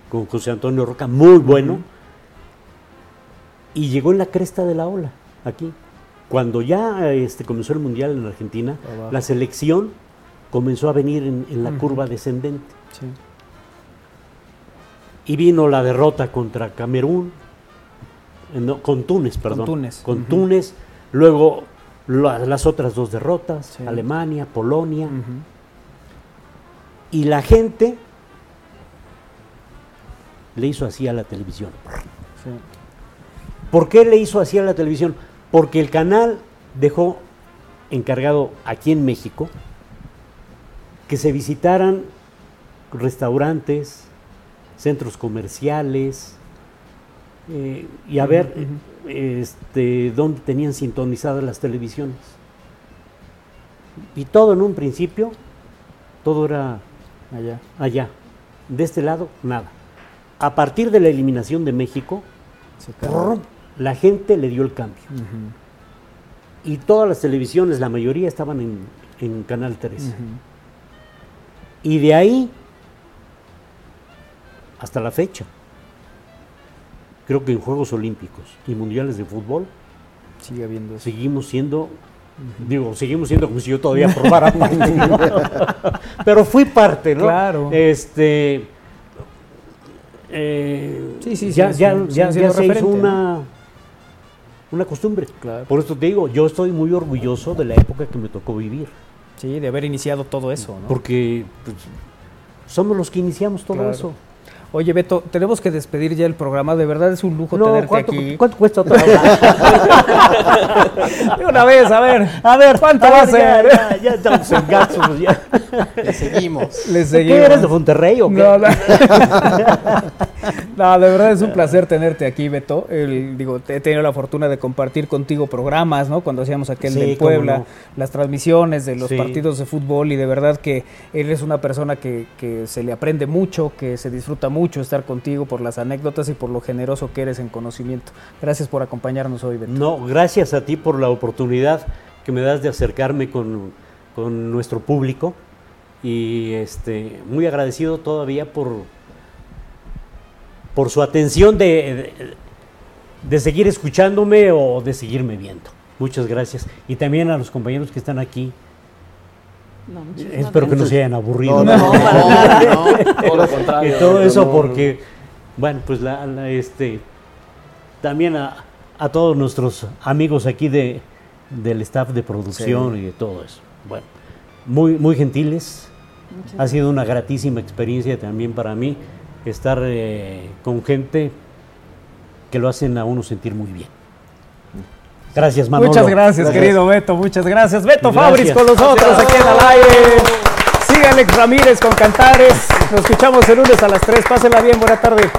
con José Antonio Roca, muy bueno, y llegó en la cresta de la ola, aquí. Cuando ya este, comenzó el Mundial en Argentina, Abajo. la selección comenzó a venir en, en la curva descendente. Sí. Y vino la derrota contra Camerún, no, con Túnez, perdón. Túnez, Con. Túnez, luego la- las otras dos derrotas, Sí. Alemania, Polonia. Y la gente le hizo así a la televisión. Sí. ¿Por qué le hizo así a la televisión? Porque el canal dejó encargado aquí en México que se visitaran restaurantes, centros comerciales eh, y a ver este, dónde tenían sintonizadas las televisiones. Y todo en un principio, todo era Allá. allá. De este lado, nada. A partir de la eliminación de México, la gente le dio el cambio. Y todas las televisiones, la mayoría estaban en, en Canal 3. Ujú. Y de ahí hasta la fecha, creo que en Juegos Olímpicos y Mundiales de Fútbol Sigue habiendo eso. seguimos siendo, digo, seguimos siendo como si yo todavía formara parte, ¿no? Pero fui parte, ¿no? Claro. Este, eh, Sí, sí, ya, sí, ya, ya, ya siendo se hizo una, una costumbre. Claro. Por esto te digo, yo estoy muy orgulloso de la época que me tocó vivir, Sí, de haber iniciado todo eso, ¿no? porque pues, somos los que iniciamos todo Claro. eso. Oye, Beto, tenemos que despedir ya el programa. De verdad es un lujo No, tenerte ¿cuánto, aquí. cuánto cuesta otra De una vez, a ver. A ver, ¿Cuánto a va a ser? Ya, ya estamos en gastos, ya. Le seguimos. Les ¿Qué seguimos. eres de Monterrey o qué? No, no. No, de verdad es un placer tenerte aquí, Beto. El- digo, he tenido la fortuna de compartir contigo programas, ¿no? Cuando hacíamos aquel Sí, cómo Puebla, no. las transmisiones de los Sí. partidos de fútbol y de verdad que eres una persona que, que se le aprende mucho, que se disfruta mucho estar contigo por las anécdotas y por lo generoso que eres en conocimiento. Gracias por acompañarnos hoy, Beto. No, gracias a ti por la oportunidad que me das de acercarme con, con nuestro público y este muy agradecido todavía por por su atención de, de, de seguir escuchándome o de seguirme viendo. Muchas gracias. Y también a los compañeros que están aquí. No, muchísimas Espero que no se hayan aburrido. No, No, no, no, todo lo Y contrario. todo eso no, porque, bueno, pues la, la, este, también a, a todos nuestros amigos aquí de, del staff de producción y de todo eso. Bueno, muy, muy gentiles. Ha sido una gratísima experiencia también para mí estar eh, con gente que lo hacen a uno sentir muy bien. Gracias, Manolo. Muchas gracias, Gracias. querido Beto, muchas gracias. Beto Gracias. Fabris con nosotros aquí en al aire. Sigue Alex Ramírez con Cantares. Nos escuchamos el lunes a las 3. Pásenla bien, buena tarde.